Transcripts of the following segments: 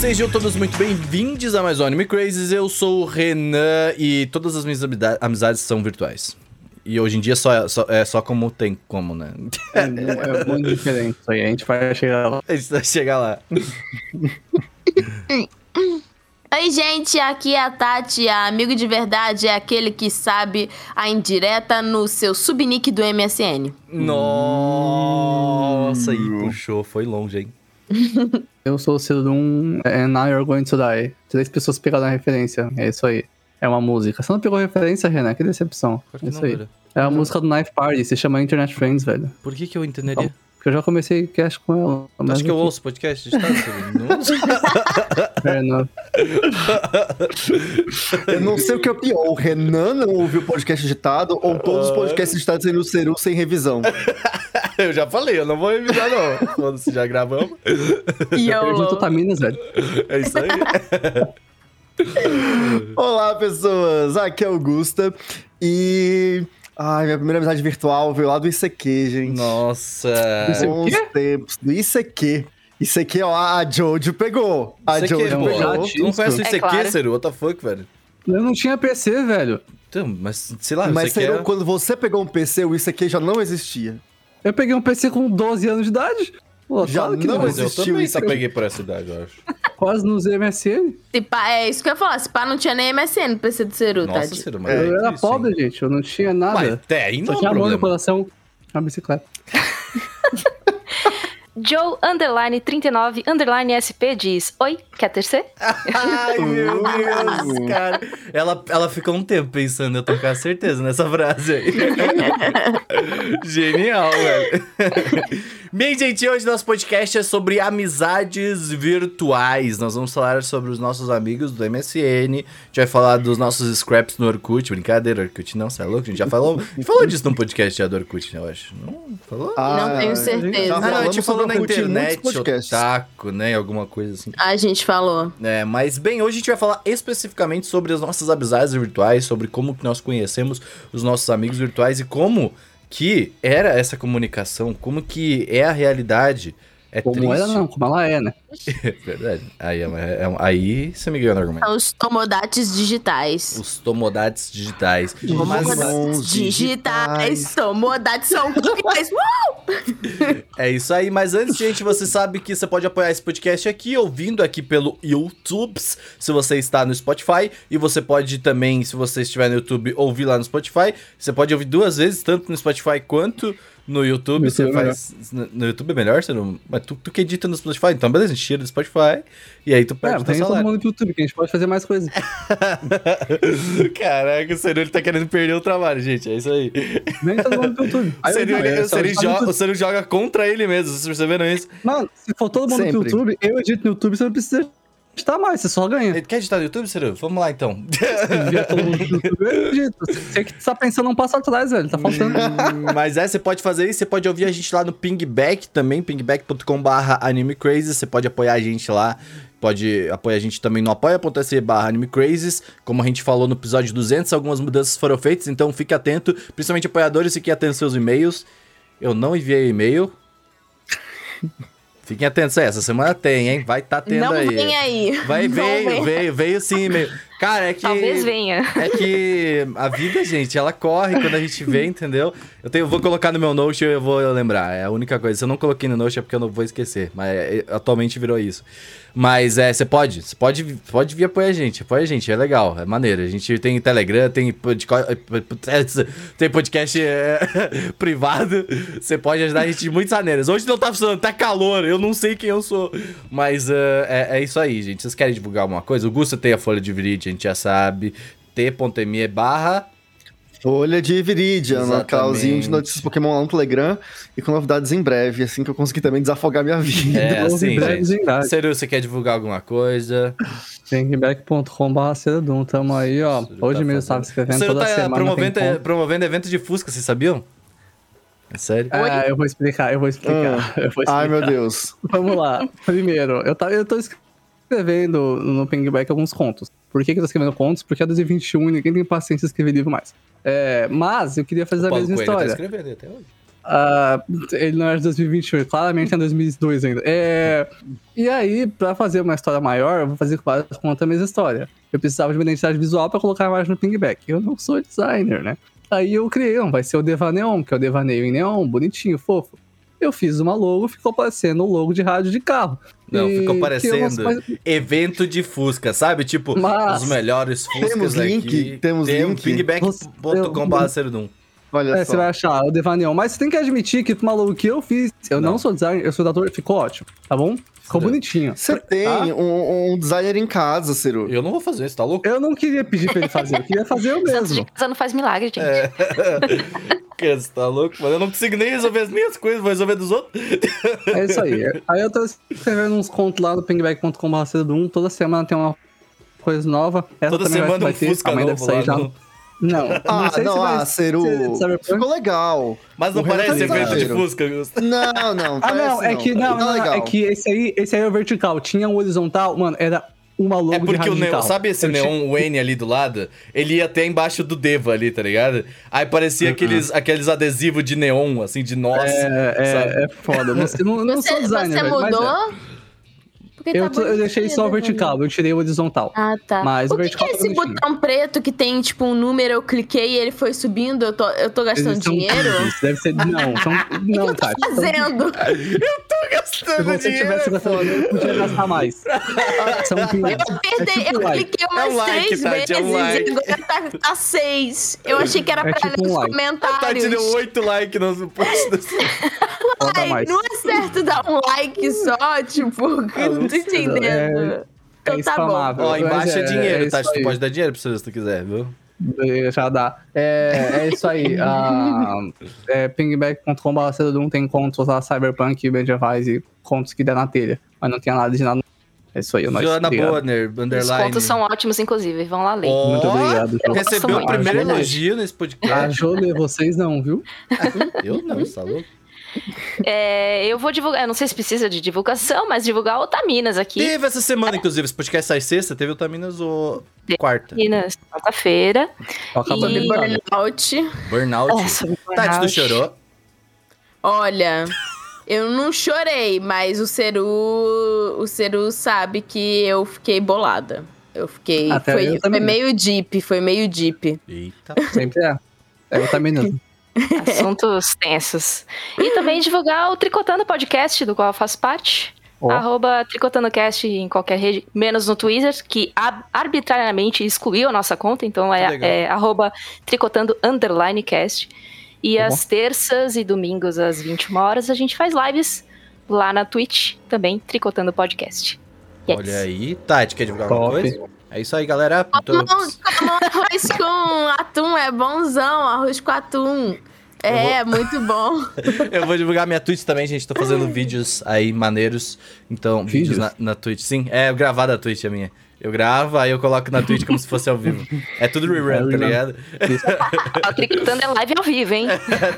Sejam todos muito bem-vindos a mais um Anime Crazes. Eu sou o Renan e todas as minhas amizades são virtuais. E hoje em dia só, só- é só como tem como, né? É, é muito diferente isso aí. A gente vai chegar lá. A gente vai chegar lá. Oi, gente, aqui é a Tati. A amigo de verdade é aquele que sabe a indireta no seu subnick do MSN. Nossa, aí puxou, foi longe, hein? Eu sou o Cirum and now you're going to die. Três pessoas pegaram a referência. É isso aí. É uma música. Você não pegou referência, Renan? Que decepção. Claro que É isso não, aí. velho. É a música do Knife Party. Se chama Internet Friends, velho. Por que, que eu entenderia? Porque eu já comecei cast com ela. Acho que eu aqui- ouço podcast de. É, não. Eu não sei o que é pior, o Renan não ouviu o podcast editado ou todos os podcasts editados sendo o Ceru sem revisão. Eu já falei, eu não vou revisar, não. Foda-se, já gravamos. E Eu. Totaminas, velho. É isso aí. Olá, pessoas! Aqui é o Gusta e. Ai, minha primeira amizade virtual veio lá do ICQ, gente. Nossa. Isso- Bons tempos. Do ICQ. ICQ, ó, a Jojo pegou. A Isso aqui, Jojo pegou. tu não conhece o É ICQ, claro. Seru? What the fuck, velho? Eu não tinha PC, velho. Então, mas sei lá, Mas você Ceru, quer... quando você pegou um PC, o ICQ já não existia. Eu peguei um PC com 12 anos de idade. Pô, Já claro que não eu existiu isso só aqui. peguei por essa idade, eu acho. Quase não usei MSN. Pá, é isso que eu ia falar. Se pá, não tinha nem MSN no PC do Ceru, Nossa, tadinho. Seru, mas É, eu era difícil, pobre, hein? gente. Eu não tinha nada. Mas até aí não Só é um tinha amor no problema. coração. A bicicleta. Joe underline 39 underline SP diz: Oi, quer terceiro? Ai, meu Deus, cara. Ela, ela ficou um tempo pensando, eu tô com certeza nessa frase aí. Genial, velho. Bem, gente, hoje nosso podcast é sobre amizades virtuais. Nós vamos falar sobre os nossos amigos do MSN. A gente vai falar dos nossos scraps no Orkut. Brincadeira, Orkut não, você é louco? A gente já falou, a gente falou disso num podcast já do Orkut, eu acho. Não falou? Não tenho certeza. Ah, Ah, não, a gente falou sobre na internet, otaku, né? Alguma coisa assim. A gente falou. É, mas bem, hoje a gente vai falar especificamente sobre as nossas amizades virtuais, sobre como que nós conhecemos os nossos amigos virtuais e como que era essa comunicação, como que é a realidade. É Como triste. era, não, como ela é, né? Verdade. Aí, é, é- aí você me ganhou no argumento. São os tomodates digitais. Os tomodates digitais. Tomodates digitais. digitais. Tomodates são digitais. É isso aí, mas antes, gente, você sabe que você pode apoiar esse podcast aqui, ouvindo aqui pelo YouTube, se você está no Spotify, e você pode também, se você estiver no YouTube, ouvir lá no Spotify. Você pode ouvir duas vezes, tanto no Spotify quanto no YouTube. No você é faz. No, no YouTube é melhor, você não. Mas tu, tu que edita no Spotify, então beleza, a gente tira do Spotify, e aí tu É, perde teu vem todo mundo pro YouTube, que a gente pode fazer mais coisas. Caraca, o Seru ele tá querendo perder o trabalho, gente, é isso aí. Vem todo mundo pro YouTube. O Seru, eu- ele- é, o Seru joga, o Seru joga contra ele mesmo, vocês perceberam isso? Mano, se for todo mundo Sempre. YouTube, eu edito no YouTube, você não precisa editar mais, você só ganha. Quer editar no YouTube, Seru? Vamos lá então. Edito. Você que tá pensando um passo atrás, velho, tá faltando. Hum, Mas é, você pode fazer isso, você pode ouvir a gente lá no Pingback também, pingback.com.br animecrazes, você pode apoiar a gente lá, pode apoiar a gente também no apoia.se barra animecrazes, como a gente falou no episódio 200, algumas mudanças foram feitas, então fique atento, principalmente apoiadores, fiquem atentos aos seus e-mails, eu não enviei e-mail, fiquem atentos, essa semana tem, hein, vai tá tendo Não aí. vem aí. Vai, Não veio, vem. veio, veio sim e-mail. Cara, é que... Talvez venha. É que a vida, gente, ela corre quando a gente vê, entendeu? Eu, tenho, eu vou colocar no meu note e eu vou lembrar. É a única coisa. Se eu não coloquei no note é porque eu não vou esquecer. Mas é, atualmente virou isso. Mas é, você pode, você pode, pode vir apoiar a gente. Apoia a gente, é legal, é maneiro. A gente tem Telegram, tem, podco- tem podcast é, privado. Você pode ajudar a gente de muitas maneiras. Hoje não tá funcionando, tá calor, eu não sei quem eu sou. Mas é, é, é isso aí, gente. Vocês querem divulgar alguma coisa? O Gusta tem a folha de viride, a gente já sabe. t.me barra Folha de Viridian, no Exatamente. canalzinho de notícias Pokémon lá no Telegram e com novidades em breve, assim que eu conseguir também desafogar minha vida. É, assim, gente. Seru, você quer divulgar alguma coisa? Pinkback.com.br Ceradum, tamo aí, ó. Seru Hoje tá mesmo fazendo. tava O escrevendo Seru toda tá semana. promovendo, como. promovendo evento de Fusca, vocês sabiam? É sério? Ah, eu vou explicar, eu vou explicar. eu vou explicar. Ai, meu Deus. Vamos lá. Primeiro, eu, tá, eu tô escrevendo no Pingback alguns contos. Por que, que eu tô escrevendo contos? Porque é 2021 e ninguém tem paciência de escrever livro mais. É, mas eu queria fazer a Paulo mesma Coelho história. Tá escrevendo até hoje. Ah, ele não era de 2021, claramente é 2002 ainda. É, e aí, pra fazer uma história maior, eu vou fazer várias contas a mesma história. Eu precisava de uma identidade visual pra colocar a imagem no pingback. Eu não sou designer, né? Aí eu criei, não, vai ser o Devaneon, que é o devaneio em neon, bonitinho, fofo. Eu fiz uma logo, ficou parecendo o logo de rádio de carro. Não, ficou parecendo eu não- mas- evento de Fusca, sabe? Tipo, Mas- os melhores Fuscas Temos link, aqui. temos Tem um link. pingback.com.br. Olha É, só. você vai achar o Devaneon. Mas você tem que admitir que uma logo que eu fiz, eu não, Não. sou designer, eu sou dator, ficou ótimo, tá bom? Ficou bonitinho. Você tem Tá? um, um designer em casa, Ciro. Eu não vou fazer isso, tá louco? Eu não queria pedir pra ele fazer, eu queria fazer eu Santos de mesmo. casa não faz milagre, gente. É. Que, Você tá louco? Mano, eu não consigo nem resolver as minhas coisas, vou resolver dos outros. É isso aí. Aí eu tô escrevendo uns contos lá no pingback.com.br do toda semana tem uma coisa nova. Essa Toda também vai- semana um vai ter, Fusca amanhã deve novo sair lá. já. no- Não, Ah, sei não, se vai ah, Cyberpunk. Ficou legal. Mas não O Renan parece tá evento de. Fusca, Gusto. Não, não. Ah, não, é que não, Tá não, não, legal. é que esse aí, esse aí é o vertical. Tinha um horizontal, mano, era uma logo É de porque o neon, sabe esse Eu neon Wayne ali do lado? Ele ia até embaixo do Deva ali, tá ligado? Aí parecia aqueles, aqueles adesivos de neon, assim, de nós. É, sabe? é, é foda. Você não, não Você, sou designer, você velho, mas mudou? é. Eu, tá tô- eu deixei só o né, vertical, eu tirei o horizontal. Ah, tá. Mas o o que, vertical que é tá esse bonitinho. botão preto que tem, tipo, um número, eu cliquei e ele foi subindo? Eu tô, eu tô gastando são dinheiro? pins, Deve ser. Não, são. O que Não, eu tô Tati. são- fazendo? Se Gastando você tivesse gastado dinheiro, eu podia gastar mais. São. Eu apertei, tipo eu like. cliquei umas É um like, três Tati, é um vezes like. e agora tá, tá seis. Eu achei que era É pra tipo ler um os like. comentários. Tati deu 8 likes no post Ai, não é certo dar um like só, tipo, eu não tô entendendo. É- então é tá bom. Ó, embaixo é, é- dinheiro, é isso Tu aí. pode dar dinheiro pra você se tu quiser, viu? É, Já dá. É, é isso aí. Ah, é, pingback.com.br tem contos lá, Cyberpunk, Medievais e contos que der na telha. Mas não tem nada de nada. É isso aí, eu não Joana. Bonner, Os underline. contos são ótimos, inclusive. Vão lá ler. Ó, Muito obrigado. Recebeu o primeiro elogio nesse A podcast. Jolê, vocês não, viu? Eu não, você tá louco? É, eu vou divulgar, eu não sei se precisa de divulgação, mas divulgar Otaminas aqui. Teve essa semana, inclusive, esse podcast sai sexta, teve o Taminas o quarta. Otaminas, quarta-feira. E- de falar. Burnout. Burnout. Nossa, Tati, tu burnout. chorou? Olha, eu não chorei, mas o Ceru, o Ceru sabe que eu fiquei bolada. Eu fiquei. Até foi, eu foi meio deep, foi meio deep. Eita. Sempre é. É o mesmo. Assuntos tensos. E também divulgar o Tricotando Podcast, do qual eu faço parte. Ó. Arroba TricotandoCast em qualquer rede, menos no Twitter, que arbitrariamente excluiu a nossa conta, então é, é arroba Tricotando Underline Cast. E Ó. às terças e domingos, às 21 horas, a gente faz lives lá na Twitch, também Tricotando Podcast. E é Olha aí. Tati, quer divulgar alguma Top. coisa? É isso aí, galera. Como, como arroz com atum, é bonzão, arroz com atum. É, muito bom. Eu vou divulgar minha Twitch também, gente. Tô fazendo vídeos aí maneiros. Então, vídeos, Vídeos? na, na Twitch. Sim, é gravada a Twitch a minha. Eu gravo, aí eu coloco na Twitch como se fosse ao vivo. É tudo rerun, É tá ligado? O Tricotando é live ao vivo, hein?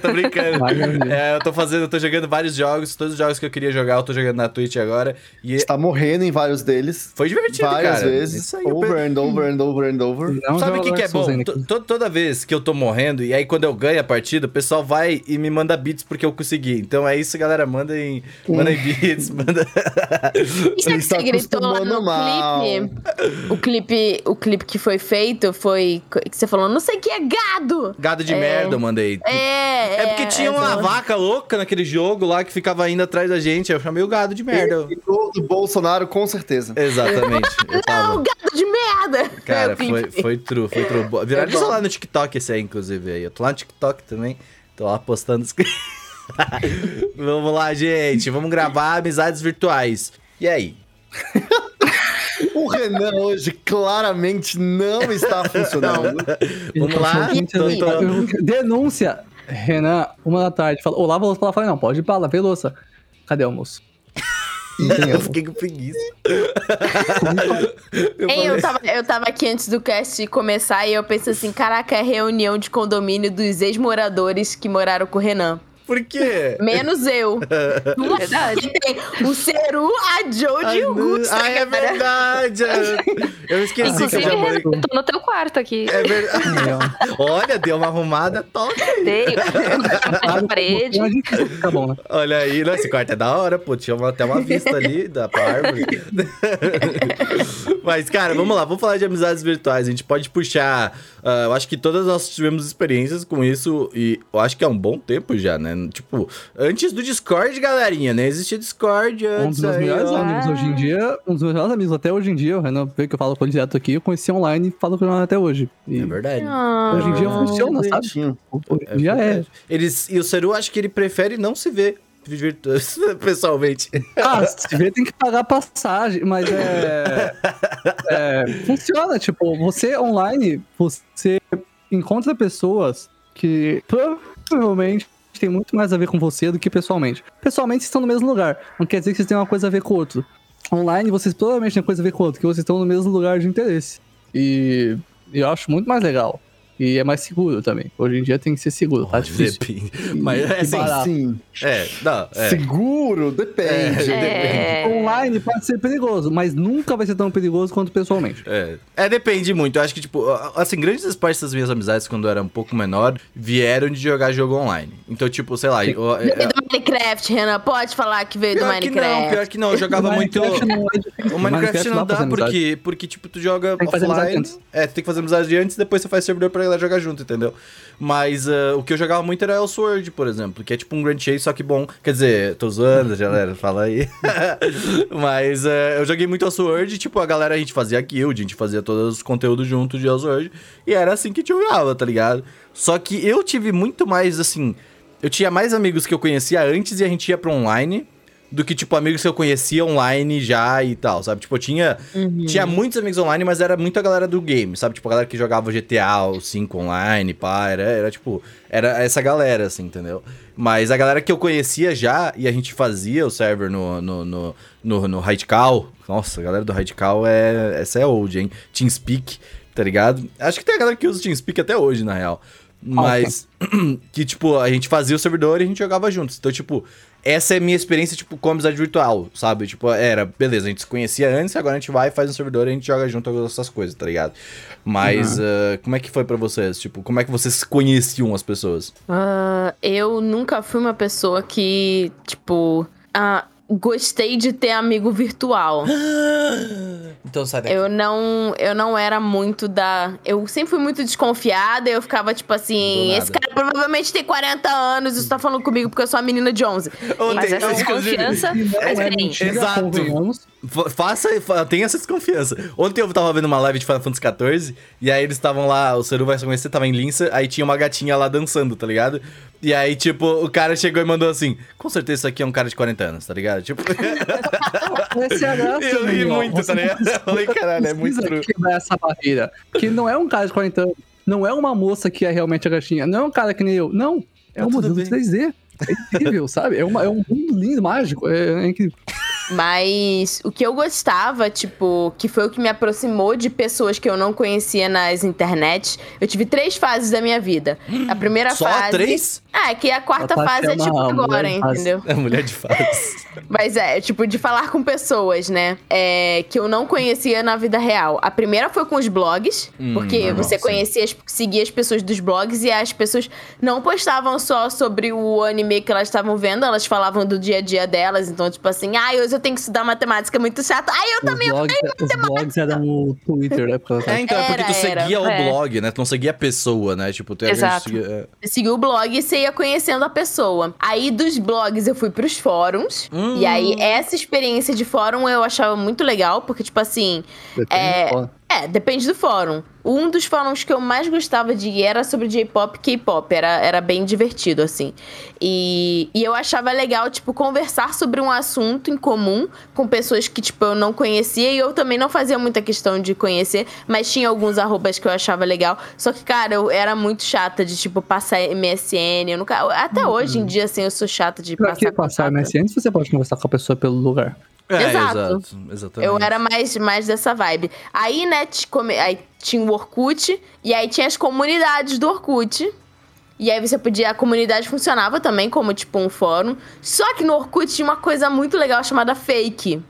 tô brincando. É, eu tô fazendo, eu tô jogando vários jogos, todos os jogos que eu queria jogar, eu tô jogando na Twitch agora. E Está morrendo em vários deles. foi divertido, várias cara. vezes. Isso aí, eu over and over and over and over. Não Sabe o que, que é bom? to- toda vez que eu tô morrendo, e aí quando eu ganho a partida, o pessoal vai e me manda beats porque eu consegui. Então é isso, galera. Mandem, mandem beats, manda. Isso é que Ele você tá gritou lá no mal. clipe. O clipe, o clipe que foi feito foi que você falou, não sei o que é gado. Gado de É. merda, eu mandei. É, É porque tinha uma essa- vaca louca naquele jogo lá que ficava indo atrás da gente. Eu chamei o gado de merda. E gol do Bolsonaro, com certeza. Exatamente. Não, gado de merda. Cara, É foi, foi true, foi true. Viralizou É lá no TikTok esse aí, inclusive. Aí. Eu tô lá no TikTok também. Tô lá postando os... Vamos lá, gente. Vamos gravar amizades virtuais. E aí? O Renan hoje claramente não está funcionando. Vamos lá? Gente, Tô- tô- Denúncia! Renan, uma da tarde, falou, ô, lava a louça pra lá. Falei, não, pode ir pra lá, lavei a louça. Cadê o almoço? Não Eu fiquei com preguiça. Hein, eu, tava, eu tava aqui antes do cast começar e eu pensei assim, caraca, é reunião de condomínio dos ex-moradores que moraram com o Renan. Por quê? Menos eu. Verdade. Tem o Ceru, a Joe e o. Ah, é verdade. Eu esqueci que Inclusive, eu já morei. eu tô no teu quarto aqui. É verdade. Olha, deu uma arrumada top. Dei a parede. É difícil ficar bom, né? Olha aí, não, esse quarto é da hora, pô. Tinha até uma vista ali da árvore. Mas, cara, vamos lá, vamos falar de amizades virtuais. A gente pode puxar. ah, eu acho que todas nós tivemos experiências com isso e eu acho que é um bom tempo já, né? Tipo, antes do Discord, galerinha, né? Existia Discord Um antes. dos meus aí, melhores ó. amigos hoje em dia, um dos meus melhores amigos até hoje em dia, o Renan vê que eu falo com ele direto aqui, eu conheci online e falo com ele até hoje. E É verdade. Ah. hoje em dia funciona, sabe? Bonitinho. Hoje em dia é. verdade. Eles, e o Seru, acho que ele prefere não se ver pessoalmente. Ah, se vê tem que pagar passagem, mas é, é, Funciona, tipo, você online, você encontra pessoas que provavelmente tem muito mais a ver com você do que pessoalmente. Pessoalmente, vocês estão no mesmo lugar, não quer dizer que vocês têm uma coisa a ver com o outro. Online, vocês provavelmente têm coisa a ver com o outro, que vocês estão no mesmo lugar de interesse. E eu acho muito mais legal. E é mais seguro também. Hoje em dia tem que ser seguro, tá difícil. Depende. Mas é assim. Sim. É, não, é. Seguro? Depende. É, Online pode ser perigoso, mas nunca vai ser tão perigoso quanto pessoalmente. É, é, depende muito. Eu acho que, tipo, assim, grandes partes das minhas amizades, quando eu era um pouco menor, vieram de jogar jogo online. Então, tipo, sei lá. Eu, Veio é, do Minecraft, Renan. Pode falar que veio do pior que não, Minecraft. pior que não. Eu jogava muito. Minecraft não é. O Minecraft não dá porque, porque, tipo, tu joga Tem que fazer amizade offline. antes. É, tu tem que fazer amizade antes depois você faz servidor pra galera jogar junto, entendeu? Mas ah, o que eu jogava muito era Elsword, por exemplo, que é tipo um Grand Chase, só que bom. Quer dizer, tô zoando, galera, fala aí. Mas ah, eu joguei muito Elsword tipo, a galera, a gente fazia guild, a gente fazia todos os conteúdos junto de Elsword. E era assim que jogava, tá ligado? Só que eu tive muito mais, assim... Eu tinha mais amigos que eu conhecia antes e a gente ia pra online do que, tipo, amigos que eu conhecia online já e tal, sabe? Tipo, eu tinha, tinha muitos amigos online, mas era muito a galera do game, sabe? Tipo, a galera que jogava GTA, o 5 online, pá, era, era tipo, era essa galera, assim, entendeu? Mas a galera que eu conhecia já, e a gente fazia o server no, no, no, no, no Radical, nossa, a galera do Radical é, essa é old, hein? TeamSpeak, tá ligado? Acho que tem a galera que usa o TeamSpeak até hoje, na real. Mas, que, tipo, a gente fazia o servidor e a gente jogava juntos. Então, tipo, essa é a minha experiência, tipo, com amizade virtual, sabe? Tipo, era, beleza, a gente se conhecia antes, agora a gente vai, faz um servidor e a gente joga junto com essas coisas, tá ligado? Mas, ah, como é que foi pra vocês? Tipo, como é que vocês conheciam as pessoas? Ah, eu nunca fui uma pessoa que, tipo, ah, gostei de ter amigo virtual. Então, sai daqui. Eu não, eu não era muito da. Eu sempre fui muito desconfiada. Eu ficava tipo assim: esse cara provavelmente tem 40 anos. Isso tá falando comigo porque eu sou uma menina de 11. Ontem, Mas essa desconfiança é mentira, Exato. Faça, fa- tenha essa desconfiança. Ontem eu tava vendo uma live de Final Fantasy XIV, e aí eles estavam lá, o Seru vai se conhecer, tava em Linça, aí tinha uma gatinha lá dançando, tá ligado? E aí, tipo, o cara chegou e mandou assim: Com certeza isso aqui é um cara de 40 anos, tá ligado? Tipo, é eu ri muito, tá ligado? Eu falei, caralho, é muito true. quebrar essa barreira. Que não é um cara de 40 anos. Não é uma moça que é realmente a gatinha. Não é um cara que nem eu. Não. É Tá um modelo bem. 3D. É incrível, sabe? É, uma, é um mundo lindo, mágico. É, é incrível. Mas o que eu gostava, tipo, que foi o que me aproximou de pessoas que eu não conhecia nas internet. Eu tive três fases da minha vida. A primeira Só fase. três? Ah, é que a quarta A Tati fase é é tipo agora, entendeu? É mulher de fases. Mas é, tipo, de falar com pessoas, né? É, que eu não conhecia na vida real. A primeira foi com os blogs, Hum, porque normal, você conhecia, as- seguia as pessoas dos blogs e as pessoas não postavam só sobre o anime que elas estavam vendo, elas falavam do dia a dia delas. Então, tipo assim, ai, hoje eu tenho que estudar matemática, é muito chato. Ai, eu Os também. blogs, os blogs eram o Twitter, né? Porque É, então, é porque tu Era, seguia o era. É. blog, né? Tu não seguia a pessoa, né? Tipo, tu era Exato. seguia- é. seguiu o blog e você ia conhecendo a pessoa. Aí dos blogs eu fui pros fóruns. Hum. E aí essa experiência de fórum eu achava muito legal, porque, tipo assim. É, é, depende do fórum. Um dos fóruns que eu mais gostava de ir era sobre J-pop e K-pop. Era, era bem divertido, assim. E, e eu achava legal, tipo, conversar sobre um assunto em comum com pessoas que, tipo, eu não conhecia. E eu também não fazia muita questão de conhecer, mas tinha alguns arrobas que eu achava legal. Só que, cara, eu era muito chata de, tipo, passar MSN. Eu nunca, até hoje em dia, assim, eu sou chata de Pra que passar passar contato. MSN se você pode conversar com a pessoa pelo lugar? É, Exato. exato. Exatamente. Eu era mais, mais dessa vibe. Aí, né, aí tinha o Orkut, e aí tinha as comunidades do Orkut. E aí você podia. A comunidade funcionava também como tipo um fórum. Só que no Orkut tinha uma coisa muito legal chamada fake.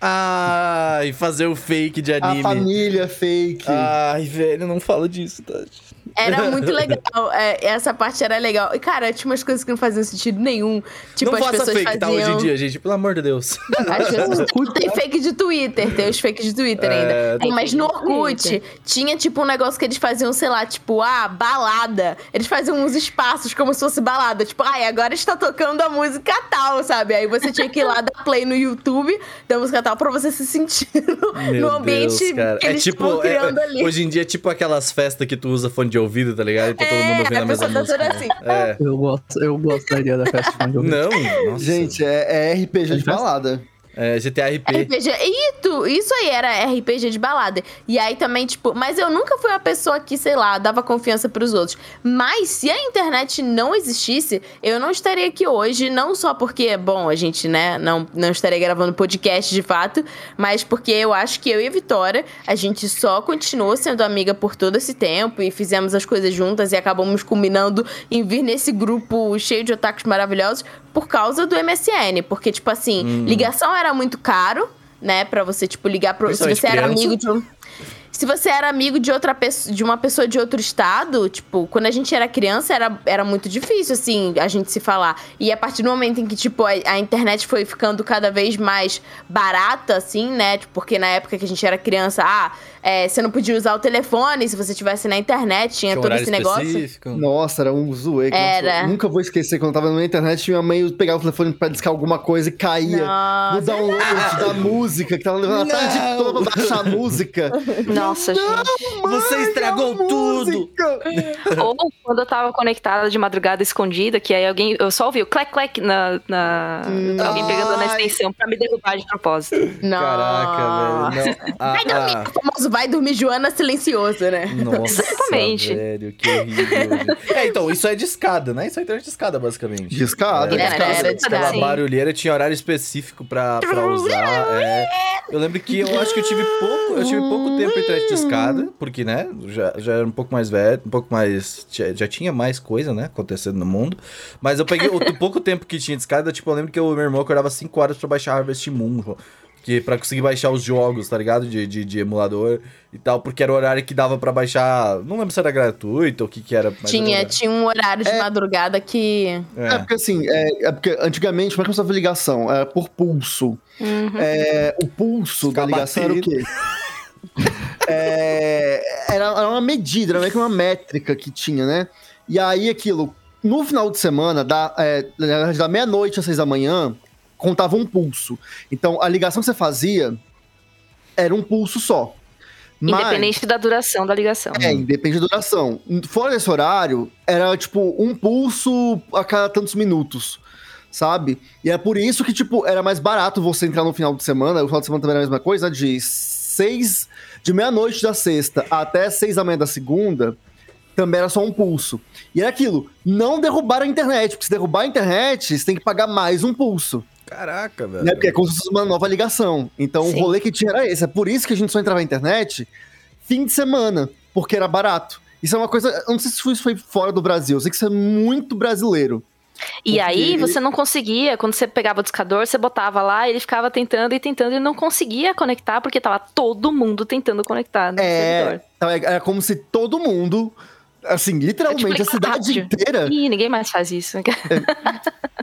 Ah, e fazer o fake de anime. A família fake. Ai, velho, não fala disso, Tati. Era muito legal. É, essa parte era legal. E, cara, tinha umas coisas que não faziam sentido nenhum. Tipo, não as faça pessoas fake, faziam... tá? Hoje em dia, gente. Pelo amor de Deus. Vezes tem fake de Twitter, tem os fakes de Twitter ainda. É, Tem, mas no Orkut tinha tipo um negócio que eles faziam, sei lá, tipo, ah, balada. Eles faziam uns espaços como se fosse balada. Tipo, ai, agora está tocando a música tal, sabe? Aí você tinha que ir lá dar play no YouTube da música tal pra você se sentir no, Meu ambiente Deus, que É eles tipo, estavam é- criando ali. hoje em dia é tipo aquelas festas que tu usa fone de ouvido, tá ligado? E tá todo mundo ouvindo É, a a mesma tá música. assim. É. Eu, gosto, eu gostaria da festa de. Não, nossa. Gente, é, é RPG de Festa? balada. É GTRP. RPG. Isso, isso aí era RPG de balada. E aí também, tipo, mas eu nunca fui uma pessoa que, sei lá, dava confiança pros outros. Mas se a internet não existisse, eu não estaria aqui hoje, não só porque, bom, a gente, né, não, não estaria gravando podcast de fato, mas porque eu acho que eu e a Vitória, a gente só continuou sendo amiga por todo esse tempo e fizemos as coisas juntas e acabamos combinando em vir nesse grupo cheio de otakus maravilhosos por causa do MSN. Porque, tipo assim, ligação era muito caro, né? Pra você, tipo, ligar pro. Se você era amigo de um. Se você era amigo de outra pessoa, de uma pessoa de outro estado, tipo, quando a gente era criança, era, era muito difícil, assim, a gente se falar. E a partir do momento em que, tipo, a, a internet foi ficando cada vez mais barata, assim, né? Tipo, porque na época que a gente era criança, ah, é, você não podia usar o telefone se você estivesse na internet, tinha, Tinha todo esse negócio. específico. Nossa, era um zoe. que Era. nossa, nunca vou esquecer quando eu tava na internet, minha mãe pegava o telefone pra discar alguma coisa e caía. Nossa. No download da música, que tava levando a tarde Não. toda pra baixar a música. Nossa, gente. Você estragou tudo. Ou quando eu tava conectada de madrugada escondida, que aí alguém. Eu só ouvi o clac clac na. na alguém pegando na extensão pra me derrubar de propósito. Caraca, velho. Não. Ah, Vai dormir, o famoso vai dormir Joana silencioso, né? Nossa, Exatamente. velho, que horrível. é, então, isso é de escada, né? Isso é internet de escada, basicamente. Discada, É, Era, era de Aquela Sim. barulheira tinha horário específico pra, pra usar. é. Eu lembro que eu acho que eu tive pouco, eu tive pouco tempo internet de escada, porque, né, já, já era um pouco mais velho, um pouco mais. Já, já tinha mais coisa, né, acontecendo no mundo. Mas eu peguei o, o pouco tempo que tinha de escada, tipo, eu lembro que o meu irmão acordava 5 horas pra baixar Harvest Moon. Que, pra conseguir baixar os jogos, tá ligado? De, de, de emulador e tal, porque era o horário que dava pra baixar. Não lembro se era gratuito ou o que que era. mas Tinha, era- tinha um horário de madrugada que. É. É. porque assim, é, é porque antigamente, como é que começava a ligação? Era por pulso. Uhum. É, o pulso da ligação era o quê? É, era, era uma medida, era meio que uma métrica que tinha, né? E aí aquilo, no final de semana, da, é, na verdade, da meia-noite às seis da manhã, contava um pulso. Então a ligação que você fazia era um pulso só. Mas- Independente da duração da ligação. é, independe da duração. Fora desse horário, era tipo um pulso a cada tantos minutos, sabe? E é por isso que, tipo, era mais barato você entrar no final de semana. O final de semana também era a mesma coisa, de seis. De meia-noite da sexta até seis da manhã da segunda, também era só um pulso. E é aquilo, não derrubar a internet, porque se derrubar a internet, você tem que pagar mais um pulso. Caraca, velho. Né? Porque é como se fosse uma nova ligação. Então Sim. o rolê que tinha era esse. É por isso que a gente só entrava na internet fim de semana, porque era barato. Isso é uma coisa. Eu não sei se isso foi fora do Brasil. Eu sei que isso é muito brasileiro. E Porque- aí você não conseguia, quando você pegava o discador, você botava lá, ele ficava tentando e tentando e não conseguia conectar porque tava todo mundo tentando conectar no É. servidor. Então, é- Era como se todo mundo. Assim, literalmente, É tipo a cidade rádio. inteira. Ih, ninguém mais faz isso.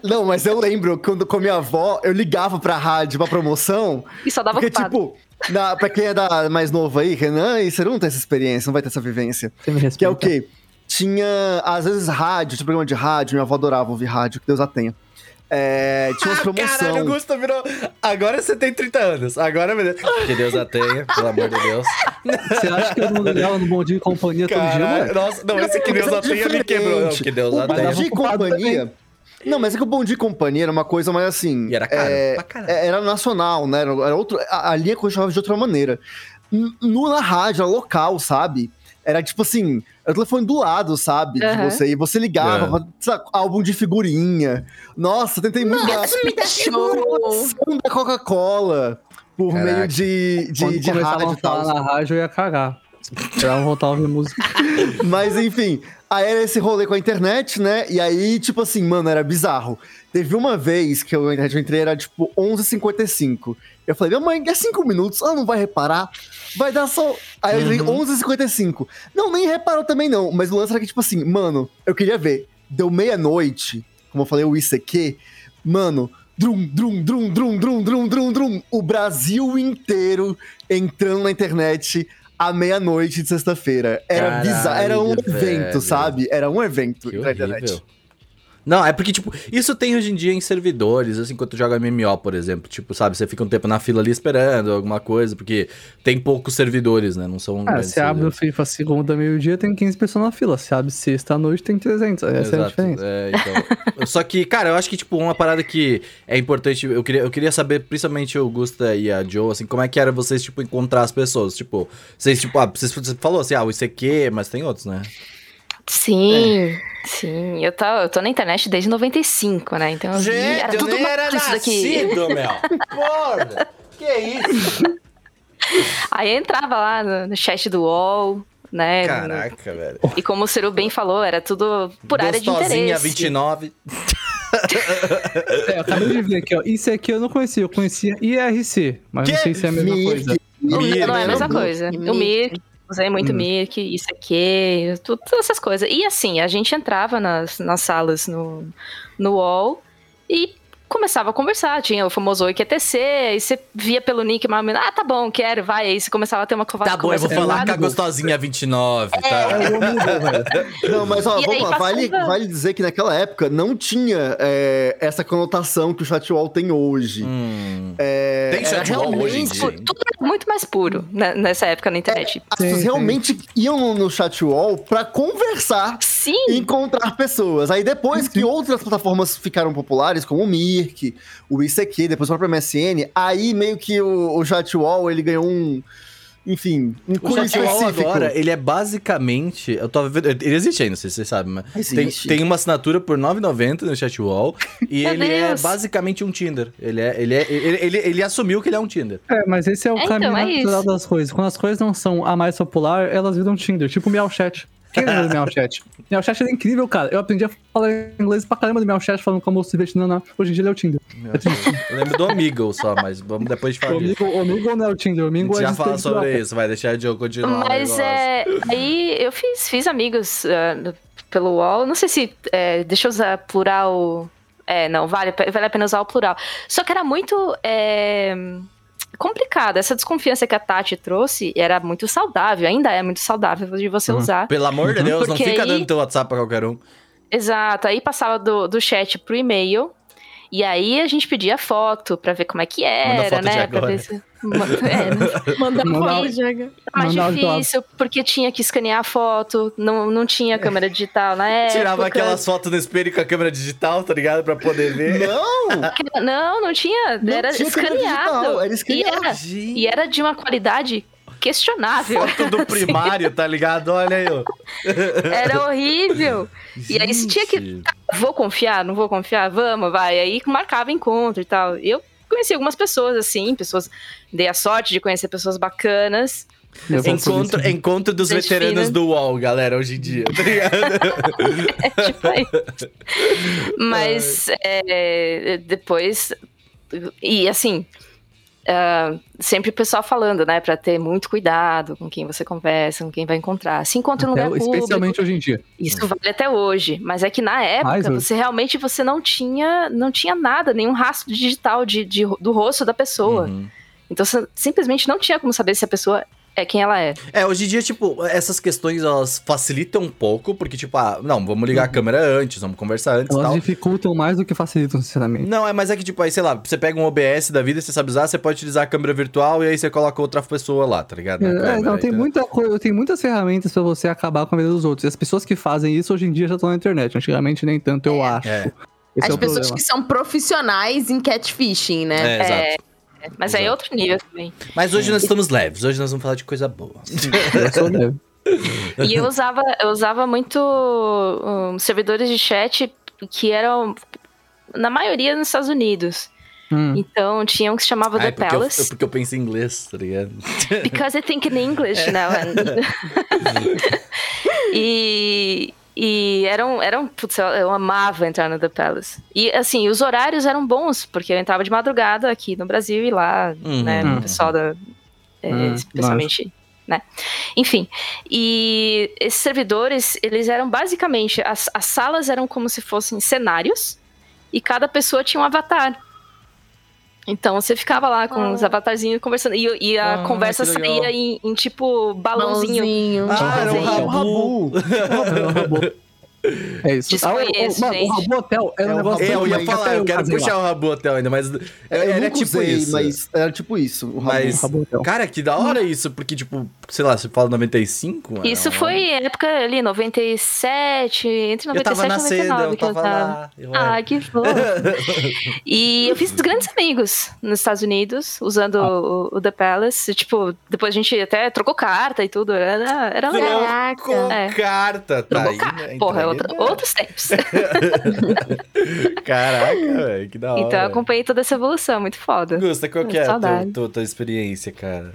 Não, mas eu lembro quando com a minha avó, eu ligava pra rádio pra promoção. E só dava Porque, ocupado. tipo, na, pra quem é da, mais novo aí, Renan, e você não tem essa experiência, não vai ter essa vivência. Que é o quê? Tinha, às vezes, rádio, tinha programa de rádio, minha avó adorava ouvir rádio, que Deus a tenha. É, tinha umas Ah, caralho, o promoções. Gusta virou. Agora você tem 30 anos. Agora, meu Deus. Que Deus a tenha, pelo amor de Deus. Você acha que eu não ligava no Bom Dia e Companhia todo dia, Caralho, mano? nossa, não, esse que Deus é a tenha me quebrou. Não, que Deus a Bom tenha. dava Dia e Companhia. Não, mas é que o Bom Dia e Companhia era uma coisa mais assim. E era caro, é, pra caralho. é, Era nacional, né? Era, era outro. A, a linha continuava de outra maneira. No, na rádio, era local, sabe? Era tipo assim, era o telefone do lado, sabe? De Aham. você. E você ligava, É. pra, sabe, álbum de figurinha. Nossa, tentei muito dar Show! som da Coca-Cola por Caraca. meio de, de, Quando de rádio a e tal. falar na rádio, eu ia cagar. Esperava voltar a ouvir música. Mas enfim, aí era esse rolê com a internet, né? E aí, tipo assim, mano, era bizarro. Teve uma vez que eu, eu entrei, era tipo 11h55. Eu falei, minha mãe, é 5 minutos, ela não vai reparar. Vai dar só. Aí eu entrei Uhum. 11h55. Não, nem reparou também não. Mas o lance era que, tipo assim, mano, eu queria ver. Deu meia-noite, como eu falei, o ICQ. Mano, drum, drum, drum, drum, drum, drum, drum, drum. O Brasil inteiro entrando na internet à meia-noite de sexta-feira. Era Caralho, bizarro. Era um evento, velho. sabe? Era um evento Que na internet. Não, é porque, tipo, isso tem hoje em dia em servidores, assim, quando tu joga MMO, por exemplo. Tipo, sabe, você fica um tempo na fila ali esperando alguma coisa, porque tem poucos servidores, né? Não são. Ah, se abre o. FIFA segunda, meio-dia, tem 15 pessoas na fila. Se abre sexta à noite, tem 300. Essa é a Exato, diferença. é, então. Só que, cara, eu acho que, tipo, uma parada que é importante, eu queria, eu queria saber, principalmente o Gusta e a Joe, assim, como é que era vocês, tipo, encontrar as pessoas? Tipo, vocês, tipo, ah, vocês, você falou assim, ah, o ICQ, mas tem outros, né? Sim, sim. Eu tô, eu tô na internet desde 95, né? Então eu vi, era tudo mato isso daqui. meu! Porra! Que isso? Aí eu entrava lá no, no chat do UOL, né? Caraca, velho. E como o Ciro bem falou, era tudo por área de Gostosinha, interesse. 29. É, eu acabei de ver aqui, ó. Isso aqui eu não conhecia. Eu conhecia IRC, mas não Que? sei se é a mesma Mirk, coisa. Mir Mir, não é a mesma coisa. Mirk. O Mirk, usei muito Hum. Mirk, isso aqui, tudo, todas essas coisas. E assim, a gente entrava nas, nas salas no, no UOL e começava a conversar. Tinha o famoso IQTC, aí você via pelo nick, menos, ah, tá bom, quero, vai. Aí você começava a ter uma conversa. Tá bom, eu vou falar com a gostosinha 29, tá? É, velho. Não, mas ó, E vamos lá. Vale, vale dizer que naquela época não tinha é, essa conotação que o chatwall tem hoje. Hum. É, Tem chatwall realmente- hoje em dia? Tudo era muito mais puro né, nessa época na internet. As pessoas realmente iam no, no chatwall pra conversar Sim! e encontrar pessoas. Aí depois que outras plataformas ficaram populares, como o Mirk, o ICQ, depois o próprio MSN, aí meio que o, o chatwall, ele ganhou um... Enfim, um O específico. agora, ele é basicamente. Eu tô vendo. Ele existe ainda, não sei se vocês sabem, mas. Tem, Existe. tem uma assinatura por R$ 9,90 no Chatwall. E ele é basicamente um Tinder. Ele, é, ele, é, ele, ele, ele assumiu que ele é um Tinder. É, mas esse é o É, caminho então, é natural isso. das coisas. Quando as coisas não são a mais popular, elas viram Tinder, tipo o Meow Chat. Quem lembra do Meow Chat? Meow Chat era incrível, cara. Eu aprendi a falar inglês pra caramba do Meow Chat, falando como se vietnã. Hoje em dia ele é o Tinder. É. Eu lembro do Amigo só, mas vamos depois de O falar disso. o amigo não é o Tinder, o gente é já fala sobre isso, vai deixar a Joe continuar. o Mas é. Aí eu fiz, fiz amigos no- pelo UOL. Não sei se. é, deixa eu usar plural. É, não, vale, vale a pena usar o plural. Só que era muito. É, complicado. Essa desconfiança que a Tati trouxe era muito saudável, ainda é muito saudável de você Uhum. usar. Pelo amor de Deus, não fica aí- dando teu WhatsApp pra qualquer um. Exato. Aí passava do, do chat pro e-mail. E aí a gente pedia foto pra ver como é que era, né? Pra agora. ver se. É? Mandar foto, Jaga. mais Mandar os difícil, porque tinha que escanear a foto, não, não tinha câmera digital na época. Tirava aquelas fotos no espelho com a câmera digital, tá ligado? Pra poder ver. Não! Não, não tinha. Não era tinha escaneado. digital, era e, escaneado. era, e era de uma qualidade questionável. Foto do primário, tá ligado? Olha aí, ó. Era horrível. E aí você tinha que. Gente. Vou confiar, não vou confiar? Vamos, vai. Aí marcava encontro e tal. Eu conheci algumas pessoas, assim, pessoas. Dei a sorte de conhecer pessoas bacanas. Encontro, encontro dos Gente veteranos fina. do UOL, galera, hoje em dia, tá ligado? É tipo isso. Mas é, depois. E assim. Ah, sempre o pessoal falando, né, pra ter muito cuidado com quem você conversa, com quem vai encontrar. Se encontra um Até- lugar público. especialmente hoje em dia. Isso vale até hoje, mas é que na época você realmente você não tinha não tinha nada, nenhum rastro digital de, de- do rosto da pessoa. Uhum. Então você simplesmente não tinha como saber se a pessoa é quem ela é. É, hoje em dia, tipo, essas questões elas facilitam um pouco, porque, tipo, ah, não, vamos ligar a câmera antes, vamos conversar antes e Elas tal. dificultam mais do que facilitam, sinceramente. Não, é, mas é que, tipo, aí, sei lá, você pega um OBS da vida, você sabe usar, você pode utilizar a câmera virtual e aí você coloca outra pessoa lá, tá ligado? É, câmera, não, tem, muita coisa, tem muitas ferramentas pra você acabar com a vida dos outros. E as pessoas que fazem isso hoje em dia já estão na internet. Antigamente nem tanto, eu acho. É. Esse As é pessoas problema. que são profissionais em catfishing, né? É, exato. Mas aí é Exato. outro nível também. Mas hoje nós estamos leves, hoje nós vamos falar de coisa boa. Eu sou leve. E eu usava, eu usava muito um, servidores de chat que eram, na maioria, nos Estados Unidos. Hum. Então tinha um que se chamava Ah, The é porque Palace. Eu, porque eu penso em inglês, tá ligado? Because I think in English now. and- e e eram, eram putz, eu- amava entrar no The Palace. E assim, os horários eram bons, porque eu entrava de madrugada aqui no Brasil e lá, Uhum. né, Uhum. o pessoal da. é, Uhum, especialmente. Né? Enfim, e esses servidores, eles eram basicamente, as, as salas eram como se fossem cenários, e cada pessoa tinha um avatar. Então você ficava lá com os avatarzinhos conversando. E, e a Ah, conversa saía em, em tipo balãozinho. Balãozinho. Ah, era o desenho. Rabu. É isso. Ah, o- o, mano, o. Rabu Hotel era É um o negócio É, eu ia falar, até eu quero puxar lá. o Rabu Hotel ainda, mas Eu era tipo usei, isso. mas era tipo isso. O Rabu. Mas, Rabu Hotel. cara, que da hora isso, porque, tipo, sei lá, você fala 95? mano, Isso foi época ali, 97, entre 97 Eu tava e nascendo, 99 eu que eu tava tava. lá. Eu, Ah, que fofo. e eu fiz grandes amigos nos Estados Unidos, usando Ah. o, o The Palace. Tipo, depois a gente até trocou carta e tudo. Era, era legal. Caraca. Com É. carta, tá Trocou aí, né? Porra, é outra- outros tempos. Caraca, velho, que da hora. então eu acompanhei toda essa evolução, muito foda. Gusta, qual que é a tua, tua, tua experiência, cara?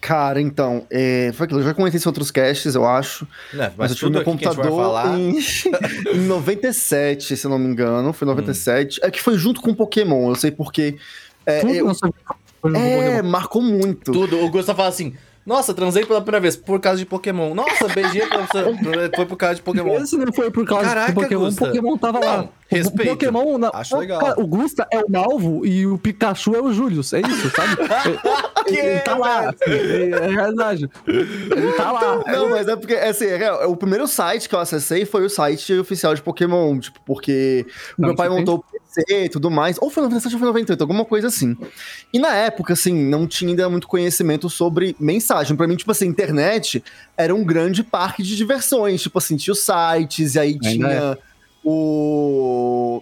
Cara, então, é, foi aquilo. Eu já comentei isso em outros casts, eu acho. Não, Mas, mas eu tive meu computador falar... em, em 97, se eu não me engano. Foi 97. É que foi junto com Pokémon, eu sei porque. É, Tudo eu- um é, marcou muito. Tudo. O Gusta fala assim, nossa, transei pela primeira vez por causa de Pokémon. Nossa, beijei pela... foi por causa de Pokémon. Esse não foi por causa Caraca, do Pokémon. Gusta. Pokémon tava lá. Respeito. O Pokémon. Na... Acho o, legal. cara, o Gusta é o Malvo e o Pikachu é o Julius. É isso, sabe? Que ele, ele tá lá. é, é realidade. Ele tá lá. Não, mas é porque, assim, é real, o primeiro site que eu acessei foi o site oficial de Pokémon, tipo, porque o Não, meu pai montou o PC e tudo mais, ou foi 97 ou foi 98, alguma coisa assim. E na época, assim, não tinha ainda muito conhecimento sobre mensagem. Pra mim, tipo assim, internet era um grande parque de diversões, tipo assim, tinha os sites, e aí Ainda tinha né,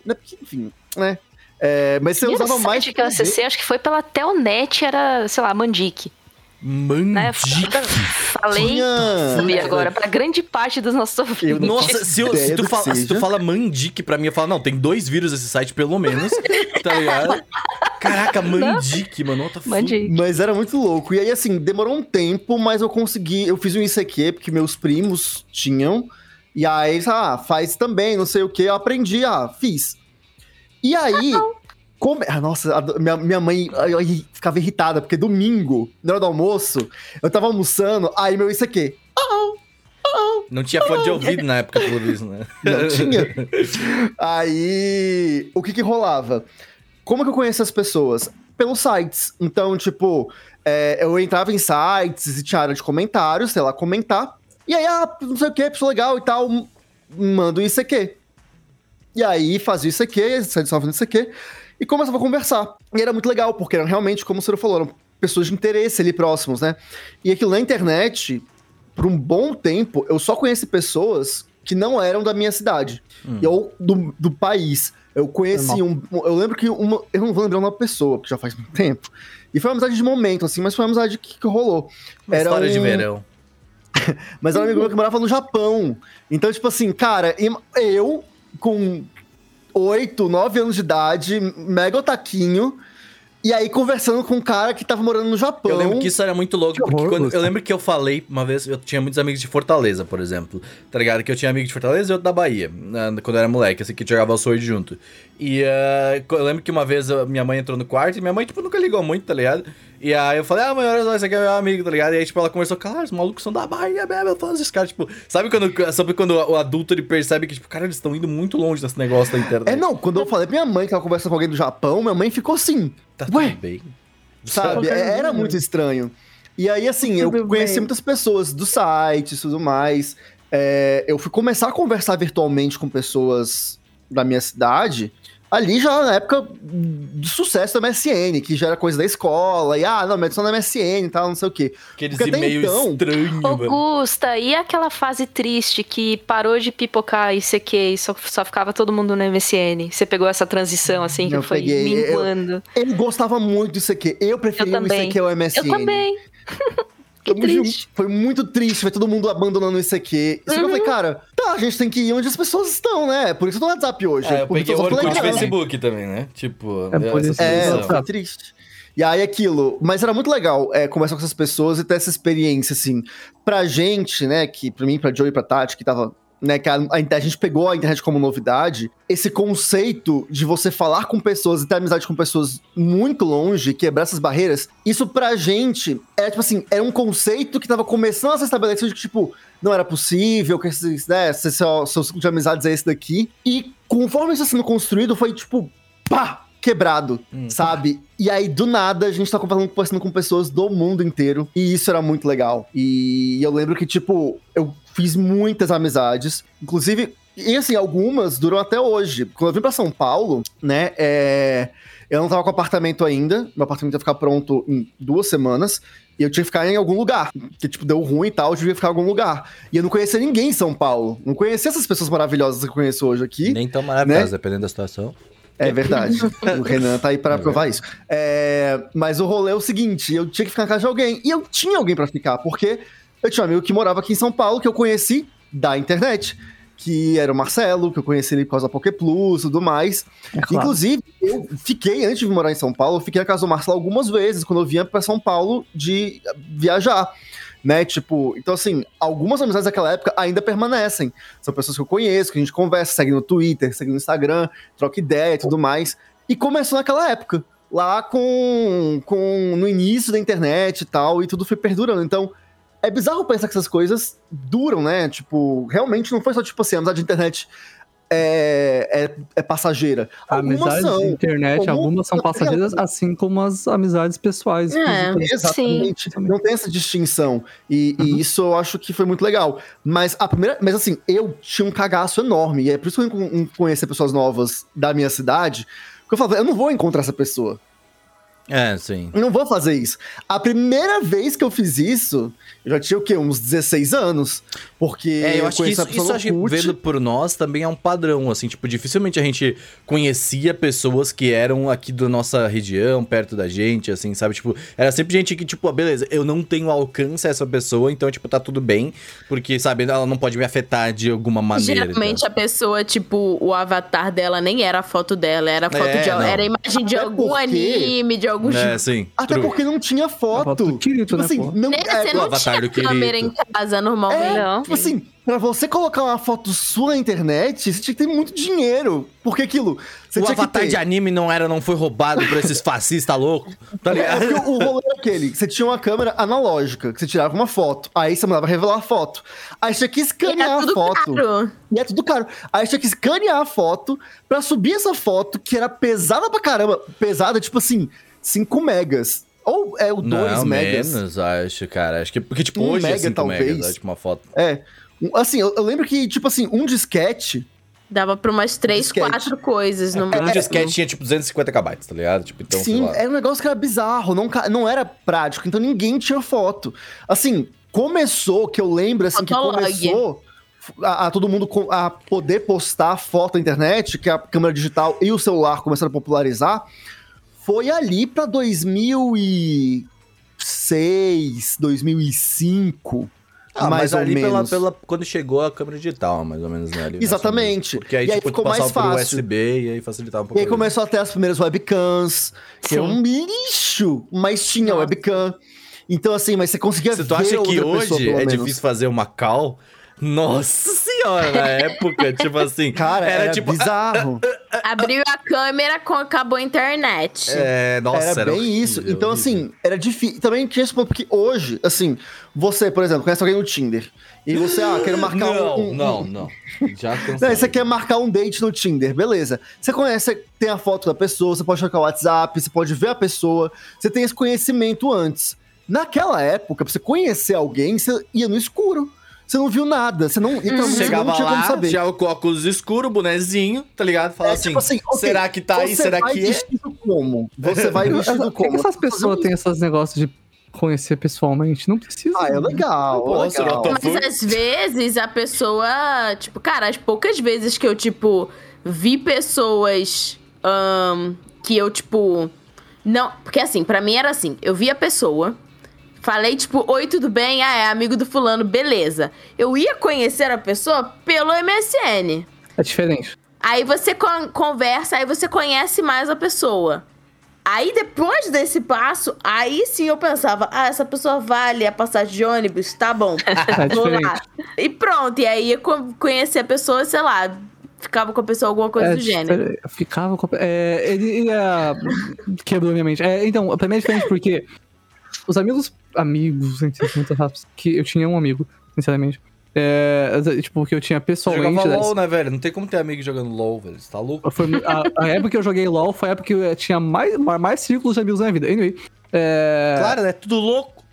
porque, Enfim, né? É, mas você E o usava mais... que eu acessei, acho que foi pela Telnet, era, sei lá, Mandic. Né? Mandic. Falei Tinha- fui agora pra grande parte dos nossos ouvintes. Nossa, se, eu- se tu fala, se tu fala Mandic pra mim, eu falo, não, tem dois vírus esse site, pelo menos, tá ligado? Caraca, Mandic, mano, what the fuck? Mandic. Mas era muito louco. E aí, assim, demorou um tempo, mas eu consegui. Eu fiz um ICQ, porque meus primos tinham. E aí, ah, faz também, não sei o que. Eu aprendi, ah, fiz. E aí. Como... Ah, nossa, minha, minha mãe ai, ai, ficava irritada, porque domingo, na hora do almoço, eu tava almoçando, aí meu ICQ. Não tinha fone de ouvido na época, pelo visto, né? Não tinha. Aí, o que que rolava? Como que eu conheço as pessoas? Pelos sites. Então, tipo, é, eu entrava em sites e tinha área de comentários, sei lá, comentar. E aí, ah, não sei o que, pessoa legal e tal, manda um ICQ. E aí, fazia o ICQ, saia no ICQ, e começava a conversar. E era muito legal, porque eram realmente, como o senhor falou, eram pessoas de interesse ali próximos, né? E aquilo na internet, por um bom tempo, eu só conheci pessoas que não eram da minha cidade. Hum. Ou do, do país. Eu conheci um. Eu lembro que uma. Eu não vou lembrar uma pessoa, porque já faz muito tempo. E foi uma amizade de momento, assim, mas foi uma amizade que, que rolou. Uma Era história de um- verão. Mas era um amigo meu que morava no Japão. Então, tipo assim, cara, eu com 8, 9 anos de idade, mega otaquinho, e aí conversando com um cara que tava morando no Japão. Eu lembro que isso era muito louco, Que porque horror, quando, eu lembro que eu falei uma vez, eu tinha muitos amigos de Fortaleza, por exemplo, tá ligado? Que eu tinha amigo de Fortaleza e outro da Bahia, quando eu era moleque, assim, que jogava o Sword junto. E eh, eu lembro que uma vez a minha mãe entrou no quarto e minha mãe, tipo, nunca ligou muito, tá ligado? E aí eu falei, ah, mãe, olha só, esse aqui é meu amigo, tá ligado? E aí, tipo, ela conversou, cara, os malucos são da Bahia mesmo, eu falo esses caras, tipo, sabe quando, sabe quando o adulto ele percebe que, tipo, cara, eles estão indo muito longe nesse negócio da internet. É, não, quando eu falei pra minha mãe que tava conversando com alguém do Japão, minha mãe ficou assim, Tá Ué? tudo bem. sabe? É- Era muito estranho. E aí, assim, eu conheci bem. muitas pessoas do site e tudo mais. É, eu fui começar a conversar virtualmente com pessoas da minha cidade ali já na época de sucesso da MSN, que já era coisa da escola, e ah, não, mas só na MSN e tal, não sei o quê. Aqueles e-mails então- estranhos, mano. Augusta, e aquela fase triste que parou de pipocar ICQ e só, só ficava todo mundo no MSN? Você pegou essa transição assim, que Eu foi peguei, eu- minguando? Ele gostava muito disso aqui. Eu preferia o. ICQ ao MSN. Eu, também. Tamo triste. junto. Foi muito triste ver todo mundo abandonando isso aqui. Só que eu falei, cara, tá, a gente tem que ir onde as pessoas estão, né? Por isso eu tô no WhatsApp hoje. É, eu Porque peguei o Orkut e Facebook também, né? Tipo, É por isso- É, foi triste. E aí aquilo, mas era muito legal é, conversar com essas pessoas e ter essa experiência, assim. Pra gente, né, que pra mim, pra Joey e pra Tati, que tava, né, que a, a, gente pegou a internet como novidade, esse conceito de você falar com pessoas e ter amizade com pessoas muito longe, quebrar essas barreiras, isso pra gente, é tipo assim, era um conceito que tava começando a se estabelecer de que, tipo, não era possível, que esse, né, seu, seu ciclo de amizades é esse daqui. E conforme isso tá sendo construído, foi tipo, pá! Quebrado, Hum. sabe? E aí, do nada, a gente tá conversando, com pessoas do mundo inteiro. E isso era muito legal. E eu lembro que, tipo, eu fiz muitas amizades. Inclusive, e assim, algumas duram até hoje. Quando eu vim pra São Paulo, né, é... eu não tava com apartamento ainda. Meu apartamento ia ficar pronto em duas semanas. E eu tinha que ficar em algum lugar. Que, tipo, deu ruim e tal, eu devia ficar em algum lugar. E eu não conhecia ninguém em São Paulo. Não conhecia essas pessoas maravilhosas que eu conheço hoje aqui. Nem tão maravilhosa, Né? dependendo da situação. É verdade. o Renan tá aí pra provar isso. É, mas o rolê é o seguinte: eu tinha que ficar na casa de alguém. E eu tinha alguém pra ficar, porque eu tinha um amigo que morava aqui em São Paulo, que eu conheci da internet. Que era o Marcelo, que eu conheci ele por causa da Poké Plus e tudo mais. É claro. Inclusive, eu fiquei, antes de morar em São Paulo, eu fiquei na casa do Marcelo algumas vezes, quando eu vinha pra São Paulo de viajar. Né, tipo, então assim, algumas amizades daquela época ainda permanecem. São pessoas que eu conheço, que a gente conversa, segue no Twitter, segue no Instagram, troca ideia e tudo mais. E começou naquela época, lá com, com no início da internet e tal, e tudo foi perdurando. Então, é bizarro pensar que essas coisas duram, né? Tipo, realmente não foi só tipo assim, amizade de internet é, é, é passageira. Algumas Amizades são. de internet, Como- algumas são passageiras, assim como as amizades pessoais. É. Exatamente. Sim. Não tem essa distinção. E, e Uhum. isso eu acho que foi muito legal. Mas a primeira. Mas assim, eu tinha um cagaço enorme. E é por isso que eu con- conhecer pessoas novas da minha cidade. Porque eu falava, eu não vou encontrar essa pessoa. É, sim. Eu não vou fazer isso. A primeira vez que eu fiz isso, eu já tinha o quê? Uns 16 anos. Porque É, eu acho que isso, isso acho que vendo por nós também é um padrão, assim, tipo, dificilmente a gente conhecia pessoas que eram aqui da nossa região, perto da gente, assim, sabe? Tipo, era sempre gente que, tipo, ah, beleza, eu não tenho alcance a essa pessoa, então, tipo, tá tudo bem, porque, sabe, ela não pode me afetar de alguma maneira. Geralmente então. a pessoa, tipo, o avatar dela nem era a foto dela, era a foto É, de não. era a imagem de Até algum porque- anime, de algum É, sim. Até true. porque não tinha foto foto. Kirito, tipo né, assim, pô? não, é, Você não avatar do tinha câmera em casa normalmente. Não. Tipo assim, pra você colocar uma foto sua na internet, você tinha que ter muito dinheiro. Porque aquilo. Você o tinha avatar que ter... de anime não era, não foi roubado por esses fascistas loucos, tá É, ligado? o rolê era aquele, que você tinha uma câmera analógica, que você tirava uma foto. Aí você mandava revelar a foto. Aí você tinha que E escanear era a foto. caro. E é tudo caro. Aí você tinha que escanear a foto pra subir essa foto, que era pesada pra caramba. Pesada, tipo assim, 5 megas. Ou é o 2 Não, megas. menos, acho, cara. Acho que, porque, tipo, Um hoje é mega, 5 talvez. megas, é, tipo, uma foto. É. Um- Assim, eu, eu lembro que, tipo assim, um disquete. Dava pra umas três, Disquete. quatro coisas. No Um máximo. disquete tinha, tipo, 250 KB, tá ligado? Tipo, então, sim, era um negócio que era bizarro, não, não era prático, então ninguém tinha foto. Assim, começou, que eu lembro, assim, que Fotolog. começou a, a todo mundo a poder postar foto na internet, que a câmera digital e o celular começaram a popularizar, foi ali pra 2006, 2005. Ah, mais mas ou ali pela, menos. pela, quando chegou a câmera digital, mais ou menos, né? ali, Exatamente. Porque aí, E aí tipo, ficou mais fácil. USB e aí facilitava um pouco. E aí começou a ter as primeiras webcams, que Sim. era um lixo, mas tinha Nossa. webcam. Então, assim, mas você conseguia. Se ver tu acha que outra pessoa, hoje pelo é menos. difícil fazer uma call, nossa senhora, na época, tipo assim. Cara, era, tipo. bizarro. Abriu a câmera, com, acabou a internet. É, nossa, era, era bem horrível, isso. Então, horrível. assim, era difícil. Também tinha esse ponto, porque hoje, assim, você, por exemplo, conhece alguém no Tinder. E você, ah, quero marcar Não, um. um- não, não. Já Não, cansei. você quer marcar um date no Tinder, beleza. Você conhece, tem a foto da pessoa, você pode trocar o WhatsApp, você pode ver a pessoa, você tem esse conhecimento antes. Naquela época, pra você conhecer alguém, você ia no escuro. Você não viu nada, você não, literalmente, você Chegava não tinha como lá, saber. já o óculos escuro, bonezinho, tá ligado? Fala É, assim, tipo assim, ok, será que tá aí, será que é? como? Você vai Por vestido que, que como? essas pessoas têm esses negócios de conhecer pessoalmente? Não precisa. Ah, é legal, Pô, legal. que eu tô- Mas às vezes a pessoa, tipo, cara, as poucas vezes que eu, tipo, vi pessoas ahn, que eu, tipo. Não. Porque assim, pra mim era assim, eu vi a pessoa, Falei, tipo, oi, tudo bem? Ah, é amigo do fulano, beleza. Eu ia conhecer a pessoa pelo MSN. É diferente. Aí você con conversa, aí você conhece mais a pessoa. Aí depois desse passo, aí sim eu pensava, ah, essa pessoa vale a passagem de ônibus, tá bom. É Vou lá. E pronto, e aí eu co- conheci a pessoa, sei lá, ficava com a pessoa alguma coisa É, do gênero. Ficava com... é, ele ia... quebrou minha mente. É, então, pra mim é diferente porque os amigos, amigos, muitas aspas, que eu tinha um amigo, sinceramente, é, tipo, que eu tinha pessoalmente... Jogava né, LOL, né, velho? Não tem como ter amigo jogando LOL, velho. Você tá louco? Foi, a, a época que eu joguei LoL foi a época que eu tinha mais, mais círculos de amigos na minha vida. Anyway, é, Claro, né? Tudo louco.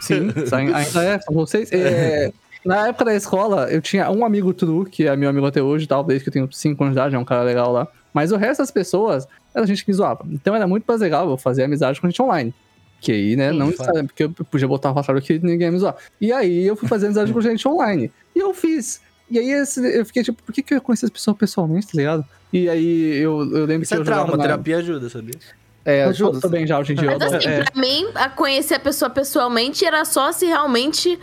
Sim, ainda é, são vocês. É, na época da escola, eu tinha um amigo true, que é meu amigo até hoje, tal, desde que eu tenho 5 anos de idade, é um cara legal lá. Mas o resto das pessoas era gente que me zoava. Então era muito mais legal eu fazer amizade com gente online. Que aí, né, Sim, não necessariamente, porque eu podia botar uma passagem que ninguém ia me zoar. E aí eu fui fazer amizade com gente online. E eu fiz. E aí esse- eu fiquei tipo, por que, que eu conheci essa pessoa pessoalmente, tá ligado? E aí eu, eu lembro Isso que é eu jogava trauma, na- terapia ajuda, sabia? É, ajuda. tô bem já hoje em dia. Mas adoro- assim, é. pra mim, a conhecer a pessoa pessoalmente era só se realmente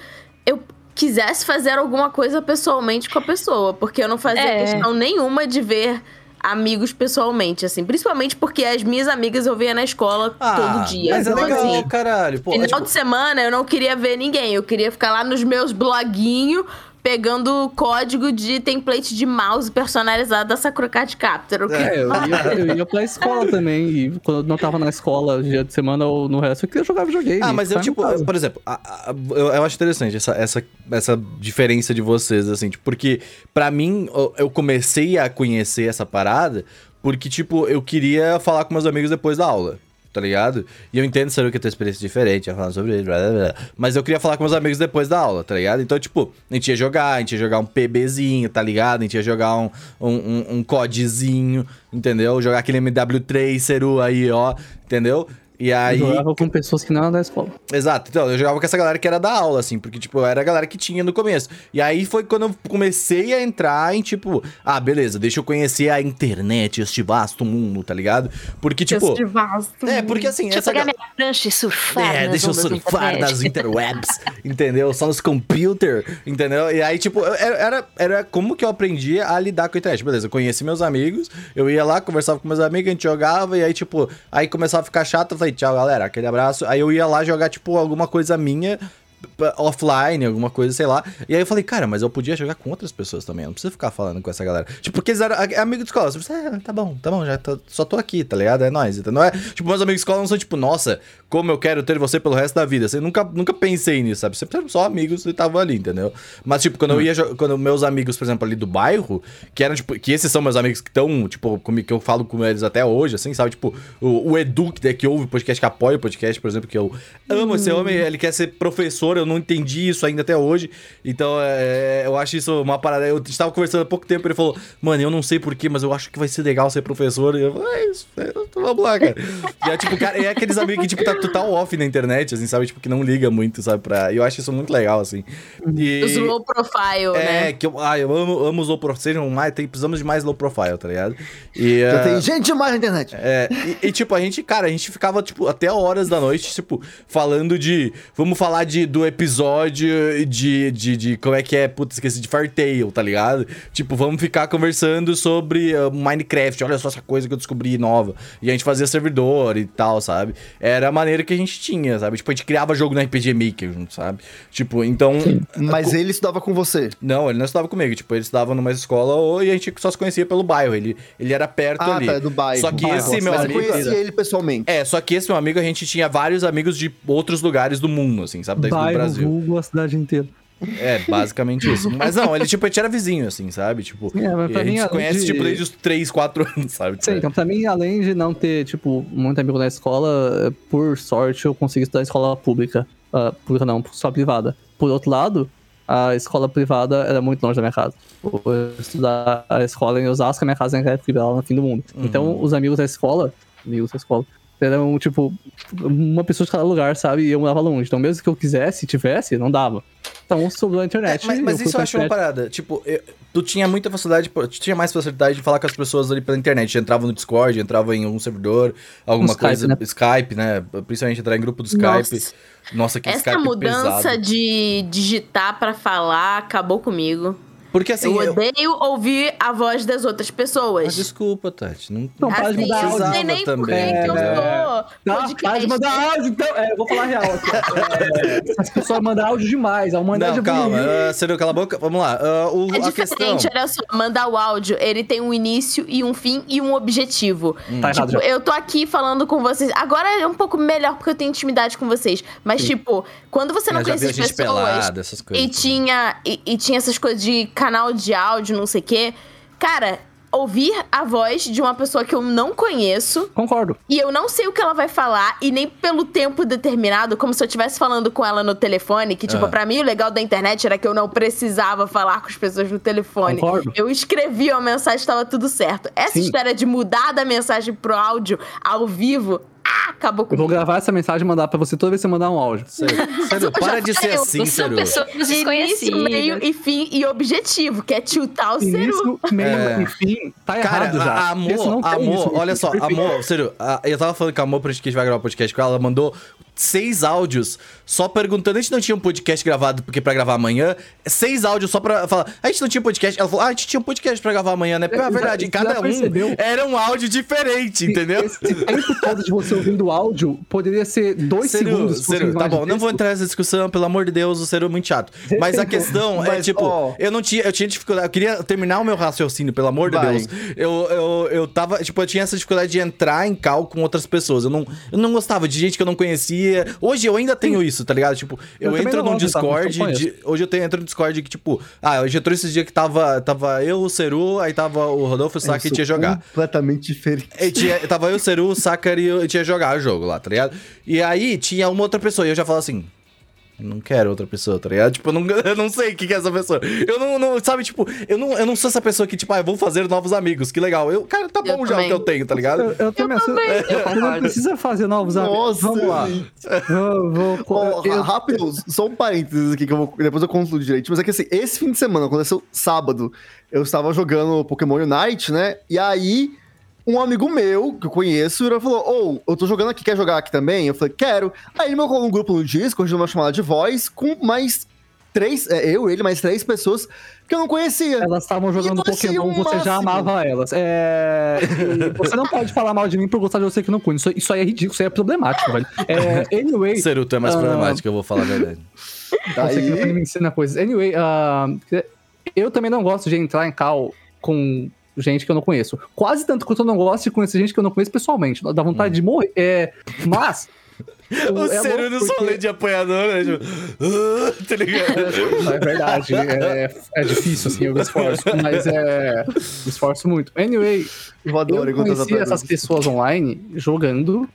eu quisesse fazer alguma coisa pessoalmente com a pessoa. Porque eu não fazia É. questão nenhuma de ver amigos pessoalmente, assim. Principalmente porque as minhas amigas eu via na escola todo dia. Ah, Mas é Então, legal, assim, caralho. Pô, Final é, tipo, de semana eu não queria ver ninguém. Eu queria ficar lá nos meus bloguinhos pegando código de template de mouse personalizado da Sakura Card Captor. É, eu ia, eu ia pra escola também. E quando eu não tava na escola, dia de semana ou no resto, eu queria jogar videogame. Ah, mas eu, tipo, por exemplo, a- a- eu, eu acho interessante essa, essa, essa diferença de vocês, assim, tipo, porque pra mim, eu- eu comecei a conhecer essa parada porque, tipo, eu queria falar com meus amigos depois da aula. Tá ligado? E eu entendo saber que eu tenho experiência diferente, ia falar sobre isso, blá, blá, blá. mas eu queria falar com meus amigos depois da aula, tá ligado? Então, tipo, a gente ia jogar, a gente ia jogar um PBzinho, tá ligado? A gente ia jogar um, um, um, um CODzinho, entendeu? Jogar aquele MW3 Ceru aí, ó, entendeu? E aí. Eu jogava com pessoas que não eram da escola. Exato, então eu jogava com essa galera que era da aula, assim, porque, tipo, eu era a galera que tinha no começo. E aí foi quando eu comecei a entrar em, tipo, ah, beleza, deixa eu conhecer a internet, este vasto mundo, tá ligado? Porque, tipo. Este vasto É, porque assim, Deixa eu essa. pegar ga- minha prancha e surfar. É, nas deixa eu surfar internet. nas interwebs, entendeu? Só nos computer, entendeu? E aí, tipo, eu- era, era, era como que eu aprendi a lidar com a internet. Beleza, eu conheci meus amigos, eu ia lá, conversava com meus amigos, a gente jogava, e aí, tipo, aí começava a ficar chato, eu falei, tchau, galera, aquele abraço. Aí eu ia lá jogar, tipo, alguma coisa minha offline, alguma coisa, sei lá. E aí eu falei, cara, mas eu podia jogar com outras pessoas também, eu não precisa ficar falando com essa galera. Tipo, porque eles eram é amigo de escola. Você pensa, é, tá bom, tá bom, já tô- só tô aqui, tá ligado? É nóis. Então, não é, tipo, meus amigos de escola não são tipo, nossa, como eu quero ter você pelo resto da vida. Você nunca, nunca pensei nisso, sabe? Sempre eram só amigos e estavam ali, entendeu? Mas, tipo, quando eu ia, jo- quando meus amigos, por exemplo, ali do bairro, que eram, tipo, que esses são meus amigos que estão, tipo, comigo, que eu falo com eles até hoje, assim, sabe? Tipo, o, o Edu, que, que ouve o podcast, que apoia o podcast, por exemplo, que eu amo esse homem, ele quer ser professor, eu não entendi isso ainda até hoje. Então, é, eu acho isso uma parada. Eu estava conversando há pouco tempo, ele falou, mano, eu não sei porquê, mas eu acho que vai ser legal ser professor. E eu falei, é isso, é, vamos lá, cara. E é tipo, cara, é aqueles amigos que, tipo, tá total off na internet, assim, sabe? Tipo, que não liga muito, sabe? Pra... E eu acho isso muito legal, assim. E... Os low profile, É, né? que eu, ah, eu amo, amo os low profile. Sejam mais, tem, precisamos de mais low profile, tá ligado? E, Já ah, tem gente demais na internet. é, e, e, tipo, a gente, cara, a gente ficava, tipo, até horas da noite, tipo, falando de. Vamos falar de, do episódio de, de, de. Como é que é? Putz, esqueci de Fartail, tá ligado? Tipo, vamos ficar conversando sobre ah, Minecraft. Olha só essa coisa que eu descobri nova. E a gente fazia servidor e tal, sabe? Era a maneira que a gente tinha, sabe? Tipo, a gente criava jogo no RPG Maker junto, sabe? Tipo, então. Mas ele estudava com você. Não, ele não estudava comigo. Tipo, ele estudava numa escola ou- e a gente só se conhecia pelo bairro. Ele, ele era perto Ah, ali. tá, do bairro. Só que Bairro. esse meu Mas amigo. eu conhecia ele pessoalmente. É, só que esse meu amigo, a gente tinha vários amigos de outros lugares do mundo, assim, sabe? Daí do Bairro, Brasil. vulgo, a cidade inteira. É, basicamente isso. Mas não, ele, tipo, a gente era vizinho, assim, sabe? Tipo, É, mas pra a mim, gente se conhece, de- tipo, desde os 3, 4 anos, sabe? Sim, então pra mim, além de não ter, tipo, muito amigo na escola, por sorte eu consegui estudar em escola pública. Ah, pública não, só privada. Por outro lado, a escola privada era muito longe da minha casa. Eu estudar a escola em Osasco, a minha casa era lá no fim do mundo. Então, os amigos da escola, amigos da escola, eram, tipo, uma pessoa de cada lugar, sabe? E eu morava longe. Então, mesmo que eu quisesse, tivesse, não dava. Então, sobrou a internet. É, mas mas eu isso eu acho uma parada. Tipo, eu- tu tinha muita facilidade, tu tinha mais facilidade de falar com as pessoas ali pela internet. Entrava no Discord, entrava em um servidor, alguma Um Skype, coisa, né? Skype, né? Principalmente entrar em grupo do Skype. Nossa. Nossa, que Essa Skype mudança pesado. de digitar pra falar acabou comigo. Porque assim, eu eu- odeio ouvir a voz das outras Ah, pessoas. desculpa, Tati. Não, Não, assim, mandar eu não áudio. sei nem por que também, que eu né? Sou para podcast. de mandar áudio, então. É, eu vou falar real aqui. É, as pessoas mandam áudio demais. A humanidade Não, calma. Uh, Ciro, cala a boca. Vamos lá. Ah, o, É a questão... diferente, olha só, mandar o áudio, ele tem um início e um fim e um objetivo. Tá errado Tipo, já. eu tô aqui falando com vocês. Agora é um pouco melhor porque eu tenho intimidade com vocês. Mas, tipo, quando você não Eu conhecia as pessoas pelada, essas coisas. e tinha, e, e tinha essas coisas de canal de áudio, não sei o quê. Cara, ouvir a voz de uma pessoa que eu não conheço Concordo. e eu não sei o que ela vai falar, e nem pelo tempo determinado, como se eu estivesse falando com ela no telefone, que, tipo, Ah. pra mim o legal da internet era que eu não precisava falar com as pessoas no telefone. Concordo. Eu escrevia uma mensagem e tava tudo certo. Essa Sim. história de mudar da mensagem pro áudio ao vivo, ah, acabou Eu vou comigo. gravar essa mensagem e mandar pra você toda vez que você mandar um áudio. Ciro, Ciro, para de ser assim, São Ciro. pessoas De início, desconhecidas. meio e fim e objetivo, que é tiltar o Ceru. Início, meio É. e fim, tá Cara, errado já. Porque amor, amor, isso, olha isso só, é amor, a- eu tava falando com a amor pra gente que a gente vai gravar um podcast com ela, ela mandou seis áudios só perguntando, a gente não tinha um podcast gravado porque pra gravar amanhã, seis áudios só pra falar, a gente não tinha podcast, ela falou, ah, a gente tinha um podcast pra gravar amanhã, né? Porque, É, na verdade, cada um percebeu? era um áudio diferente, entendeu? Esse tempo todo de você ouvindo áudio poderia ser dois Ciro, segundos. se fosse Ciro, tá de bom, não vou texto. entrar nessa discussão, pelo amor de Deus, o Ciro é muito chato. Mas a questão é, Mas, tipo, ó. eu não tinha, eu tinha dificuldade, eu queria terminar o meu raciocínio, pelo amor de Vai. Deus. Eu, eu, eu tava, tipo, eu tinha essa dificuldade de entrar em cal com outras pessoas. Eu não, eu não gostava de gente que eu não conhecia. Hoje eu ainda tenho isso, tá ligado? Tipo, eu, Eu entro num tá? Discord, conheço. de- hoje eu tenho, entro no Discord que, tipo, ah, hoje entrou esses dias que tava, tava eu, o Ceru, aí tava o Rodolfo, o Saka e tinha jogar. Completamente diferente. E tinha, tava eu, o Ceru, o Sakari e eu tinha jogar o jogo lá, tá ligado? E aí tinha uma outra pessoa, e eu já falo assim. Não quero outra pessoa, tá ligado? Tipo, eu não, eu não sei o que, que é essa pessoa. Eu não, não- sabe, tipo, eu não, eu não sou essa pessoa que, tipo, ah, eu vou fazer novos amigos, que legal. Eu, cara, tá Eu bom já o também. que eu tenho, tá ligado? Eu, eu também, você- também, você não precisa fazer novos amigos. Nossa, Vamos lá. gente. Vou, eu- rápido, só um parênteses aqui que eu vou. Depois eu concluo direito. Mas é que assim, esse fim de semana, aconteceu sábado, eu estava jogando Pokémon Unite, né? E aí, um amigo meu, que eu conheço, ele falou: Ô, eu tô jogando aqui, quer jogar aqui também? Eu falei, quero. Aí ele me colocou num grupo no Discord, numa chamada de voz, com mais três. é, eu, ele, mais três pessoas que eu não conhecia. Elas estavam jogando Pokémon, o você já amava elas. É... você não pode falar mal de mim por gostar de você que não conheço. Isso, isso aí é ridículo, isso aí é problemático, velho. É, anyway, Ceru, tu é mais Ah. problemático, eu vou falar a verdade. você que Daí, me ensina coisas. Anyway, ah, eu também não gosto de entrar em call com gente que eu não conheço. Quase tanto quanto eu não gosto de conhecer gente que eu não conheço pessoalmente. Dá vontade de morrer. É, mas. O é louco no porque- de apoiador, né? Tipo, "Ah", tá ligado? É verdade, é, é difícil, assim, eu me esforço, mas é. Me esforço muito. Anyway, eu adoro eu conheci essas pessoas online jogando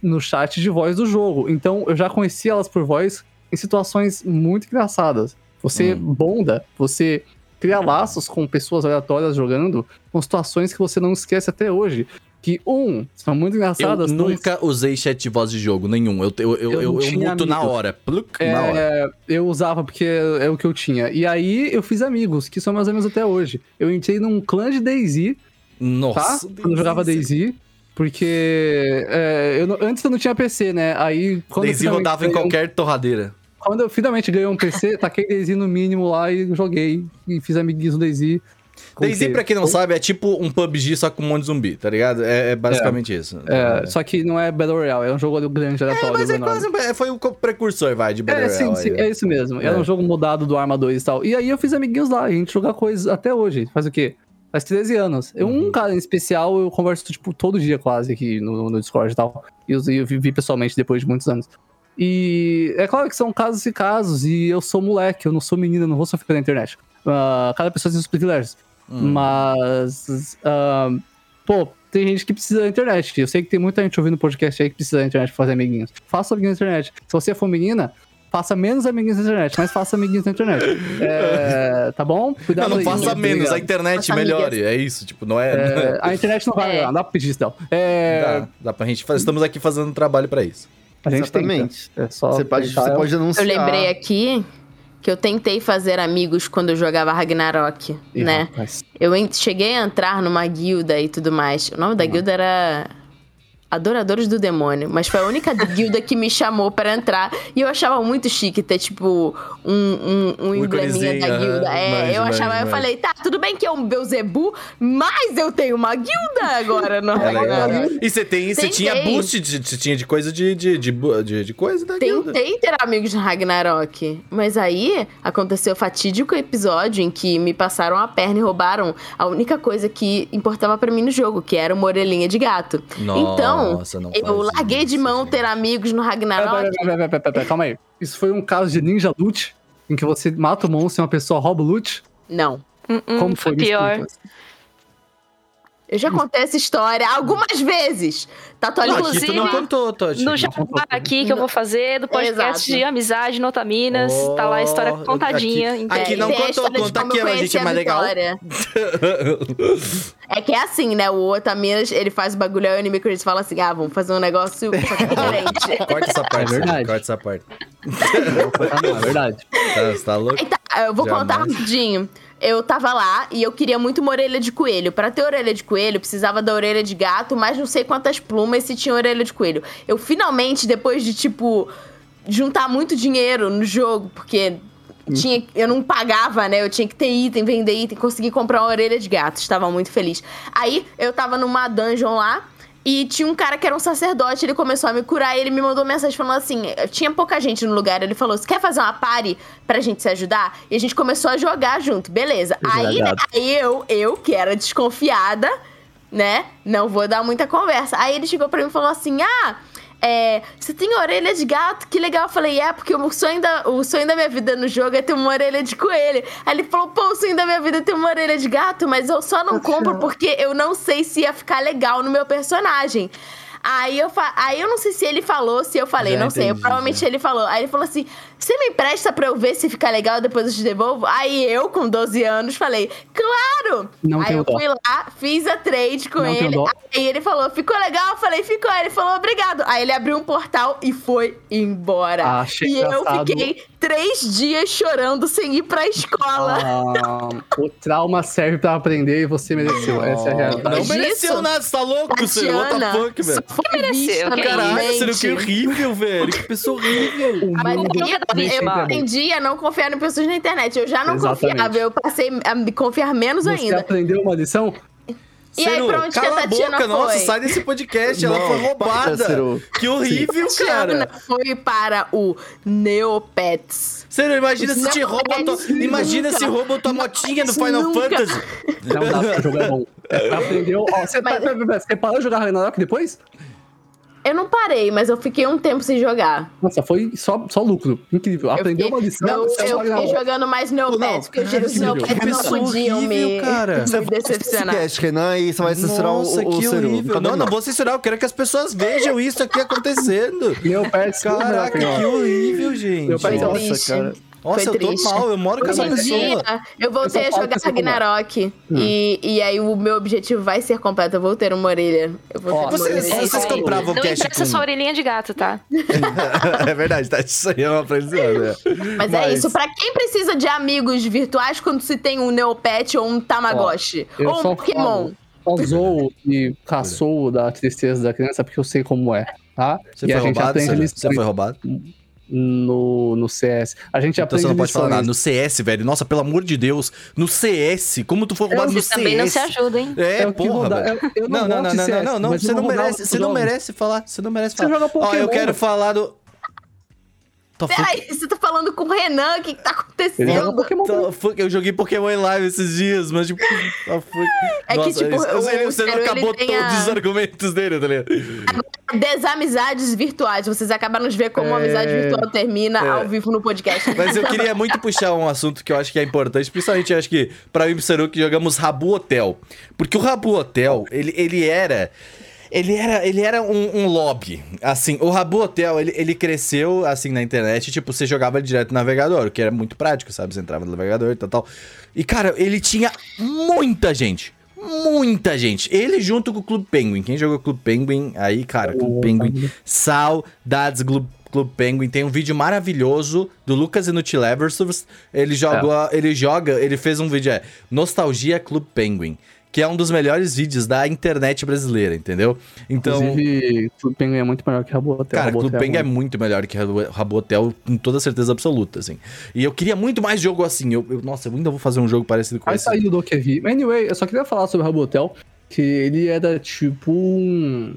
no chat de voz do jogo. Então eu já conheci elas por voz em situações muito engraçadas. Você Hum. bonda, você cria laços com pessoas aleatórias jogando com situações que você não esquece até hoje. Que, um, são muito Eu engraçadas. dois, nunca usei chat de voz de jogo nenhum. Eu, eu, eu, Eu eu, eu muto na amigos. hora. Pluk, na hora. É, eu usava porque é o que eu tinha. E aí eu fiz amigos, que são meus amigos até hoje. Eu entrei num clã de DayZ, tá? Nossa. Quando eu jogava DayZ. Porque é, eu antes eu não tinha PC, né? Aí quando eu Daisy rodava em um- qualquer torradeira. Quando eu finalmente ganhei um PC, taquei DayZ no mínimo lá e joguei. E fiz amiguinhos no Daisy, que- pra quem não sabe, é tipo um PUBG só com um monte de zumbi, tá ligado? É, é basicamente isso. É, só que não é Battle Royale, é um jogo grande, aleatório. mas é quase. é, Foi o precursor, vai, de Battle É, sim, Royale sim, né? é isso mesmo. Era É. um jogo mudado do Arma 2 e tal. E aí eu fiz amiguinhos lá, a gente joga coisas até hoje. Faz o quê? Faz 13 anos. Eu, Uhum. Um cara em especial, eu converso, tipo, todo dia quase aqui no, no Discord e tal. E eu, eu vi vi pessoalmente depois de muitos anos. E é claro que são casos e casos, e eu sou moleque, eu não sou menina, não vou sofrer pela internet. Ah, cada pessoa tem seus privilégios. Hum. Mas. ah, pô, tem gente que precisa da internet. Eu sei que tem muita gente ouvindo podcast aí que precisa da internet pra fazer amiguinhos. Faça amiguinhos na internet. Se você for menina, faça menos amiguinhos na internet, mas faça amiguinhos na internet. É, tá bom? Não, Cuidado não aí, faça né? menos, a internet Faça melhore. É isso, tipo, não é. É, a internet não vai, É. não dá pra pedir isso, não. É, Dá, dá pra gente fazer. Estamos aqui fazendo um trabalho pra isso. A gente Exatamente. tenta. É só Você pode, tentar, você pode Eu denunciar. lembrei aqui que eu tentei fazer amigos quando eu jogava Ragnarok, Ih, né? rapaz. Eu cheguei a entrar numa guilda e tudo mais. O nome da guilda era Adoradores do Demônio, mas foi a única guilda que me chamou pra entrar. E eu achava muito chique ter, tipo, um, um, um embleminha da guilda. É, Manjo, eu achava, manjo, eu falei, tá, tudo bem que é um Beuzebu, mas eu tenho uma guilda agora no É legal. Ragnarok. E você tem, você tinha Tentei. boost, de, você tinha de coisa de, de, de, de, de coisa da guilda. Tentei ter amigos no Ragnarok, mas aí aconteceu o fatídico episódio em que me passaram a perna e roubaram a única coisa que importava pra mim no jogo, que era uma orelhinha de gato. então, Nossa, não eu larguei de isso, mão gente. ter amigos no Pera, Ragnarok. pera, pera, pera, pera, pera, calma aí. Isso foi um caso de ninja loot, em que você mata o monstro e uma pessoa rouba o loot? Não. Hum, hum, Como foi pior. explica. Eu já contei essa história algumas vezes. Tá Tatuagem, Não, aqui tu não Inclusive, contou, Totti. No jabá aqui que eu vou fazer do podcast Exato. de amizade Notaminas, tá lá a história Oh, contadinha. aqui- aqui não contou, conta aqui, a gente é mais legal. É que é assim, né? O Otaminas, ele faz o bagulho, aí o inimigo eles fala assim: ah, vamos fazer um negócio diferente. Corta essa parte, É verdade. Corta essa parte. Não, é verdade. Tá, você tá louco? Aí tá, eu vou Jamais. contar rapidinho. Eu tava lá e eu queria muito uma orelha de coelho. Pra ter orelha de coelho, precisava da orelha de gato, mas não sei quantas plumas se tinha orelha de coelho. Eu finalmente, depois de, tipo, juntar muito dinheiro no jogo, porque tinha, eu não pagava, né? Eu tinha que ter item, vender item, consegui comprar uma orelha de gato. Estava muito feliz. Aí eu tava numa dungeon lá. E tinha um cara que era um sacerdote, ele começou a me curar e ele me mandou mensagem falando assim: tinha pouca gente no lugar. Ele falou: Você quer fazer uma party pra gente se ajudar? E a gente começou a jogar junto, beleza. Aí, né, aí eu, eu, que era desconfiada, né? Não vou dar muita conversa. Aí ele chegou pra mim e falou assim: Ah, é, você tem orelha de gato? Que legal. Eu falei: É, porque o sonho, da, o sonho da minha vida no jogo é ter uma orelha de coelho. Aí ele falou: Pô, o sonho da minha vida é ter uma orelha de gato, mas eu só não compro porque eu não sei se ia ficar legal no meu personagem. Aí eu, fa- aí eu não sei se ele falou, se eu falei, Já não sei. Eu, entendi, provavelmente já. ele falou. Aí ele falou assim: Você me empresta pra eu ver se fica legal depois eu te devolvo? Aí eu, com 12 anos, falei: Claro! Não aí eu dó. fui lá, fiz a trade com Não ele. Aí ele falou: Ficou legal? Eu falei: Ficou. Aí ele falou: Obrigado. Aí ele abriu um portal e foi embora. Achei e eu engraçado. fiquei três dias chorando sem ir pra escola. Ah, o trauma serve pra aprender e você mereceu. Essa é a realidade. Não mereceu nada, você tá louco, Ciro? What the Tatiana, fuck, velho? foi mereceu, Caralho. Ciro, que horrível, velho. Que pessoa horrível. Mundo aí eu, aprendi a não confiar em pessoas na internet. Eu já não Exatamente. confiava, eu passei a me confiar menos Você ainda. aprendeu uma lição? E aí, Ciro, pra onde que a cala a Tatiana boca, nossa, foi? sai desse podcast. Ela Não, foi para, roubada. Ciro. Que horrível, Tatiana cara. foi para o Neopets. Ciro, imagina se te rouba tua... Imagina se rouba tua motinha no Final nunca. Fantasy. Não dá pra jogar bom. Aprendeu. Ó, você, Mas- pera, pera, pera, você parou de jogar Ragnarok depois? Eu não parei, mas eu fiquei um tempo sem jogar. Nossa, foi só, só lucro. Incrível. Eu Aprendeu fiquei- uma lição. Eu, é eu fiquei jogando mais Neopets, porque cara, os que Neopets não pessoa podiam me, cara. me Você vai decepcionar. podcast, Renan, e você vai censurar o, Nossa, o, o que Ciro. horrível. Cadê Não, o não vou censurar. Eu quero que as pessoas vejam isso aqui acontecendo. Meu pé Caraca, que horrível, gente. Meu pai Foi Nossa, cara. Nossa, Foi eu tô triste. mal. Eu moro com essa pessoa. eu voltei Eu a jogar sou Ragnarok. E, e aí o meu objetivo vai ser completo. Eu vou ter uma orelha. Eu vou ter Ó, uma Vocês, orelha. vocês compravam Não cash empresta com... sua orelhinha de gato, tá? é verdade, tá? Isso aí é uma aprendizagem. né? Mas, é isso. Pra quem precisa de amigos virtuais quando se tem um Neopet ou um Tamagotchi? Ou um Pokémon? zoou e caçou da tristeza da criança porque eu sei como é, tá? Você e foi a gente roubado, lições Você foi roubado? No, no CS. A gente Então aprende você não pode falar nada. No CS, velho. Nossa, pelo amor de Deus. No CS. Como tu foi roubado no Você também não CS? se ajuda, hein? É, É porra, velho. eu- eu Não, não não, não, não, CS, não, não, eu Você não merece, você não merece falar. Você não merece Você falar. joga Ó, eu Pokémon. quero falar do. Peraí, você tá falando com o Renan? O que, que tá acontecendo? Pokémon. Fuck, eu joguei Pokémon em live esses dias, mas tipo. tá, fuck. É que, tipo, isso- o- ele- você não acabou todos a- os argumentos dele, tá ligado? Desamizades virtuais. Vocês acabaram de ver como É. uma amizade virtual termina É. ao vivo no podcast. Mas eu queria muito puxar um assunto que eu acho que é importante, principalmente eu acho que pra mim e pro Saru que jogamos Rabu Hotel. Porque o Rabu Hotel, ele, ele era. Ele era, ele era um, um lobby. Assim, o Rabu Hotel, ele, ele cresceu assim na internet, tipo, você jogava ele direto no navegador, o que era muito prático, sabe? Você entrava no navegador e tal, tal. E, cara, ele tinha muita gente. Muita gente. Ele junto com o Clube Penguin. Quem jogou Clube Penguin, aí, cara, Clube Penguin. tá. Saudades Clube, Club Penguin. Tem um vídeo maravilhoso do Lucas Inutileversus. Ele joga, é. ele joga, ele fez um vídeo, é Nostalgia Club Penguin que é um dos melhores vídeos da internet brasileira, entendeu? Então, Inclusive, Clube Penguin é muito melhor que Rabo Hotel. Cara, Clube Penguin é muito melhor que Rabo Hotel, com toda certeza absoluta, assim. E eu queria muito mais jogo assim. Eu, eu nossa, eu ainda vou fazer um jogo parecido com esse. Vai sair do QV. Anyway, eu só queria falar sobre Rabo Hotel, que ele era tipo um...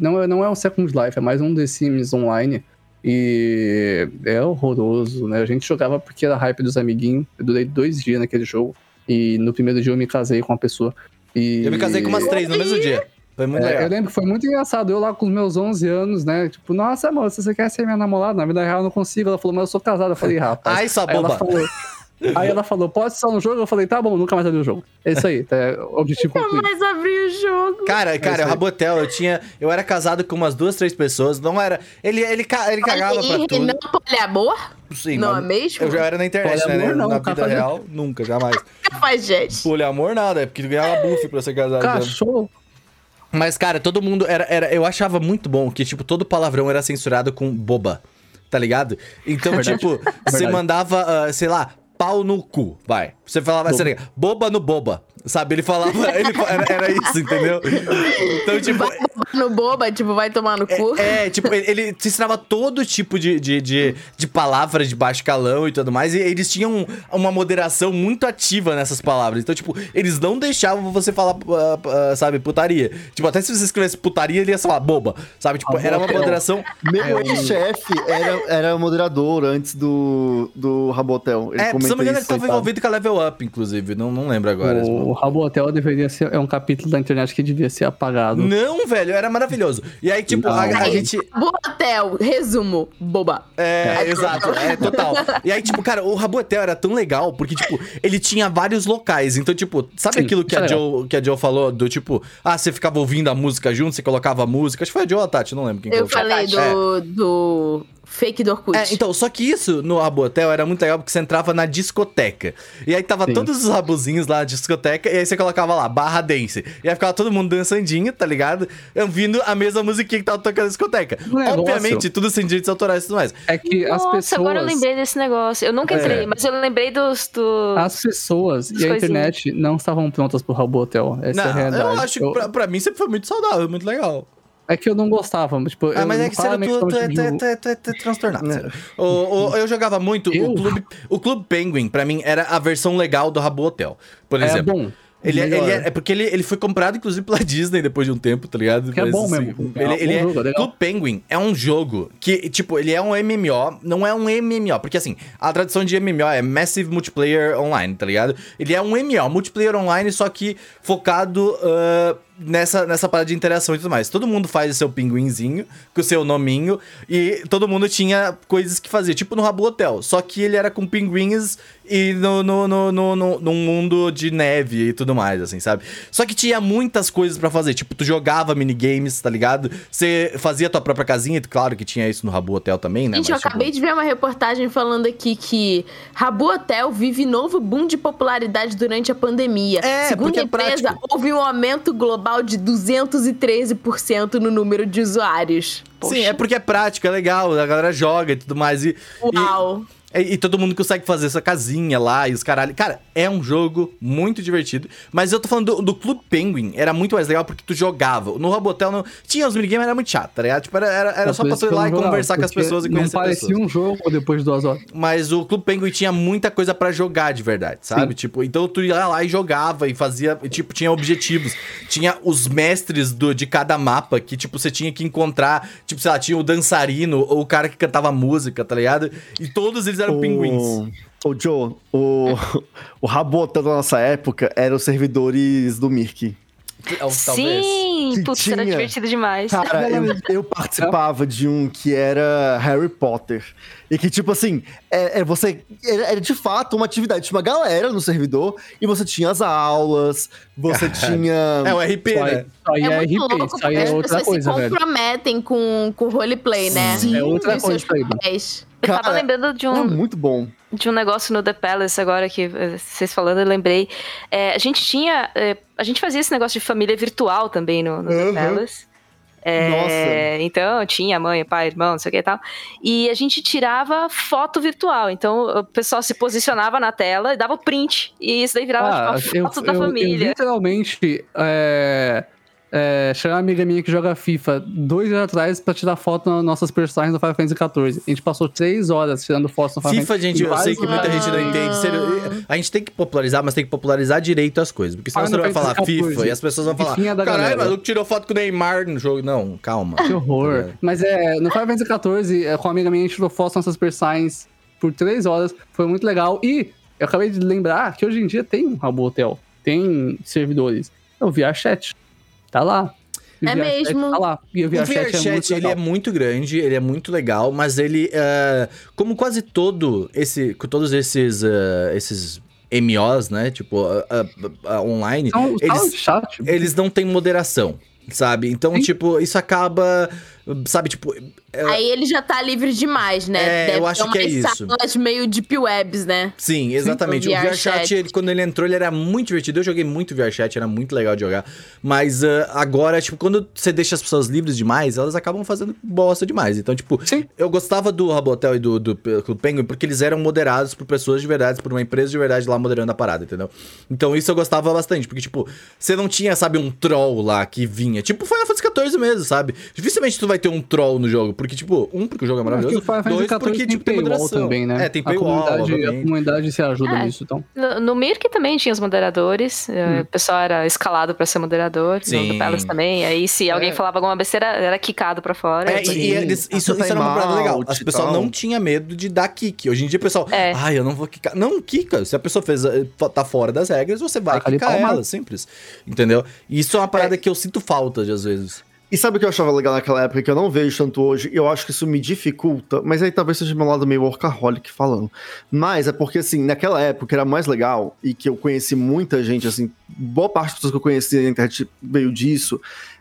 Não, é, não é um Second Life, é mais um The Sims online. E é horroroso, né? A gente jogava porque era hype dos amiguinhos. Eu durei dois dias naquele jogo. E no primeiro dia eu me casei com uma pessoa. E... Eu me casei com umas três no mesmo dia. Foi muito é, legal. Eu lembro que foi muito engraçado. Eu lá com os meus 11 anos, né? Tipo, nossa, moça, você quer ser minha namorada? Na vida real eu não consigo. Ela falou, mas eu sou casada. Eu falei, rapaz. Ai, sua boba. Ela falou, Aí ela falou, pode estar no jogo? Eu falei, tá bom, nunca mais abri o jogo. É isso aí, tá, é objetivo nunca mais abri o jogo. Cara, cara, é o Rabotel, eu tinha... Eu era casado com umas duas, três pessoas, não era... Ele, ele, ele cagava pra tudo. não poliamor? Sim, não é mesmo? Eu já era na internet, poliamor, né? Não, na vida real, nunca, jamais. Faz gente. Poliamor nada, é porque tu ganhava buff pra ser casado. Cachorro. Mas, cara, todo mundo era, era. Eu achava muito bom que, tipo, todo palavrão era censurado com boba. Tá ligado? Então, tipo, você mandava, uh, sei lá, pau no cu, vai. Você falava assim, boba no boba. Sabe? Ele falava. Ele, era, era, isso, entendeu? Então, tipo. Vai no boba, tipo, vai tomar no cu. É, é tipo, ele, ele te ensinava todo tipo de, de, de, de palavras de baixo calão e tudo mais. E eles tinham uma moderação muito ativa nessas palavras. Então, tipo, eles não deixavam você falar, uh, uh, sabe, putaria. Tipo, até se você escrevesse putaria, ele ia falar boba. Sabe? Tipo, era uma moderação. Meu ex-chefe era, era moderador antes do, do Rabotel. Ele é, se não me engano, ele estava envolvido com a Level Up, inclusive. Não, não lembro agora. O, Rabo Hotel deveria ser. É um capítulo da internet que devia ser apagado. Não, velho, era maravilhoso. E aí, tipo, a, a, gente. Rabo Hotel, resumo, boba. É, é exato, é total. E aí, tipo, cara, o Rabo Hotel era tão legal, porque, tipo, ele tinha vários locais. Então, tipo, sabe Sim, aquilo que a, Joe, que a Joe falou? Do tipo, ah, você ficava ouvindo a música junto, você colocava a música. Acho que foi a Joe ou a Tati, não lembro quem Eu falei do, é. do fake do Orkut. É, então, só que isso no Rabo Hotel era muito legal porque você entrava na discoteca. E aí tava Sim. todos os rabuzinhos lá na discoteca, e aí você colocava lá, barra dance. E aí ficava todo mundo dançandinho, tá ligado? Ouvindo a mesma musiquinha que tava tocando na discoteca. Negócio. Obviamente, tudo sem direitos autorais e tudo mais. É que Nossa, as pessoas. agora eu lembrei desse negócio. Eu nunca entrei, é. mas eu lembrei dos. Do... As pessoas e a internet não estavam prontas pro Rabo Hotel. Essa não, é a realidade. Eu acho que pra, pra mim sempre foi muito saudável, muito legal. É que eu não gostava, tipo... Ah, mas é que você era tu, tu, tu, tu, tu, transtornado. É. O, o, eu jogava muito eu? o Clube, o Clube Penguin, pra mim, era a versão legal do Rabo Hotel, por é exemplo. É bom. Ele, é, ele é, é, porque ele, ele foi comprado, inclusive, pela Disney depois de um tempo, tá ligado? Que é bom assim, mesmo. Ele, é, ele é, jogo, é Club Penguin é um jogo que, tipo, ele é um MMO, não é um MMO, porque assim, a tradução de MMO é Massive Multiplayer Online, tá ligado? Ele é um MMO, multiplayer online, só que focado uh, nessa, nessa parada de interação e tudo mais. Todo mundo faz o seu pinguinzinho, com o seu nominho, e todo mundo tinha coisas que fazer, tipo no Rabu Hotel. Só que ele era com pinguins e no, no, no, no, no, no mundo de neve e tudo mais, assim, sabe? Só que tinha muitas coisas para fazer. Tipo, tu jogava minigames, tá ligado? Você fazia tua própria casinha, claro que tinha isso no Rabu Hotel também, né? Gente, Mas, eu tipo... acabei de ver uma reportagem falando aqui que Rabu Hotel vive novo boom de popularidade durante a pandemia. É, Segundo a é empresa, é houve um aumento global global de 213% no número de usuários. Poxa. Sim, é porque é prático, é legal, a galera joga e tudo mais. E, Uau! E... E, e, todo mundo consegue fazer essa casinha lá e os caralho. Cara, é um jogo muito divertido. Mas eu tô falando do, do Clube Penguin. Era muito mais legal porque tu jogava. No Robotel não. Tinha os minigames, era muito chato, tá ligado? Tipo, era, era, era só pra tu ir lá e conversar com as pessoas e conhecer Não parecia um jogo depois de duas horas. Mas o Clube Penguin tinha muita coisa para jogar de verdade, sabe? Sim. Tipo, então tu ia lá e jogava e fazia. Tipo, tinha objetivos. Tinha os mestres do, de cada mapa que, tipo, você tinha que encontrar. Tipo, sei lá, tinha o dançarino ou o cara que cantava música, tá ligado? E todos eles eram o... pinguins. O Joe, o, o Rabota da nossa época eram os servidores do Mirk. Sim, putz, tinha... era divertido demais. Cara, eu, eu, participava de um que era Harry Potter. E que, tipo assim, é, é você. Era, era, de fato uma atividade. Tinha uma galera no servidor e você tinha as aulas, você tinha. É o RP, só, né? Só é, é RP, louco, aí é outra coisa. As pessoas se comprometem com, com roleplay, né? Sim, é outra coisa. Eu tava lembrando de um. É muito bom. De um negócio no The Palace, agora que eh, vocês falando, eu lembrei. É, a gente tinha. É, a gente fazia esse negócio de família virtual também no, no uhum. Palace. É, Nossa. Então, tinha mãe, pai, irmão, não sei o que e tal. E a gente tirava foto virtual. Então, o pessoal se posicionava na tela e dava o print. E isso daí virava Ah, tipo, a eu, foto da eu- eu família. literalmente é, é, uma amiga minha que joga FIFA dois anos atrás pra tirar foto nas nossas personagens do Final Fantasy XIV. A gente passou três horas tirando fotos no Final FIFA, Fantasy gente, eu sei que muita gente não Ah. entende. Sério, a gente tem que popularizar, mas tem que popularizar direito as coisas. Porque senão você Final vai falar FIFA 14. e as pessoas vão falar: caralho, galera." maluco tirou foto com o Neymar no jogo. Não, calma. Que horror. Tá Mas é, no Final Fantasy XIV, é, com a amiga minha, a gente tirou fotos nas nossas personagens por três horas. Foi muito legal. E eu acabei de lembrar que hoje em dia tem um Rabo Hotel. Tem servidores. É o VRChat. Tá lá. O É mesmo. Tá lá. E o O VRChat, é muito ele legal. é muito grande, ele é muito legal, mas ele, eh, como quase todo esse, com todos esses, eh, esses MOs, né, tipo, ah, online, São- eles- chat. eles não têm moderação, sabe? Então, Sim. tipo, isso acaba, sabe, tipo, Aí ele já tá livre demais, né? É, eu acho que é isso. meio deep webs, né? Sim, exatamente. o VRChat. Ele, quando ele entrou, ele era muito divertido. Eu joguei muito VRChat, era muito legal de jogar. Mas ah, agora, tipo, quando você deixa as pessoas livres demais, elas acabam fazendo bosta demais. Então, tipo, Sim. eu gostava do Rabotel e do, do, do Penguin porque eles eram moderados por pessoas de verdade, por uma empresa de verdade lá moderando a parada, entendeu? Então isso eu gostava bastante, porque, tipo, você não tinha, sabe, um troll lá que vinha. Tipo, Final Fantasy XIV mesmo, sabe? Dificilmente tu vai ter um troll no jogo, porque, tipo, um, porque o jogo é Acho que maravilhoso. o Final Fantasy Dois, porque, tem tipo, tem moderação. também, né? É, tem a paywall, comunidade, a comunidade se ajuda É. nisso, então. No, no Mirk também tinha os moderadores. eh, O pessoal era escalado pra ser moderador. No Sim. do Palace também. Aí se alguém falava alguma besteira, era quicado pra fora. É, e, e eles- isso, isso era uma parada legal. As pessoas tal. não tinha medo de dar kick. Hoje em dia o pessoal, É. ai, eu não vou quicar. Não, quica. Se a pessoa fez, eh, tá fora das regras, você vai quicar palmada. ela, simples. Entendeu? E isso é uma parada que eu sinto falta de às vezes. E sabe o que eu achava legal naquela época, que eu não vejo tanto hoje, e eu acho que isso me dificulta, mas aí talvez seja meu lado meio workaholic falando. Mas é porque, assim, naquela época era mais legal, e que eu conheci muita gente, assim, boa parte das pessoas que eu conheci na internet veio disso,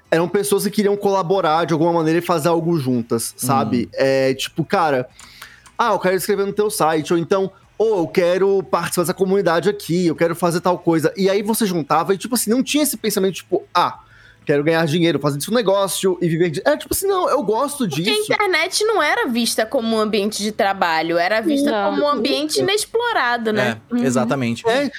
eram pessoas que queriam colaborar de alguma maneira e fazer algo juntas, sabe? É tipo, cara, ah, eu quero escrever no teu site, ou então, ou eu quero participar dessa comunidade aqui, eu quero fazer tal coisa. E aí você juntava e, tipo assim, não tinha esse pensamento, tipo, ah, quero ganhar dinheiro, fazer disso um negócio e viver de. É, tipo assim, não, eu gosto Porque a disso. internet não era vista como um ambiente de trabalho, era vista Não. como um ambiente inexplorado, né? É, exatamente. É.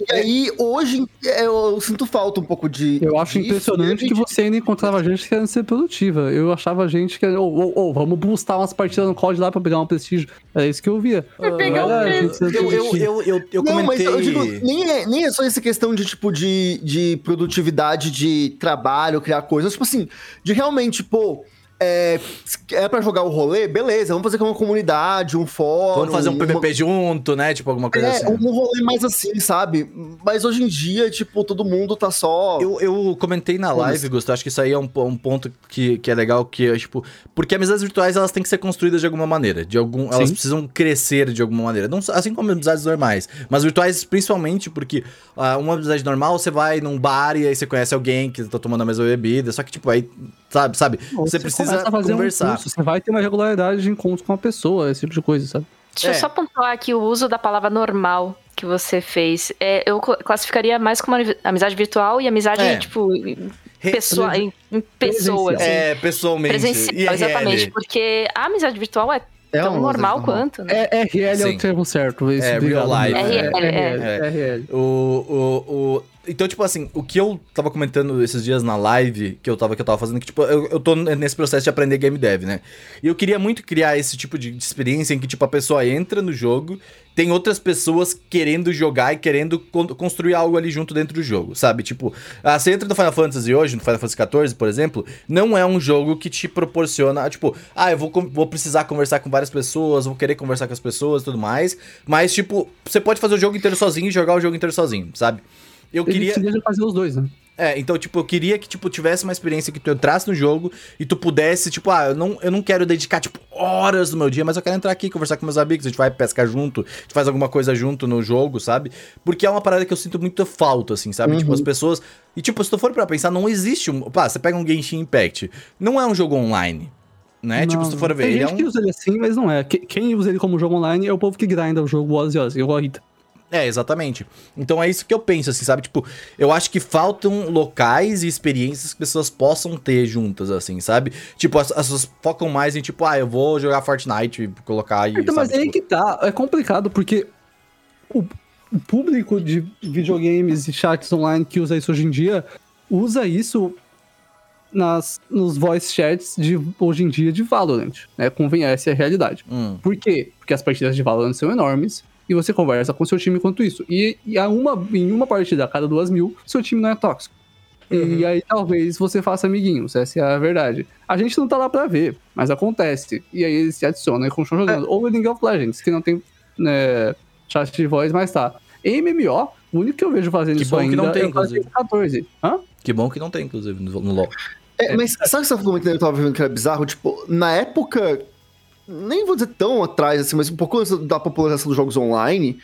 E aí, hoje, é, eu sinto falta um pouco de. Eu acho disso, impressionante e a que gente- você ainda encontrava gente querendo ser produtiva. Eu achava gente que. Ô, ô, ô, vamos boostar umas partidas no COD lá pra pegar um prestígio. Era isso que eu via. gente Eu, eu, produtiva. eu, eu, eu não, mas eu digo, nem é, nem é só essa questão de, tipo, de, de produtividade de trabalho, criar coisas. Tipo assim, de realmente, pô, é, é pra jogar o rolê? Beleza, vamos fazer com uma comunidade, um fórum. Vamos fazer um uma- PVP junto, né? Tipo, alguma coisa É, assim. um rolê mais assim, sabe? Mas hoje em dia, tipo, todo mundo tá só. Eu, eu comentei na live, Gustavo, acho que isso aí é um, um ponto que, que é legal, que é, tipo... Porque amizades virtuais, elas têm que ser construídas de alguma maneira. De algum, elas precisam crescer de alguma maneira. Não, assim como amizades normais. Mas virtuais, principalmente, porque ah, uma amizade normal, você vai num bar e aí você conhece alguém que tá tomando a mesma bebida. Só que, tipo, aí, sabe, sabe? Ou Você precisa fazer um conversar. curso, você vai ter uma regularidade de encontro com a pessoa, esse tipo de coisa, sabe? Deixa É. eu só pontuar aqui o uso da palavra normal que você fez. É, eu cl- classificaria mais como ami- amizade virtual e amizade, É. tipo, pessoa, em, pessoas. assim. É, pessoalmente. Presencial, IRL. exatamente. Porque a amizade virtual É tão uma normal quanto, né? É, RL é Sim. o termo certo. Isso, É, obrigado, real life, né? É, É, RL. O, o, o, então, tipo assim, o que eu tava comentando esses dias na live que eu tava, que eu tava fazendo, que, tipo, eu, eu tô nesse processo de aprender game dev, né? E eu queria muito criar esse tipo de experiência em que, tipo, a pessoa entra no jogo, tem outras pessoas querendo jogar e querendo con- construir algo ali junto dentro do jogo, sabe? Tipo, ah, você entra no Final Fantasy hoje, no Final Fantasy XIV, por exemplo, não é um jogo que te proporciona, tipo, ah, eu vou, vou precisar conversar com várias pessoas, vou querer conversar com as pessoas e tudo mais, mas, tipo, você pode fazer o jogo inteiro sozinho e jogar o jogo inteiro sozinho, sabe? Eu Ele queria. fazer os dois, né? É, então, tipo, eu queria que, tipo, tivesse uma experiência que tu entrasse no jogo e tu pudesse, tipo, ah, eu não, eu não quero dedicar, tipo, horas do meu dia, mas eu quero entrar aqui, conversar com meus amigos, a gente vai pescar junto, a gente faz alguma coisa junto no jogo, sabe? Porque é uma parada que eu sinto muita falta, assim, sabe? Tipo, as pessoas. E, tipo, se tu for pra pensar, não existe um. Pá, você pega um Genshin Impact. Não é um jogo online. Né? tipo, Não, se tu for ver, Tem ele é gente um. que usa ele assim, mas não é. Que- Quem usa ele como jogo online é o povo que grinda o jogo horas e horas, igual a Rita. É, exatamente. Então é isso que eu penso, assim, sabe? Tipo, eu acho que faltam locais e experiências que as pessoas possam ter juntas, assim, sabe? Tipo, as, as pessoas focam mais em, tipo, ah, eu vou jogar Fortnite e colocar aí. Então, mas sabe? aí Tipo, que tá. É complicado, porque o, o público de videogames e chats online que usa isso hoje em dia usa isso nas, nos voice chats de hoje em dia de Valorant, né? Convenha, essa é a realidade. hum, Por quê? Porque as partidas de Valorant são enormes e você conversa com seu time enquanto isso. E, e a uma, em uma partida a cada duas mil, seu time não é tóxico. E aí talvez você faça amiguinhos, essa é a verdade. A gente não tá lá pra ver, mas acontece. E aí eles se adicionam e continuam jogando. Ou League of Legends, que não tem né, chat de voz, mas tá. Em MMO, o único que eu vejo fazendo Que isso bom que ainda não tem, é inclusive. Fantasy 14. Hã? que bom que não tem, inclusive, no, no LoL. É, mas sabe o que você falou muito que eu tava vendo que era bizarro? Tipo, na época, nem vou dizer tão atrás, assim, mas um pouco antes da popularização dos jogos online,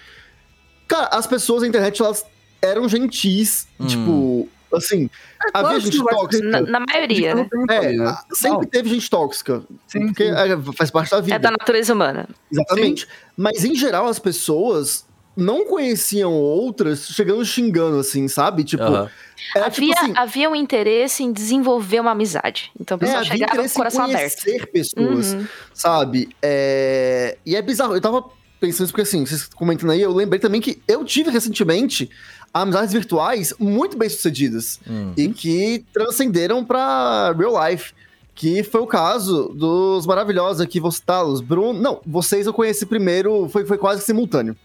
cara, as pessoas na internet, elas eram gentis, Hum. tipo, assim, havia claro que gente tóxica. Na, na maioria, né? É, né? sempre teve gente tóxica, Sim, porque sim. é, faz parte da vida. É da natureza humana. Exatamente. Mas em geral as pessoas não conheciam outras chegando xingando, assim, sabe? Tipo, Aham. Era havia, tipo assim. havia um interesse em desenvolver uma amizade. Então o É, pessoal havia chegava com o interesse em coração aberto. conhecer pessoas, Uhum. sabe? É, E é bizarro. Eu tava pensando isso porque, assim, vocês comentando aí, eu lembrei também que eu tive recentemente amizades virtuais muito bem sucedidas Hum. e que transcenderam pra real life. Que foi o caso dos maravilhosos aqui, vou citá-los. Bruno. Não, vocês eu conheci primeiro, foi, foi quase simultâneo.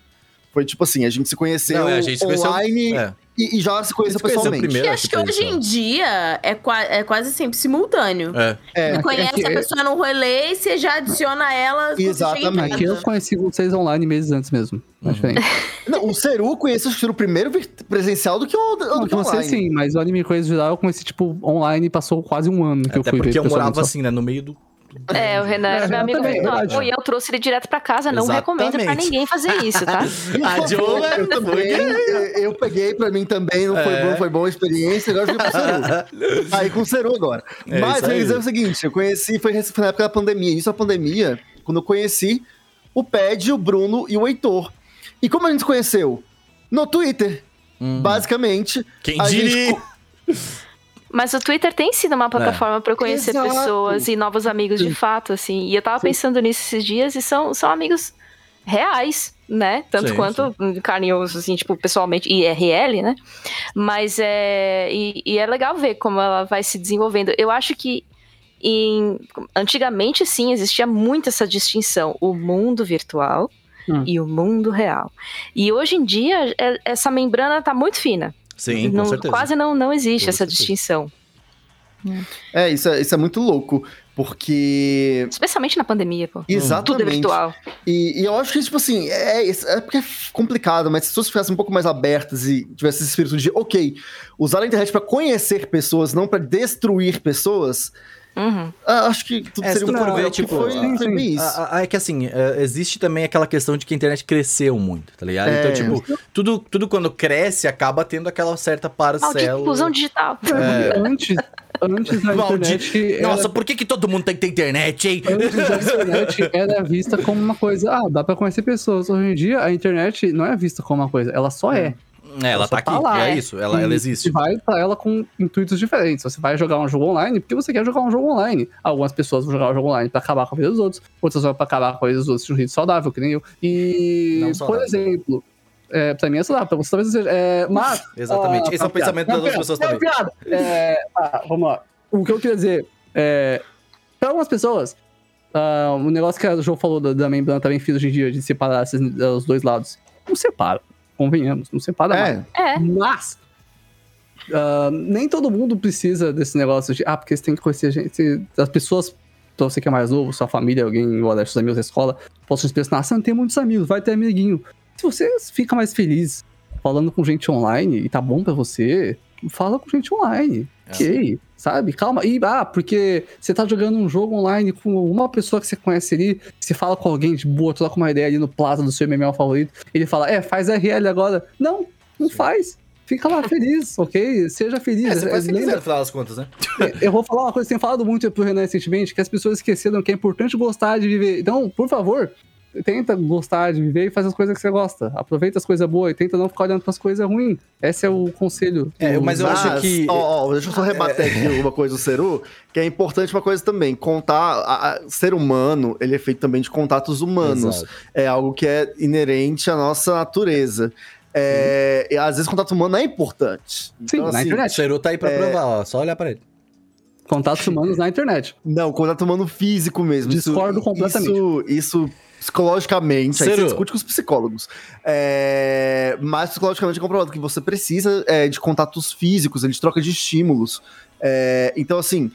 Foi tipo assim, a gente se conheceu Não, é, a gente se conheceu- online É. e, e já se conheceu pessoalmente. primeiro. Eu acho que que hoje em dia é, qua- é quase sempre simultâneo. É. É, Você É conhece que- a pessoa no rolê e você já adiciona ela. quando você chega em Exatamente. Aqui eu conheci vocês online meses antes mesmo. É Uhum. Não, o Seru conhece o primeiro presencial do que o, do Não, que você online. sim, mas o anime coisa geral eu conheci, tipo, online e passou quase um ano que eu Até fui porque ver eu morava só. assim, né? No meio do. É, o Renan é É, meu amigo também, é virtual. E eu trouxe ele direto pra casa. Não recomendo pra Exatamente. ninguém fazer isso, tá? A Jo eu, também, eu, eu peguei pra mim também, não foi É. bom, foi boa a experiência, agora eu fiquei pro Seru. Aí com o Seru agora. É Mas eu dizer o seguinte, eu conheci, foi, na época da pandemia, isso a pandemia, quando eu conheci o Ped, o Bruno e o Heitor. E como a gente se conheceu? No Twitter, Hum. basicamente. Quem gente diria? co- Mas o Twitter tem sido uma plataforma pra eu conhecer Exato. pessoas e novos amigos de fato, assim. E eu tava pensando nisso esses dias e são, são amigos reais, né? Tanto Sim, quanto carinhosos, assim, tipo, pessoalmente, IRL, né? Mas é. E, e é legal ver como ela vai se desenvolvendo. Eu acho que. Em, antigamente, sim, existia muito essa distinção: o mundo virtual Hum. e o mundo real. E hoje em dia, é- essa membrana tá muito fina. Sim, com Não- certeza. quase não, não existe Com essa certeza. distinção. É, isso é, isso é muito louco, porque... Especialmente na pandemia, pô. Tudo é Exatamente. virtual. E, e eu acho que, tipo assim, é, é porque é complicado, mas se as pessoas ficassem um pouco mais abertas e tivessem esse espírito de, ok, usar a internet pra conhecer pessoas, não pra destruir pessoas, Uhum. ah, acho que tudo É, se seria um for ver, tipo, foi, sim, foi sim. isso. A- a- É que assim, é, existe também aquela questão de que a internet cresceu muito, tá ligado? É. Então, tipo, tudo, tudo quando cresce acaba tendo aquela certa Maldita parcela. inclusão digital. É. Antes, antes da internet. Era, Nossa, por que, que todo mundo tem que ter internet, hein? antes da internet era vista como uma coisa. Ah, dá pra conhecer pessoas. Hoje em dia, a internet não é vista como uma coisa, ela só é. É, ela Só tá aqui, tá lá, é é. isso, ela, ela existe. Você vai pra ela com intuitos diferentes. Você vai jogar um jogo online porque você quer jogar um jogo online. Algumas pessoas vão jogar um jogo online pra acabar com a vida dos outros, outras vão pra acabar com a vida dos outros de um jeito saudável, que nem eu. E, por exemplo, é, pra mim é saudável, pra você talvez seja. É, mas. Exatamente, ah, esse é o piada. pensamento das outras pessoas É também. piada. É, ah, vamos lá. O que eu queria dizer é. Pra algumas pessoas, ah, o negócio que a Jo falou da, da membrana também fiz hoje em dia, de separar esses, os dois lados. Não separa. Convenhamos, não separa mais. É, É. Mas ah, nem todo mundo precisa desse negócio de ah, porque você tem que conhecer gente. As pessoas, pra você que é mais novo, sua família, alguém, ou seus amigos da escola, possam expressar, você não tem muitos amigos, vai ter amiguinho. Se você fica mais feliz falando com gente online e tá bom pra você, fala com gente online. É. Ok, sabe? Calma. E, ah, porque você tá jogando um jogo online com uma pessoa que você conhece ali, você fala com alguém de boa, troca uma ideia ali no plaza do seu MMO favorito, ele fala, é, faz RL agora. Não, não faz. Fica lá feliz, ok? Seja feliz. É, você faz que Lembra- quiser no final das contas, né? eu vou falar uma coisa que tem falado muito pro Renan recentemente, que as pessoas esqueceram que é importante gostar de viver. Então, por favor, tenta gostar de viver e faz as coisas que você gosta. Aproveita as coisas boas e tenta não ficar olhando pras coisas ruins. Esse é o conselho. É, mas eu acho que. Ó, ó, deixa eu só rebater aqui uma coisa do Seru, que é importante uma coisa também. Contar. A, a, ser humano, ele é feito também de contatos humanos. Exato. É algo que é inerente à nossa natureza. É, e às vezes contato humano é importante. Sim, na O internet. Seru tá aí pra É. provar, ó. Só olhar pra ele. Contatos humanos na internet. Não, contato humano físico mesmo. Isso- Discordo completamente. Isso, isso psicologicamente, aí Seru. você discute com os psicólogos. É, mas psicologicamente é comprovado que você precisa é, de contatos físicos, de troca de estímulos. É, então, assim,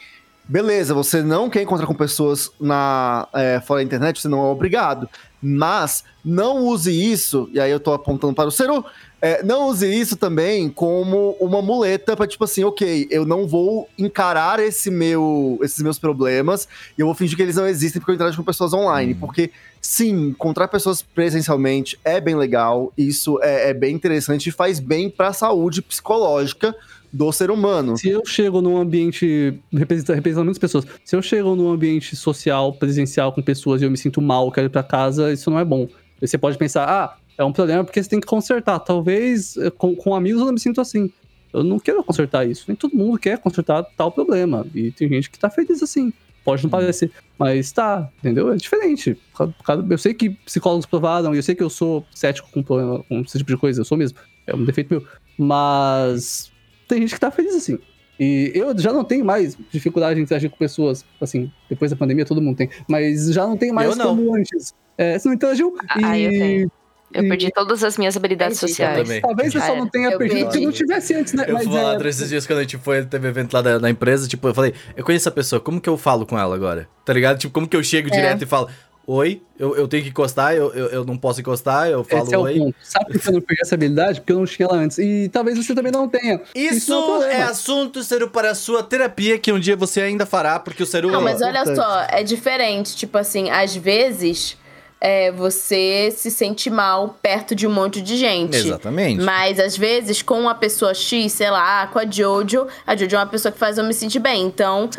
beleza, você não quer encontrar com pessoas na, é, fora da internet, você não é obrigado. Mas não use isso, e aí eu tô apontando para o Seru, é, não use isso também como uma muleta para tipo assim, ok, eu não vou encarar esse meu, esses meus problemas e eu vou fingir que eles não existem porque eu interajo com pessoas online. Porque, sim, encontrar pessoas presencialmente é bem legal, isso é, é bem interessante e faz bem para a saúde psicológica do ser humano. Se eu chego num ambiente representa- muitas pessoas, se eu chego num ambiente social, presencial com pessoas e eu me sinto mal, quero ir pra casa, isso não é bom. Você pode pensar, ah, é um problema porque você tem que consertar. Talvez eh, com, com amigos eu não me sinto assim. Eu não quero consertar isso. Nem todo mundo quer consertar tal problema. E tem gente que tá feliz assim. Pode não parecer, mas tá, entendeu? É diferente. Eu sei que psicólogos provaram, e eu sei que eu sou cético com, problema- com esse tipo de coisa, eu sou mesmo. É um defeito meu. Mas tem gente que tá feliz assim. E eu já não tenho mais dificuldade em interagir com pessoas, assim, depois da pandemia todo mundo tem, mas já não tem mais Eu não. como antes. É, você não interagiu Ah, e eu tenho. Eu E- perdi todas as minhas habilidades Perdi sociais. também. talvez você Já só não tenha Eu perdido se perdi. não tivesse antes, né? Eu Mas fui lá é, esses dias quando a gente foi, teve evento lá da, da empresa, tipo, eu falei, eu conheço essa pessoa, como que eu falo com ela agora? Tá ligado? Tipo, como que eu chego direto e falo, oi, eu, eu tenho que encostar, eu, eu, eu não posso encostar, eu falo esse é o oi. ponto. Sabe por que eu não perdi essa habilidade? Porque eu não tinha ela antes. E talvez você também não tenha. Isso, não é um é assunto, Seru, para a sua terapia, que um dia você ainda fará, porque o Seru... Não, mas olha só, é diferente. Tipo assim, às vezes é, você se sente mal perto de um monte de gente. Exatamente. Mas às vezes, com uma pessoa X, sei lá, com a Jojo, a Jojo é uma pessoa que faz eu me sentir bem. Então.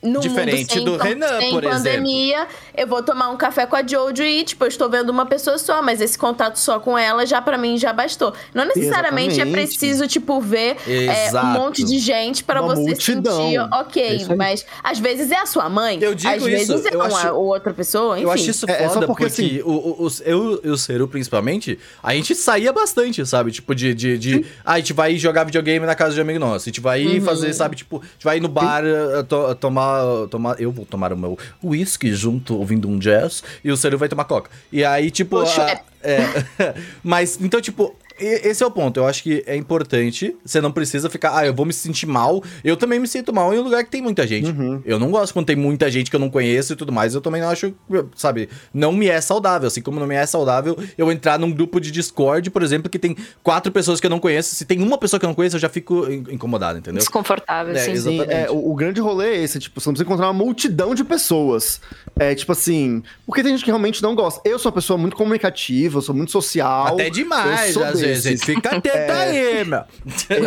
No Diferente mundo sem, do Renan, sem por pandemia, eu vou tomar um café com a Jojo e, tipo, eu estou vendo uma pessoa só, mas esse contato só com ela já pra mim já bastou. Não necessariamente é Exatamente. preciso, tipo, ver é, um monte de gente pra Uma você multidão. sentir É ok. aí. mas às vezes é a sua mãe, Eu digo às vezes isso, é eu uma acho- ou outra pessoa, enfim. Eu acho isso É, é foda, só porque, porque, assim- o, o- eu e o Seru, principalmente, a gente saía bastante, sabe? Tipo, de. de, de ah, a gente vai jogar videogame na casa de um amigo nosso. A gente vai ir fazer, sabe? Tipo, a gente vai ir no bar eh, to- tomar, tomar. Eu vou tomar o meu whisky junto, ouvindo um jazz, e o Seru vai tomar coca. E aí, tipo. A- é, mas, então, tipo. Esse é o ponto. Eu acho que é importante. Você não precisa ficar, ah, eu vou me sentir mal. Eu também me sinto mal em um lugar que tem muita gente. Eu não gosto quando tem muita gente que eu não conheço e tudo mais. Eu também não acho, sabe, não me é saudável. Assim como não me é saudável eu entrar num grupo de Discord, por exemplo, que tem quatro pessoas que eu não conheço. Se tem uma pessoa que eu não conheço, eu já fico in- incomodado, entendeu? Desconfortável, É, exato. Sim, Exatamente. é, o, o grande rolê é esse, tipo, você não precisa encontrar uma multidão de pessoas. É, tipo assim, porque tem gente que realmente não gosta. Eu sou uma pessoa muito comunicativa, eu sou muito social. Até demais, eu sou às vezes. desses. Fica atento aí, meu.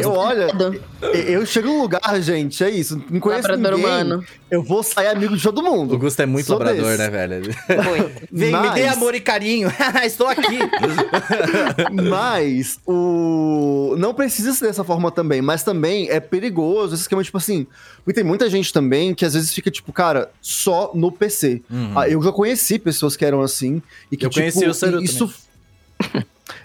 Eu, olha, eu chego num lugar, gente, é isso, não conheço Labrador ninguém, humano. eu vou sair amigo de todo mundo. O Gusto é muito Sou labrador, desse. né, velho? Foi. Vem, me Mas- dê amor e carinho. Estou aqui. Mas o. Não precisa ser dessa forma também, mas também é perigoso esse esquema, tipo assim. Porque tem muita gente também que às vezes fica, tipo, cara, só no PC. Ah, eu já conheci pessoas que eram assim. E que, Eu tipo, conheci o Seru isso.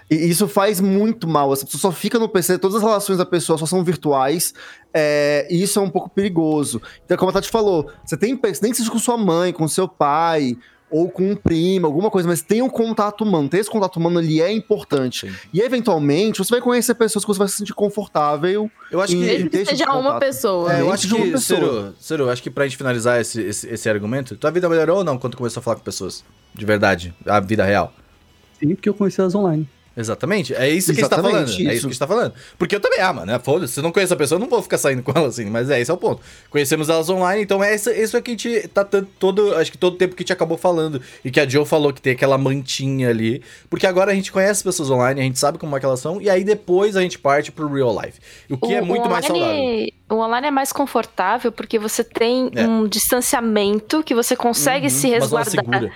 E isso faz muito mal. Essa pessoa só fica no PC, todas as relações da pessoa só são virtuais. é, e isso é um pouco perigoso. Então, como a Tati falou, você tem nem que seja com sua mãe, com seu pai, ou com um primo, alguma coisa, mas tem um contato humano. Ter esse contato humano ali é importante. Sim. E eventualmente você vai conhecer pessoas que você vai se sentir confortável. Eu acho que. Mesmo que seja uma pessoa. É, eu acho de uma que, pessoa. Ciro, Ciro, eu acho que pra gente finalizar esse, esse, esse argumento, tua vida melhorou ou não quando tu começou a falar com pessoas? De verdade, a vida real. Sim, porque eu conheci elas online. Exatamente. É isso que a gente tá falando. É isso isso. que a gente tá falando. Porque eu também, ah, mano, né? Foda-se, se eu não conheço a pessoa, eu não vou ficar saindo com ela assim. Mas é, esse é o ponto. Conhecemos elas online, então é isso, isso é que a gente tá tanto- todo. Acho que todo tempo que a gente acabou falando. E que a Joe falou que tem aquela mantinha ali. Porque agora a gente conhece as pessoas online, a gente sabe como é que elas são. E aí depois a gente parte pro real life. O que é muito mais saudável. O online é mais confortável porque você tem É. um distanciamento que você consegue se Uma zona resguardar.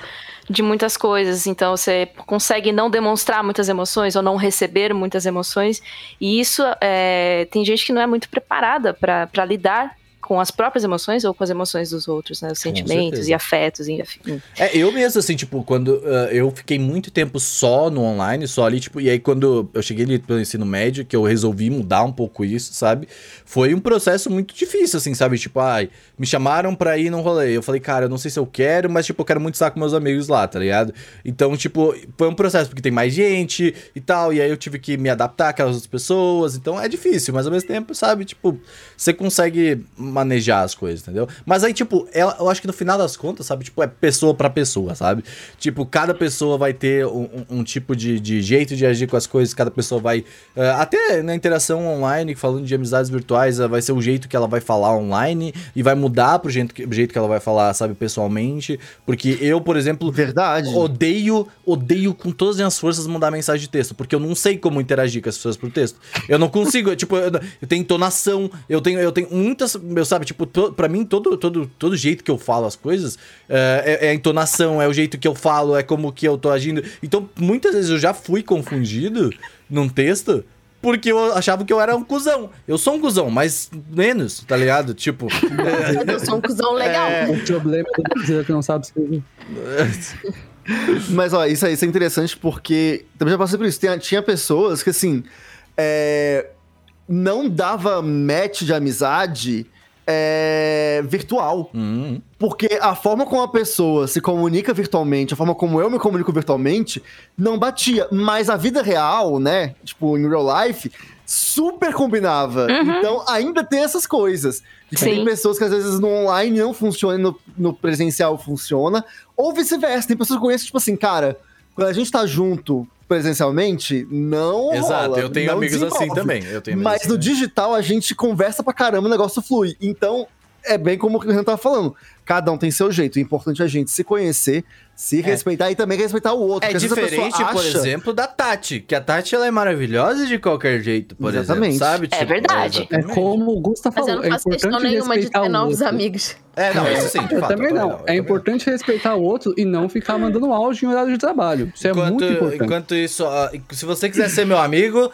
De muitas coisas. Então você consegue não demonstrar muitas emoções ou não receber muitas emoções. E isso é, tem gente que não é muito preparada para lidar com as próprias emoções ou com as emoções dos outros, né? Os sentimentos e afetos e afim. É, eu mesmo, assim, tipo, quando uh, eu fiquei muito tempo só no online, só ali, tipo, e aí quando eu cheguei ali pelo ensino médio, que eu resolvi mudar um pouco isso, sabe? Foi um processo muito difícil, assim, sabe? Tipo, ai, me chamaram pra ir num rolê. Eu falei, cara, eu não sei se eu quero, mas, tipo, eu quero muito estar com meus amigos lá, tá ligado? Então, tipo, foi um processo, porque tem mais gente e tal, e aí eu tive que me adaptar àquelas outras pessoas, então é difícil, mas ao mesmo tempo, sabe? Tipo, você consegue manejar as coisas, entendeu? Mas aí, tipo, ela, eu acho que no final das contas, sabe? Tipo, é pessoa para pessoa, sabe? Tipo, cada pessoa vai ter um, um, tipo de, de, jeito de agir com as coisas, cada pessoa vai. Uh, até na interação online, falando de amizades virtuais, uh, vai ser o jeito que ela vai falar online e vai mudar pro jeito, que, jeito que ela vai falar, sabe, pessoalmente. Porque eu, por exemplo. Verdade. Odeio, odeio com todas as minhas forças mandar mensagem de texto, porque eu não sei como interagir com as pessoas por texto. Eu não consigo, tipo, eu, eu tenho entonação, eu tenho, eu tenho muitas. Eu sabe? Tipo, to, pra mim, todo, todo, todo jeito que eu falo as coisas é, é, a entonação, é o jeito que eu falo, é como que eu tô agindo. Então, muitas vezes eu já fui confundido num texto porque eu achava que eu era um cuzão. Eu sou um cuzão, mas menos, tá ligado? Tipo. eu sou um cuzão legal. É... O problema do brasileiro que não sabe escrever. mas, ó, isso aí isso é interessante porque também já passei por isso. Tinha, tinha pessoas que, assim. É, não dava match de amizade é, virtual. Uhum. Porque a forma como a pessoa se comunica virtualmente, a forma como eu me comunico virtualmente, não batia. Mas a vida real, né? Tipo, em real life, super combinava. Uhum. Então, ainda tem essas coisas. Tem pessoas que às vezes no online não funciona e no, no presencial funciona. Ou vice-versa. Tem pessoas que conhecem, tipo assim, cara, quando a gente tá junto presencialmente, não Exato, rola, eu tenho amigos desenvolve. assim também. Eu tenho Mas no assim digital a gente conversa pra caramba, o negócio flui. Então, é bem como o Renan tava falando. Cada um tem seu jeito. O importante é a gente se conhecer, se é. respeitar e também respeitar o outro. É diferente, acha... por exemplo, da Tati. Que a Tati ela é maravilhosa de qualquer jeito, por exatamente. exemplo, sabe? É tipo, verdade. É, como o Gusta falou. Mas eu não faço é questão nenhuma de ter novos amigos. É, não, isso sim, de eu fato. Também não. é importante respeitar o outro e não ficar mandando áudio em horário de trabalho. Isso enquanto, é muito importante. Enquanto isso, se você quiser ser meu amigo,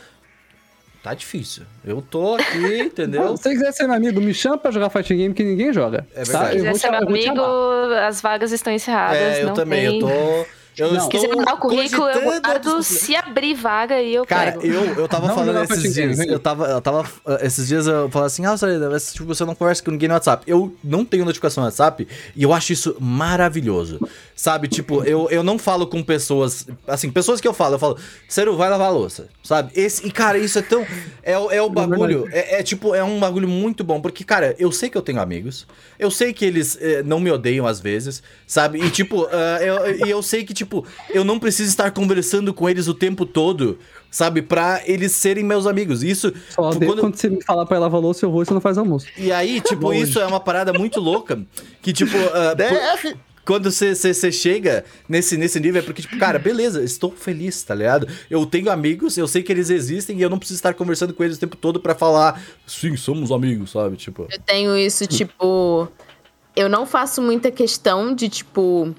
tá difícil. Eu tô aqui, entendeu? Se você quiser ser meu amigo, me chama pra jogar fighting game que ninguém joga. É verdade. Tá? Se quiser ser meu amigo, as vagas estão encerradas. É, eu também, tem... eu tô... Eu não. Se quiser mandar o currículo, eu guardo se abrir vaga e eu Cara, pego. eu, eu tava não, falando não, esses dias. Eu tava, eu tava. Esses dias eu falava assim, ah, tipo, você não conversa com ninguém no WhatsApp. Eu não tenho notificação no WhatsApp e eu acho isso maravilhoso. Sabe, tipo, eu, eu não falo com pessoas. Assim, pessoas que eu falo, eu falo, Cero, vai lavar a louça. Sabe? Esse, e, cara, isso é tão. É, é o bagulho. É, é, tipo, é um bagulho muito bom. Porque, cara, eu sei que eu tenho amigos. Eu sei que eles eh, não me odeiam às vezes. Sabe? E, tipo, uh, eu, e eu sei que, tipo, eu não preciso estar conversando com eles o tempo todo, sabe? Pra eles serem meus amigos. Isso. Só tipo, quando... quando você me falar pra lavar louça, eu vou e você não faz almoço. E aí, tipo, isso é uma parada muito louca. Que, tipo. Uh, por quando você chega nesse, nesse nível, é porque, tipo, cara, beleza, estou feliz, tá ligado? Eu tenho amigos, eu sei que eles existem e eu não preciso estar conversando com eles o tempo todo para falar, sim, somos amigos, sabe? Tipo. Eu tenho isso, tipo. Eu não faço muita questão de, tipo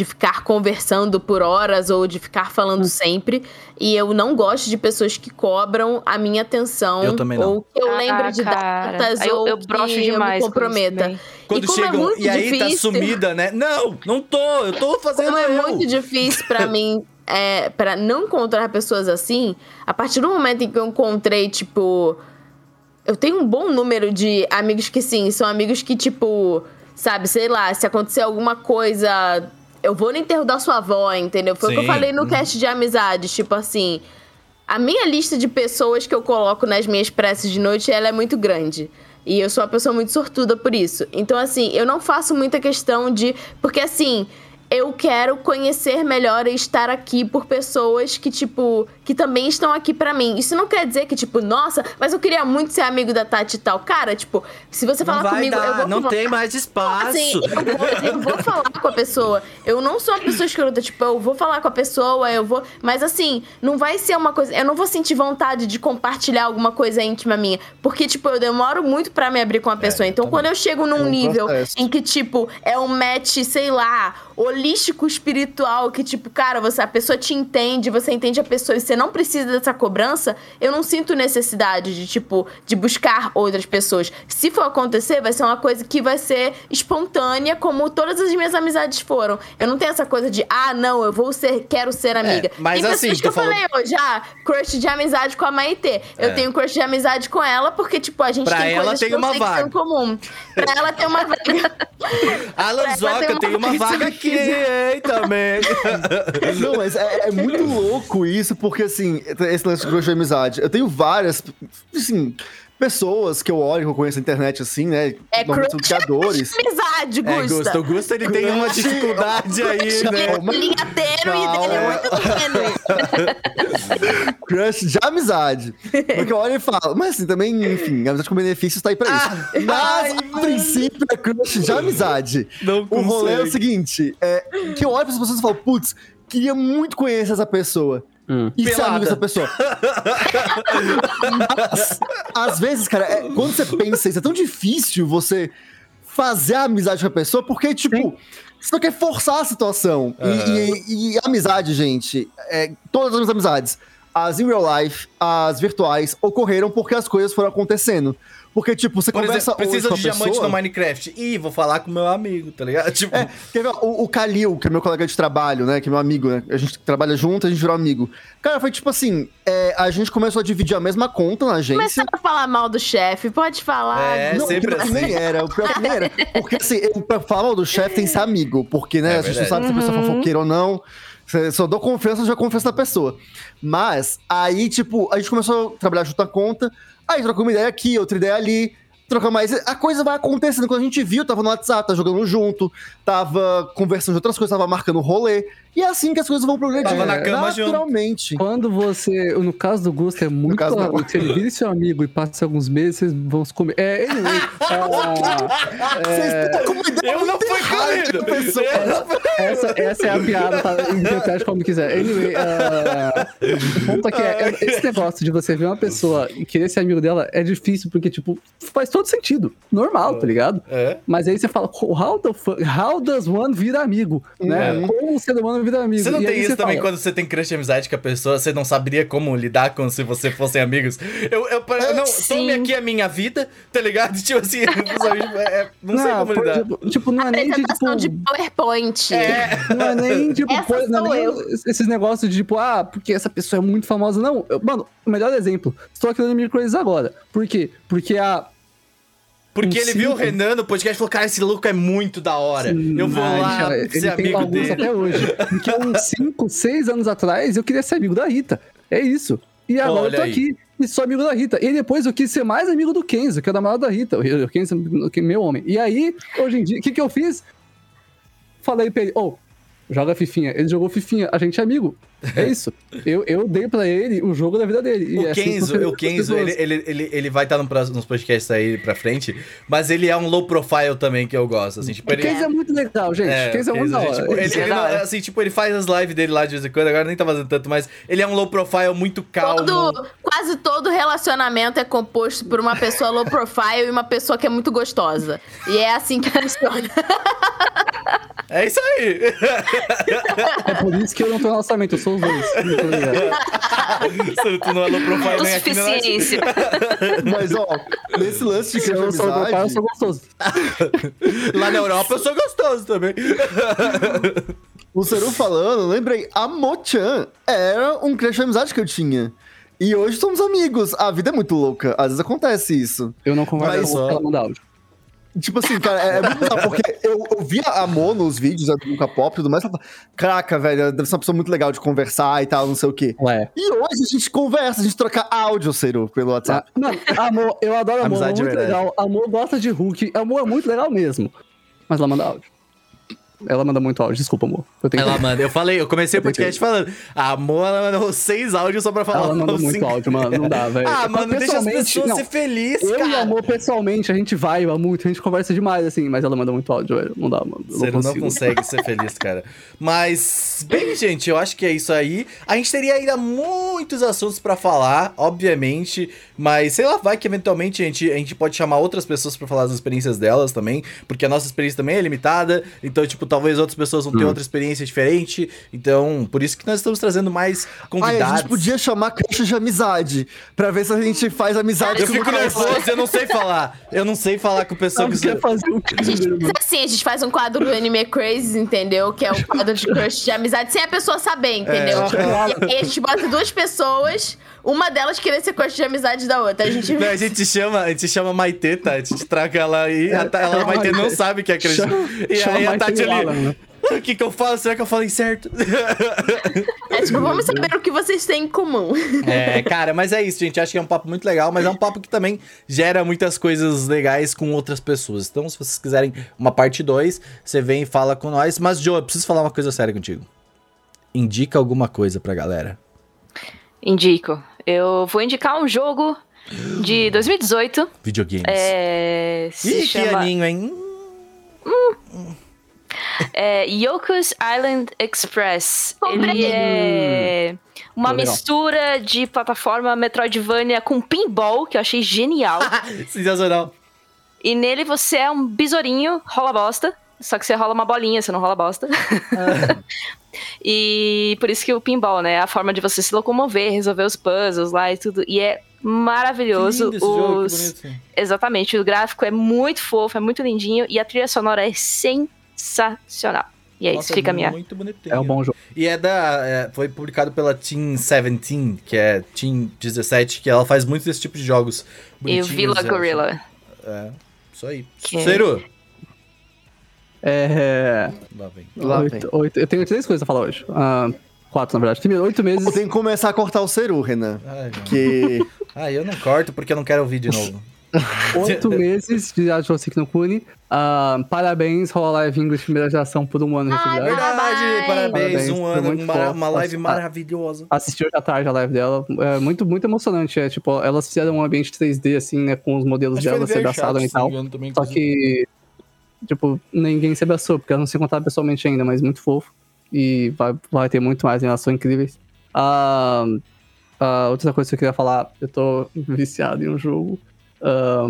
de ficar conversando por horas ou de ficar falando hum. sempre. E eu não gosto de pessoas que cobram a minha atenção. Eu também não. Ou que eu ah, lembre de datas eu, ou eu que demais eu me comprometa. Quando e é chegam, é e aí tá difícil, tá sumida, né? Não, não tô, eu tô fazendo Como é eu. muito difícil para mim é, para não encontrar pessoas assim, a partir do momento em que eu encontrei, tipo. Eu tenho um bom número de amigos que sim, são amigos que, tipo, sabe, sei lá, se acontecer alguma coisa eu vou no enterro da sua avó, entendeu? Foi Sim. o que eu falei no cast de amizades, tipo assim, a minha lista de pessoas que eu coloco nas minhas preces de noite, ela é muito grande. E eu sou uma pessoa muito sortuda por isso. Então, assim, eu não faço muita questão de. Porque, assim, eu quero conhecer melhor e estar aqui por pessoas que, tipo, que também estão aqui para mim. Isso não quer dizer que, tipo, nossa, mas eu queria muito ser amigo da Tati e tal. Cara, tipo, se você falar comigo, dar, eu vou Não tem mais espaço. Assim, eu vou, eu vou falar com a pessoa. Eu não sou uma pessoa escrota, tipo, eu vou falar com a pessoa, eu vou. Mas assim, não vai ser uma coisa. Eu não vou sentir vontade de compartilhar alguma coisa íntima minha. Porque, tipo, eu demoro muito para me abrir com a pessoa. É, então, quando eu chego num nível em que, tipo, é um match, sei lá, holístico espiritual, que tipo, cara, você, a pessoa te entende, você entende a pessoa e você não precisa dessa cobrança, eu não sinto necessidade de, tipo, de buscar outras pessoas. Se for acontecer, vai ser uma coisa que vai ser espontânea, como todas as minhas amizades foram. Eu não tenho essa coisa de, ah, não, eu vou ser, quero ser amiga. É, mas Tem assim, pessoas que eu falando... falei hoje, ah, crush de amizade com a Maitê. Eu é. tenho crush de amizade com ela, porque, tipo, a gente pra tem coisas tem uma vaga. em comum. Pra ela tem uma vaga. Alan Zoca tem uma vaga aqui, hein, também. Não, mas é, é, muito louco isso, porque, assim, esse lance de crush de amizade. Eu tenho várias, assim, pessoas que eu olho, que eu conheço na internet, assim, né? É normalmente são criadores. amizade, Gusta. É, Gusta. O Gusta, ele tem uma dificuldade aí, né? Uma linha tênue dele é muito tênue. Crush de amizade. Porque eu olho e falo, mas assim, também, enfim, amizade com benefícios tá aí pra isso. Ah, mas, ai, a princípio, é crush de amizade. Não o rolê é o seguinte, é, que eu olho para as pessoas e falo, putz, queria muito conhecer essa pessoa. Hum. E ser amigo dessa pessoa. Mas, às vezes, cara, é, quando você pensa isso, é tão difícil você fazer a amizade com a pessoa, porque, tipo, Sim. você não quer forçar a situação. E, e, e, amizade, gente, é, todas as amizades, as in real life, as virtuais, ocorreram porque as coisas foram acontecendo. Porque, tipo, você Por conversa exemplo, precisa de diamante pessoa... no Minecraft. Ih, vou falar com meu amigo, tá ligado? Tipo... É, quer ver, o, o Kalil, que é meu colega de trabalho, né? Que é meu amigo, né? A gente trabalha junto, a gente virou amigo. Cara, foi tipo assim, é, a gente começou a dividir a mesma conta na agência. Começou a falar mal do chefe, pode falar. É, não, sempre assim. nem era, o pior que nem era. Porque, assim, eu, pra falar mal do chefe tem que ser amigo. Porque, né, é a gente não sabe se a pessoa é fofoqueira ou não. Só dou confiança, já confiança da pessoa. Mas, aí, tipo, a gente começou a trabalhar junto na conta, aí trocou uma ideia aqui, outra ideia ali trocar mais. A coisa vai acontecendo. Quando a gente viu, tava no WhatsApp, tá jogando junto, tava conversando de outras coisas, tava marcando rolê. E é assim que as coisas vão progredindo. Tava na cama naturalmente. Junto. Quando você. No caso do Gusto, é muito. Caso do... Se ele vira seu amigo e passa alguns meses, vocês vão se comer. É, anyway. é, eu não fui comido. Essa, essa é a piada, tá? Interprete como quiser. Anyway, uh, o ponto aqui é, é: esse negócio de você ver uma pessoa e querer ser amigo dela é difícil, porque, tipo, faz todo sentido. Normal, tá ligado? É. Mas aí você fala, how, the how does one vir amigo? Né? Uhum. Como o ser humano vida amigo. Você não e tem isso também fala... quando você tem crush de amizade com a pessoa, você não saberia como lidar com se você fossem amigos? Eu, eu, eu não, Sim. tome aqui a minha vida, tá ligado? Tipo assim, é, não, não, sei como lidar. Tipo, tipo não é nem de, tipo, de PowerPoint. É. Não é nem tipo, coisa, não é nem esses negócios de tipo, ah, porque essa pessoa é muito famosa. Não, eu, mano, o melhor exemplo, estou aqui no Microids agora. Por quê? Porque a porque ele viu o Renan no podcast e falou: Cara, esse louco é muito da hora. Sim, eu vou lá ele ser amigo dele. até hoje. Porque uns 5, 6 anos atrás eu queria ser amigo da Rita. É isso. E agora Olha eu tô aí. aqui e sou amigo da Rita. E depois eu quis ser mais amigo do Kenzo, que é o namorado da Rita. O Kenzo é meu homem. E aí, hoje em dia, o que, que eu fiz? Falei pra ele: Ô, oh, joga Fifinha. Ele jogou Fifinha, a gente é amigo. É isso. eu, eu dei pra ele o jogo da vida dele. O é assim Kenzo, assim o Kenzo ele, ele, ele, ele vai estar nos podcasts aí pra frente, mas ele é um low profile também que eu gosto. Assim, tipo, ele... O Kenzo é muito legal, gente. É, Kenzo é muito legal. Tipo, ele, ele não, assim, tipo, ele faz as lives dele lá de vez em quando, agora nem tá fazendo tanto, mas ele é um low profile muito calmo. Todo, quase todo relacionamento é composto por uma pessoa low profile e uma pessoa que é muito gostosa. E é assim que funciona. É isso aí. É por isso que eu não tô no lançamento, eu sou os dois. tu não é low profile nem aqui suficiência. Mas, ó, nesse lance de Se eu sou low profile, eu sou gostoso. Lá na Europa eu sou gostoso também. O Seru falando, lembrei, a Mochan era um crush de amizade que eu tinha. E hoje somos amigos. A vida é muito louca. Às vezes acontece isso. Eu não converso com ela manda áudio. Tipo assim, cara, é, é muito legal, porque eu, eu via a Mo nos vídeos do Nunca Pop e tudo mais, caraca, velho, deve ser uma pessoa muito legal de conversar e tal, não sei o quê. Ué. E hoje a gente conversa, a gente troca áudio, Ciro, pelo WhatsApp. Ah, não, amor, eu adoro amor, é muito legal. Amor gosta de Hulk, amor é muito legal mesmo. Mas ela manda áudio. Ela manda muito áudio, desculpa, amor. ela que... manda, eu falei, eu comecei o podcast falando. A amor, ela mandou seis áudios só pra falar. Ela manda muito áudio, mano, não dá, velho. ah, mano, deixa as pessoas não, ser felizes, eu cara. Eu e amor, pessoalmente, a gente vai muito, a gente conversa demais, assim, mas ela manda muito áudio, velho. Não dá, mano. Você não, não, consegue ser feliz, cara. Mas, bem, gente, eu acho que é isso aí. A gente teria ainda muitos assuntos pra falar, obviamente, mas sei lá, vai que eventualmente a gente, a gente pode chamar outras pessoas pra falar das experiências delas também, porque a nossa experiência também é limitada, então, tipo, talvez outras pessoas vão ter Hum. outra experiência diferente. Então, por isso que nós estamos trazendo mais Ai, convidados. a gente podia chamar crush de amizade. Pra ver se a gente faz amizade Eu com fico o crush. nervoso, eu não sei falar. Eu não sei falar com pessoa que. o que é fazer o A gente faz assim, a gente faz um quadro do Anime Crazy, entendeu? Que é o quadro de crush de amizade, sem a pessoa saber, entendeu? É. E aí a gente bota duas pessoas, uma delas querer ser crush de amizade da outra. A gente. Não, a gente chama, a gente chama Maitê, tá? A gente traga ela aí, a, Ta- ela, a chama Maitê não sabe que é. Chama- E chama aí a Tati ali. O que que eu falo? Será que eu falei certo? É tipo, vamos saber o que vocês têm em comum. É, cara, mas é isso, gente. Acho que é um papo muito legal, mas é um papo que também gera muitas coisas legais com outras pessoas. Então, se vocês quiserem uma parte 2, você vem e fala com nós. Mas, Joe, eu preciso falar uma coisa séria contigo. Indica alguma coisa pra galera. Indico. Eu vou indicar um jogo de 2018. Videogames. É, se Ih, que chama aninho, hein? é, Yoko's Island Express. Comprei. Ele é uma mistura de plataforma Metroidvania com pinball, que eu achei genial. Sensacional. e nele você é um besourinho, rola bosta. Só que você rola uma bolinha, você não rola bosta. e por isso que o pinball, né? É a forma de você se locomover, resolver os puzzles lá e tudo. E é maravilhoso. Que lindo esse jogo, que os... bonito. Exatamente, o gráfico é muito fofo, é muito lindinho. E a trilha sonora é sensacional. E é Nossa, isso, fica a minha. Muito bonitinho. É um bom jogo. E é da. é, foi publicado pela Team 17, que é Team 17, que ela faz muito desse tipo de jogos. E o bonitinhos, Villa é, Gorilla. É, isso aí. Que- Ciro! É. Lá vem. Lá oito, oito- eu tenho três coisas pra falar hoje. Ah, quatro, na verdade. Primeiro, oito meses. Tenho que começar a cortar o Ceru, Renan. Ai. Que. Ah, eu não corto porque eu não quero ouvir de novo. Oito meses de Ajosik no Kune. Ah, parabéns, Hololive English primeira geração por um ano de atividade. verdade. parabéns, Parabéns, um ano, muito uma, fofo. uma live maravilhosa. Assisti hoje à tarde a live dela. É muito, muito emocionante. É tipo, elas fizeram um ambiente 3D, assim, né? Com os modelos Acho dela foi se bem abraçaram e tal. Só que, tipo, ninguém se abraçou, porque elas não se encontraram pessoalmente ainda, mas muito fofo. E vai, vai ter muito mais, elas são incríveis. Ah, ah, outra coisa que eu queria falar, eu tô viciado em um jogo. ah,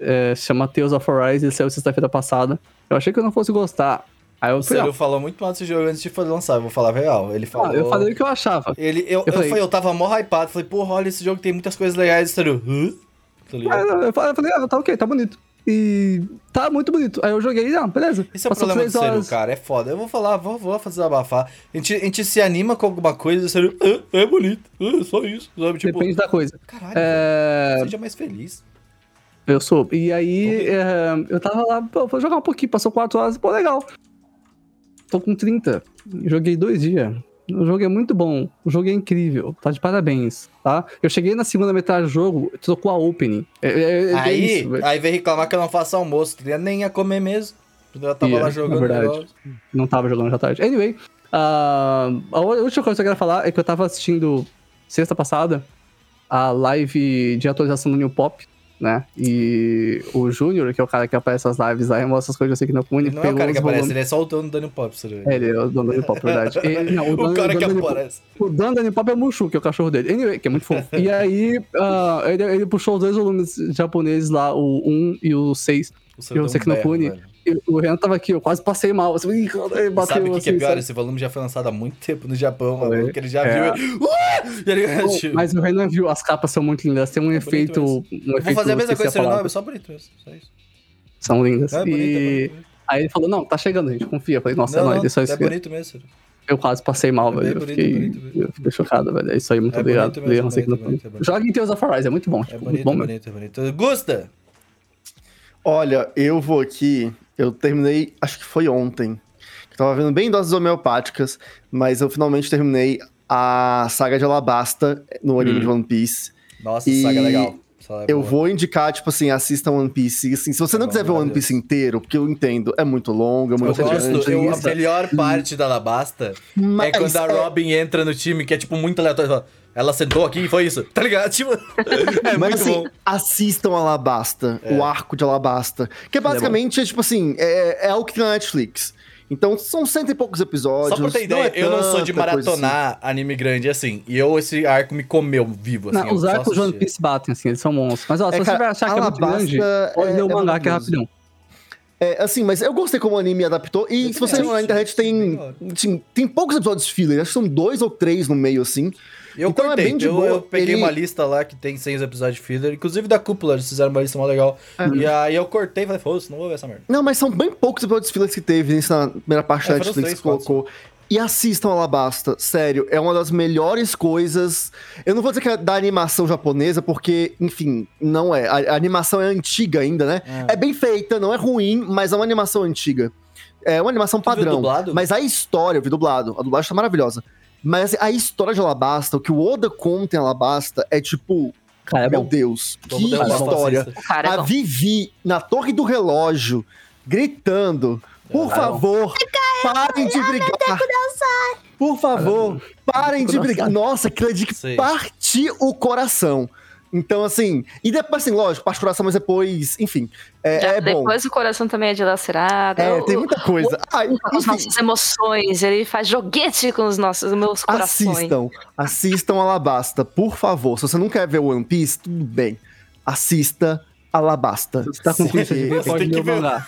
é, chama Tales of Arise, saiu sexta-feira passada. Eu achei que eu não fosse gostar. Aí eu O ó, falou muito mal desse jogo antes de fazer lançar, eu vou falar a real. Ele falou. ah, eu falei o que eu achava. Ele, eu, eu, Eu falei- eu tava mó hypado. Falei, porra, olha esse jogo tem muitas coisas legais. O Ciro, hã? Eu falei, ah, tá ok, tá bonito. E tá muito bonito. Aí eu joguei, não, beleza. Esse é o problema do horas. cara. É foda. Eu vou falar, vou, vou fazer abafar. A gente, a gente se anima com alguma coisa e o "Ah, é bonito. ah, só isso. Sabe? Tipo, Depende da coisa. caralho, É, seja mais feliz. Eu sou. E aí, é, eu tava lá, pô, vou jogar um pouquinho, passou 4 horas, pô, legal. Tô com 30. Joguei dois dias. O jogo é muito bom. O jogo é incrível. Tá de parabéns, tá? Eu cheguei na segunda metade do jogo, trocou a opening. É, é- é Aí, isso, velho. aí vem reclamar que eu não faço almoço. Eu nem ia comer mesmo. Eu tava Ia, lá jogando verdade. negócio. Não tava jogando já tarde. Anyway, ah, a última coisa que eu quero falar é que eu tava assistindo sexta passada a live de atualização do New Pop, né? E o Júnior, que é o cara que aparece nas lives lá e mostra as coisas eu sei que não Kune, Ele não é o cara que aparece, volumes- ele é só o dono do Daniel Pop. É, ele é o dono do New Pop, verdade. Ele- não, o, dono- cara o que do New Pop- aparece. O dono do New Pop é o Mushu, que é o cachorro dele. Anyway, que é muito fofo. E aí, ah, ele, ele puxou os dois volumes japoneses lá, o 1 e o 6. O no berro, Kune- velho. O Renan tava aqui, eu quase passei mal. Assim, bateu Sabe o que, que é assim, pior? sabe? Esse volume já foi lançado há muito tempo no Japão, mano. Que ele já É. viu. Uh! Ele- Pô, Mas o Renan viu, as capas são muito lindas, tem um É efeito. Um bonito Eu efeito vou fazer a mesma coisa, palavra. é só bonito mesmo. Só isso. São lindas. É bonito, é e bonito. aí ele falou: Não, tá chegando, gente, confia. Eu falei: Nossa, Não, é nóis, é só é isso. que- bonito mesmo, Ciro. Eu quase passei mal, É velho. Eu bonito, fiquei, bonito, bonito. eu fiquei chocado, velho. É isso aí, muito É obrigado. bonito mesmo, não- bonito, bonito, é bonito. Joga em Tales of Arise, é muito bom. É Tipo, muito bonito, bom é mesmo. bonito, é bonito. Gusta! Olha, eu vou aqui. Eu terminei, acho que foi ontem. Eu tava vendo bem doses homeopáticas, mas eu finalmente terminei a saga de Alabasta no anime Hum. de One Piece. Nossa, E saga legal. Saga Eu boa. vou indicar, tipo assim, assistam One Piece. Assim, se você É não quiser ver o One. Piece inteiro, porque eu entendo, é muito longo, é Eu muito gosto, grande. eu, a melhor parte da Alabasta Mas é quando a é- Robin entra no time, que é tipo muito aleatório. Ela, ela sentou aqui e foi isso, tá ligado? Tipo, é Mas muito assim, bom. assistam Alabasta, o arco de Alabasta. Que basicamente é, tipo assim, é, é algo que tem na Netflix. Então são cento e poucos episódios. Só pra ter não ideia, é eu não sou de maratonar anime grande assim. E eu, esse arco me comeu vivo, assim. Não, os arcos de One. Piece batem, assim, eles são monstros. Mas ó, se É, você cara, vai achar que é muito grande, pode é- ler o é mangá que é rapidão. É, assim, mas eu gostei como o anime adaptou. E se você ir na internet, tem, ótimo. assim, tem poucos episódios filler. Acho que são dois ou três no meio, assim. Eu Então é cortei, bem de eu, boa, eu peguei ele- uma lista lá que tem seis episódios de filler, inclusive da cúpula, eles fizeram uma lista mó legal. É. E aí eu cortei e falei, foda-se, não vou ver essa merda. Não, mas são bem poucos episódios fillers que teve nessa primeira parte É, da Netflix três, que colocou. E assistam Alabasta, sério, é uma das melhores coisas. Eu não vou dizer que é da animação japonesa, porque, enfim, não é. A, a animação é antiga ainda, né? É. É bem feita, não é ruim, mas é uma animação antiga. É uma animação Tu viu padrão. dublado? Mas a história, eu vi dublado, a dublagem tá maravilhosa. Mas assim, a história de Alabasta, o que o Oda conta em Alabasta é tipo, Cara, é meu. Deus, Vamos que o história. cara é A. Vivi na torre do relógio, gritando: Por Ah, favor, parem de brigar. Por favor, parem de brigar. Nossa, aquilo é de Sei. partir o coração. Então, assim, e depois, assim, lógico, parte o coração, mas depois, enfim, é, Já é bom. depois o coração também é dilacerado. É, O- tem muita coisa. Ah, com as nossas emoções, ele faz joguete com os nossos os meus corações. assistam, assistam Alabasta, por favor. Se você não quer ver One Piece, tudo bem. Assista Alabasta. Você tá com preguiça de ver, Você pode tem o ver. mangá.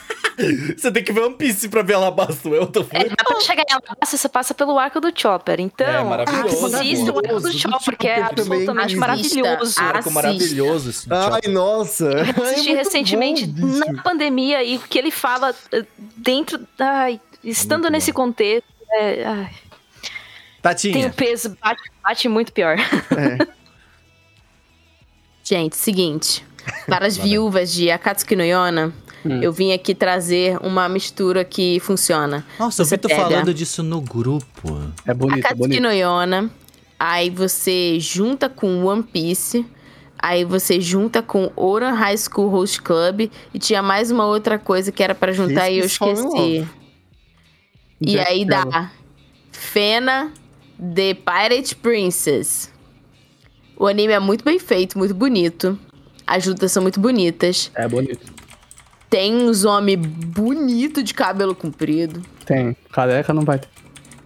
Você tem que ver One Piece pra ver Alabasta, eu tô É, falando. mas pra chegar em Alabasta, você passa pelo arco do Chopper. Então, É, maravilhoso, assista o arco do. Chopper, que é absolutamente maravilhoso. Ah, Arco maravilhoso esse Ai, nossa. Eu É assisti muito recentemente bom, na pandemia e o que ele fala eh, dentro. Ai, estando Muito nesse contexto, é, ai, tem Tatinha. um peso, bate, bate muito pior. É. Gente, seguinte. Para as viúvas de Akatsuki no Yona, Hum. eu vim aqui trazer uma mistura que funciona. Nossa, eu Você vi tu pega- falando disso no grupo. É bonito, é Akatsuki bonito. no Yona, aí você junta com One Piece, aí você junta com Oran High School Host Club e tinha mais uma outra coisa que era pra juntar e eu Esse in esqueci. E Jack aí dá Fena The Pirate Princess. O anime é muito bem feito, muito bonito. As lutas são muito bonitas. É bonito. Tem uns homens bonito de cabelo comprido. Tem. Careca não vai ter.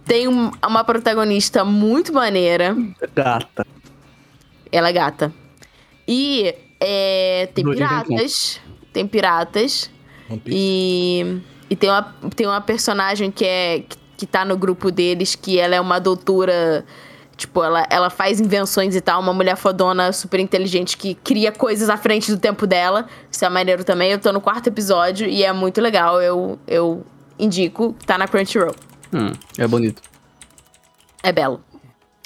Tem um- uma protagonista muito maneira. Gata. Ela é gata. E é, tem piratas. Tem piratas. One Piece. E, e tem, uma, tem uma personagem que é que, que tá no grupo deles, que ela é uma doutora. Tipo, ela, ela faz invenções e tal, uma mulher fodona, super inteligente, que cria coisas à frente do tempo dela. Isso é maneiro também. Eu tô no quarto episódio e é muito legal. Eu, eu indico. Tá na Crunchyroll. Hum, é bonito. É belo.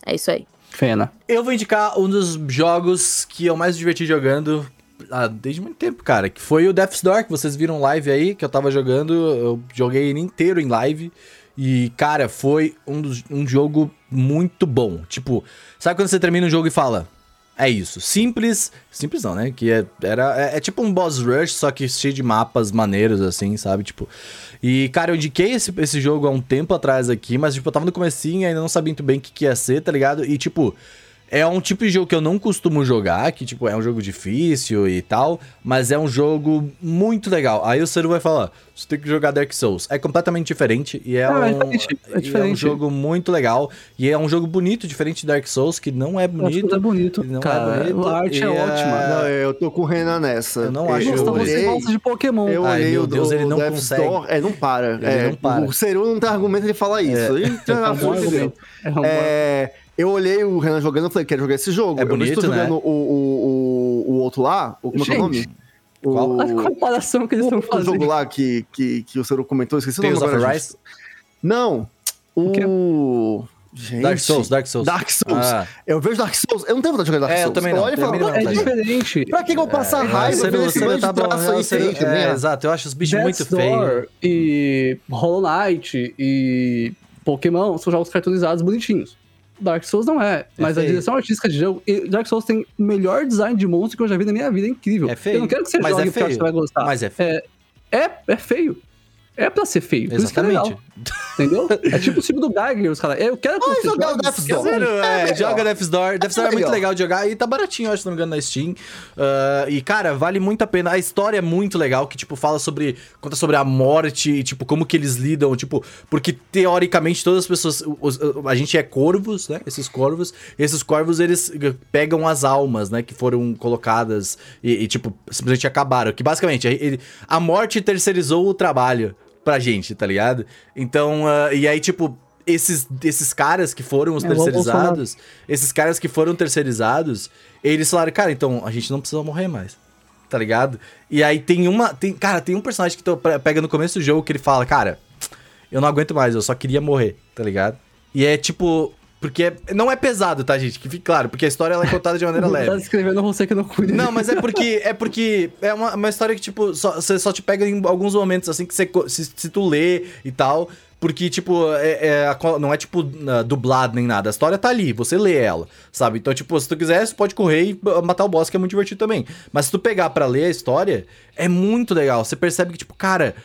É isso aí. Fena. Eu vou indicar um dos jogos que eu mais me diverti jogando ah, desde muito tempo, cara. Que foi o Death's Door, que vocês viram live aí, que eu tava jogando. Eu joguei ele inteiro em live. E, cara, foi um, dos- um jogo muito bom. Tipo, sabe quando você termina um jogo e fala... É isso. Simples. Simples não, né? Que é, era, é, é tipo um boss rush, só que cheio de mapas maneiros, assim, sabe? Tipo. E, cara, eu indiquei esse, esse jogo há um tempo atrás aqui, mas, tipo, eu tava no comecinho, ainda não sabia muito bem o que, que ia ser, tá ligado? E, tipo. É um tipo de jogo que eu não costumo jogar, que, tipo, é um jogo difícil e tal, mas é um jogo muito legal. Aí o Seru vai falar, você tem que jogar Dark Souls. É completamente diferente e é, É, é um, diferente, é é um jogo muito legal. E é um jogo bonito, diferente de Dark Souls, que não é Eu acho que bonito. é bonito. Ele não é cara, bonito, a arte e é é- ótima. Não, eu tô com o Renan nessa. Eu não acho, Nossa, eu você olhei- gosta de Pokémon. Eu Ai, meu Deus, ele não Death's consegue. Door, É, não para. Ele é, não para. O Seru não tem argumento de falar isso. Ele É um argumento. É um bom É, eu olhei o Renan jogando e falei, quero jogar esse jogo. É eu vi que tô bonito, né? jogando o, o, o, o outro lá, o, como é que é o nome? Gente, O, A comparação que eles estão o fazendo. jogo lá que, que, que o Seru comentou, esqueci o Tales nome of agora. Gente. Não, o... Gente, Dark Souls, Dark Souls. Dark Souls. Ah. Eu vejo Dark Souls, eu não tenho vontade de jogar Dark É, eu Souls. também não, olho e falo, também não, pra É diferente. Pra que eu vou passar Ah, raiva vendo esse monte tá de é, aí é, né? Exato, eu acho os bichos muito feios. E Hollow Knight e Pokémon são jogos cartoonizados bonitinhos. Dark Souls não é, mas a feio. direção artística de jogo. Dark Souls tem o melhor design de monstro que eu já vi na minha vida, é incrível. É feio, Eu não quero que você mas jogue é porque feio. você vai gostar. Mas é feio. É, é feio. É pra ser feio. É. Exatamente. Entendeu? É tipo o filme do Geiger, os caras. Eu quero jogar o Death's Door. Zero, é, legal. joga Death's Door. Death's Door é muito legal. de jogar e tá baratinho, acho, se não me engano, na Steam. Ah, e, cara, vale muito a pena. A história é muito legal, que, tipo, fala sobre. Conta sobre a morte e, tipo, como que eles lidam, tipo, porque teoricamente todas as pessoas. os- a gente é corvos, né? Esses corvos. E esses corvos, eles pegam as almas, né? Que foram colocadas e, e, tipo, simplesmente acabaram. Que basicamente, ele- a morte terceirizou o trabalho pra gente, tá ligado? Então, ah, e aí, tipo. Esses, esses caras que foram os É, terceirizados, esses caras que foram terceirizados, eles falaram, cara, então a gente não precisa morrer mais. Tá ligado? E aí tem uma. Tem, cara, tem um personagem que tu pega no começo do jogo que ele fala, cara, eu não aguento mais, eu só queria morrer, tá ligado? E é tipo. Porque é- não é pesado, tá, gente? Que fique claro, porque a história ela é contada de maneira Tá leve. escrevendo você que não cuida. Não, mas é porque é porque é uma, uma história que, tipo, só, você só te pega em alguns momentos, assim, que você, se, se tu lê e tal. Porque, tipo, é, é não é, tipo, dublado nem nada. A história tá ali, você lê ela, sabe? Então, tipo, se tu quiser, você pode correr e b- matar o boss, que é muito divertido também. Mas se tu pegar pra ler a história, é muito legal. Você percebe que, tipo, cara,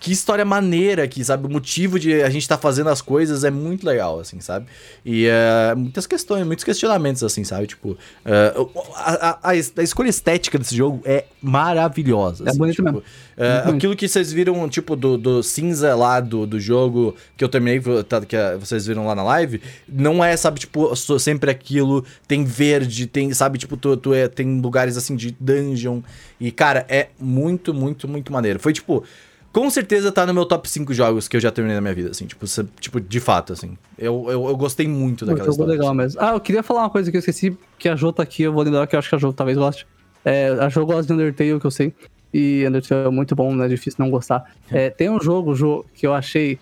que história maneira aqui, sabe? O motivo de a gente tá fazendo as coisas é muito legal, assim, sabe? E é, muitas questões, muitos questionamentos, assim, sabe? Tipo, é, a, a- a es- a escolha estética desse jogo é maravilhosa. É assim, bonito tipo, mesmo. é, Muito aquilo que vocês viram, tipo, do, do cinza lá do, do jogo que eu terminei, tá, que vocês viram lá na live, não é, sabe, tipo, sempre aquilo. Tem verde, tem, sabe, tipo, tu, tu é, tem lugares assim de dungeon. E, cara, é muito, muito, muito maneiro. Foi tipo. Com certeza tá no meu top 5 jogos que eu já terminei na minha vida, assim, tipo, tipo de fato, assim. Eu, eu, eu gostei muito daquela jogo história. legal mesmo. Ah, eu queria falar uma coisa que eu esqueci, que a Jo tá aqui, eu vou lembrar que eu acho que a Jo talvez goste. É, a Jo gosta de Undertale, que eu sei. E Undertale é muito bom, não é difícil não gostar. É, tem um jogo, Jo, que eu achei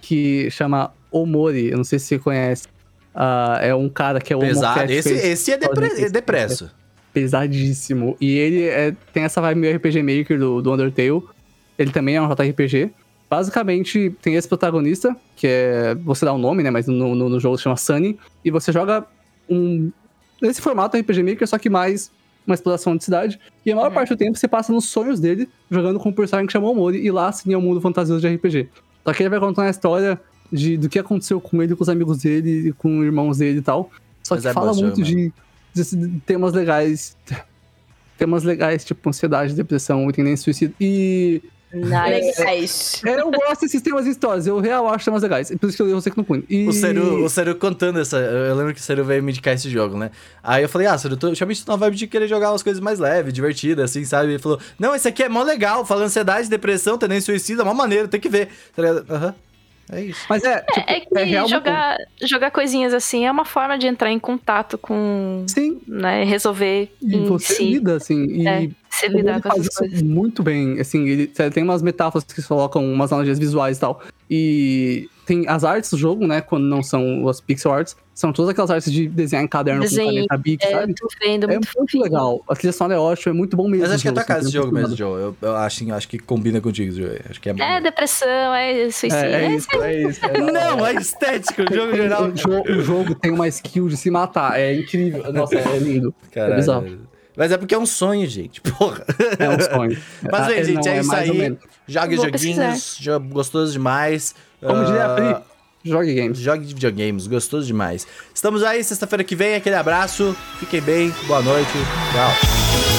que chama Omori, eu não sei se você conhece. Ah, é um cara que é o Pesado. Esse, esse é, depre, é depresso. pesadíssimo. E ele é- tem essa vibe meio RPG Maker do, do Undertale. Ele também é um JRPG. Basicamente, tem esse protagonista, que é. Você dá o nome, né? Mas no, no, no jogo se chama Sunny. E você joga um. Nesse formato RPG Maker, só que mais uma exploração de cidade. E a maior parte do tempo você passa nos sonhos dele, jogando com um personagem que chamou Mori. E lá sim é o mundo fantasioso de RPG. Só que ele vai contar a história de, do que aconteceu com ele, com os amigos dele, com os irmãos dele e tal. Só Mas que é fala muito jogo de, de- de temas legais. Temas legais, tipo ansiedade, depressão, tendência suicídio. E Nice. Legais. eu gosto desses temas em histórias, eu real acho temas legais. Por isso que eu você que não punho. E... O Seru, o Seru contando essa. Eu lembro que o Seru veio me indicar esse jogo, né? Aí eu falei, ah, Seru, tô, ultimamente tô na vibe de querer jogar umas coisas mais leves, divertidas, assim, sabe? Ele falou, não, esse aqui é mó legal, fala ansiedade, depressão, tendência suicida, mó maneiro, tem que ver. Tá ligado? Aham. É isso. Mas é, tipo, É que real muito jogar, jogar coisinhas assim é uma forma de entrar em contato com. Sim, né, resolver e em você si. lida, assim. E É, se lidar Mori com faz essas coisas. muito bem, assim, ele tem umas metáforas que colocam umas analogias visuais e tal. E tem as artes do jogo, né, quando não são as pixel arts, são todas aquelas artes de desenhar em caderno Desenho, com caneta Bic, É, sabe? vendo, É muito muito legal. A trilha sonora é ótima, é muito bom mesmo. Mas acho que é tua casa esse assim, jogo mesmo, Joe. Eu, eu acho, eu acho que combina contigo, Joe. Acho que é. É depressão, é suicídio. É, é é isso, é isso. é Não, é estético, o jogo geral. O, jo- o jogo tem uma skill de se matar, é incrível. Nossa, é lindo. Caralho. É bizarro. Mas é porque é um sonho, gente. Porra. É um sonho. Mas, Ah, bem, gente, não, é, isso aí. Jogue Vou joguinhos, jo- gostoso demais. Como diria a Ah, Pri, jogue games. Jogue de videogames, gostoso demais. Estamos aí, sexta-feira que vem, aquele abraço. Fiquem bem, boa noite, tchau.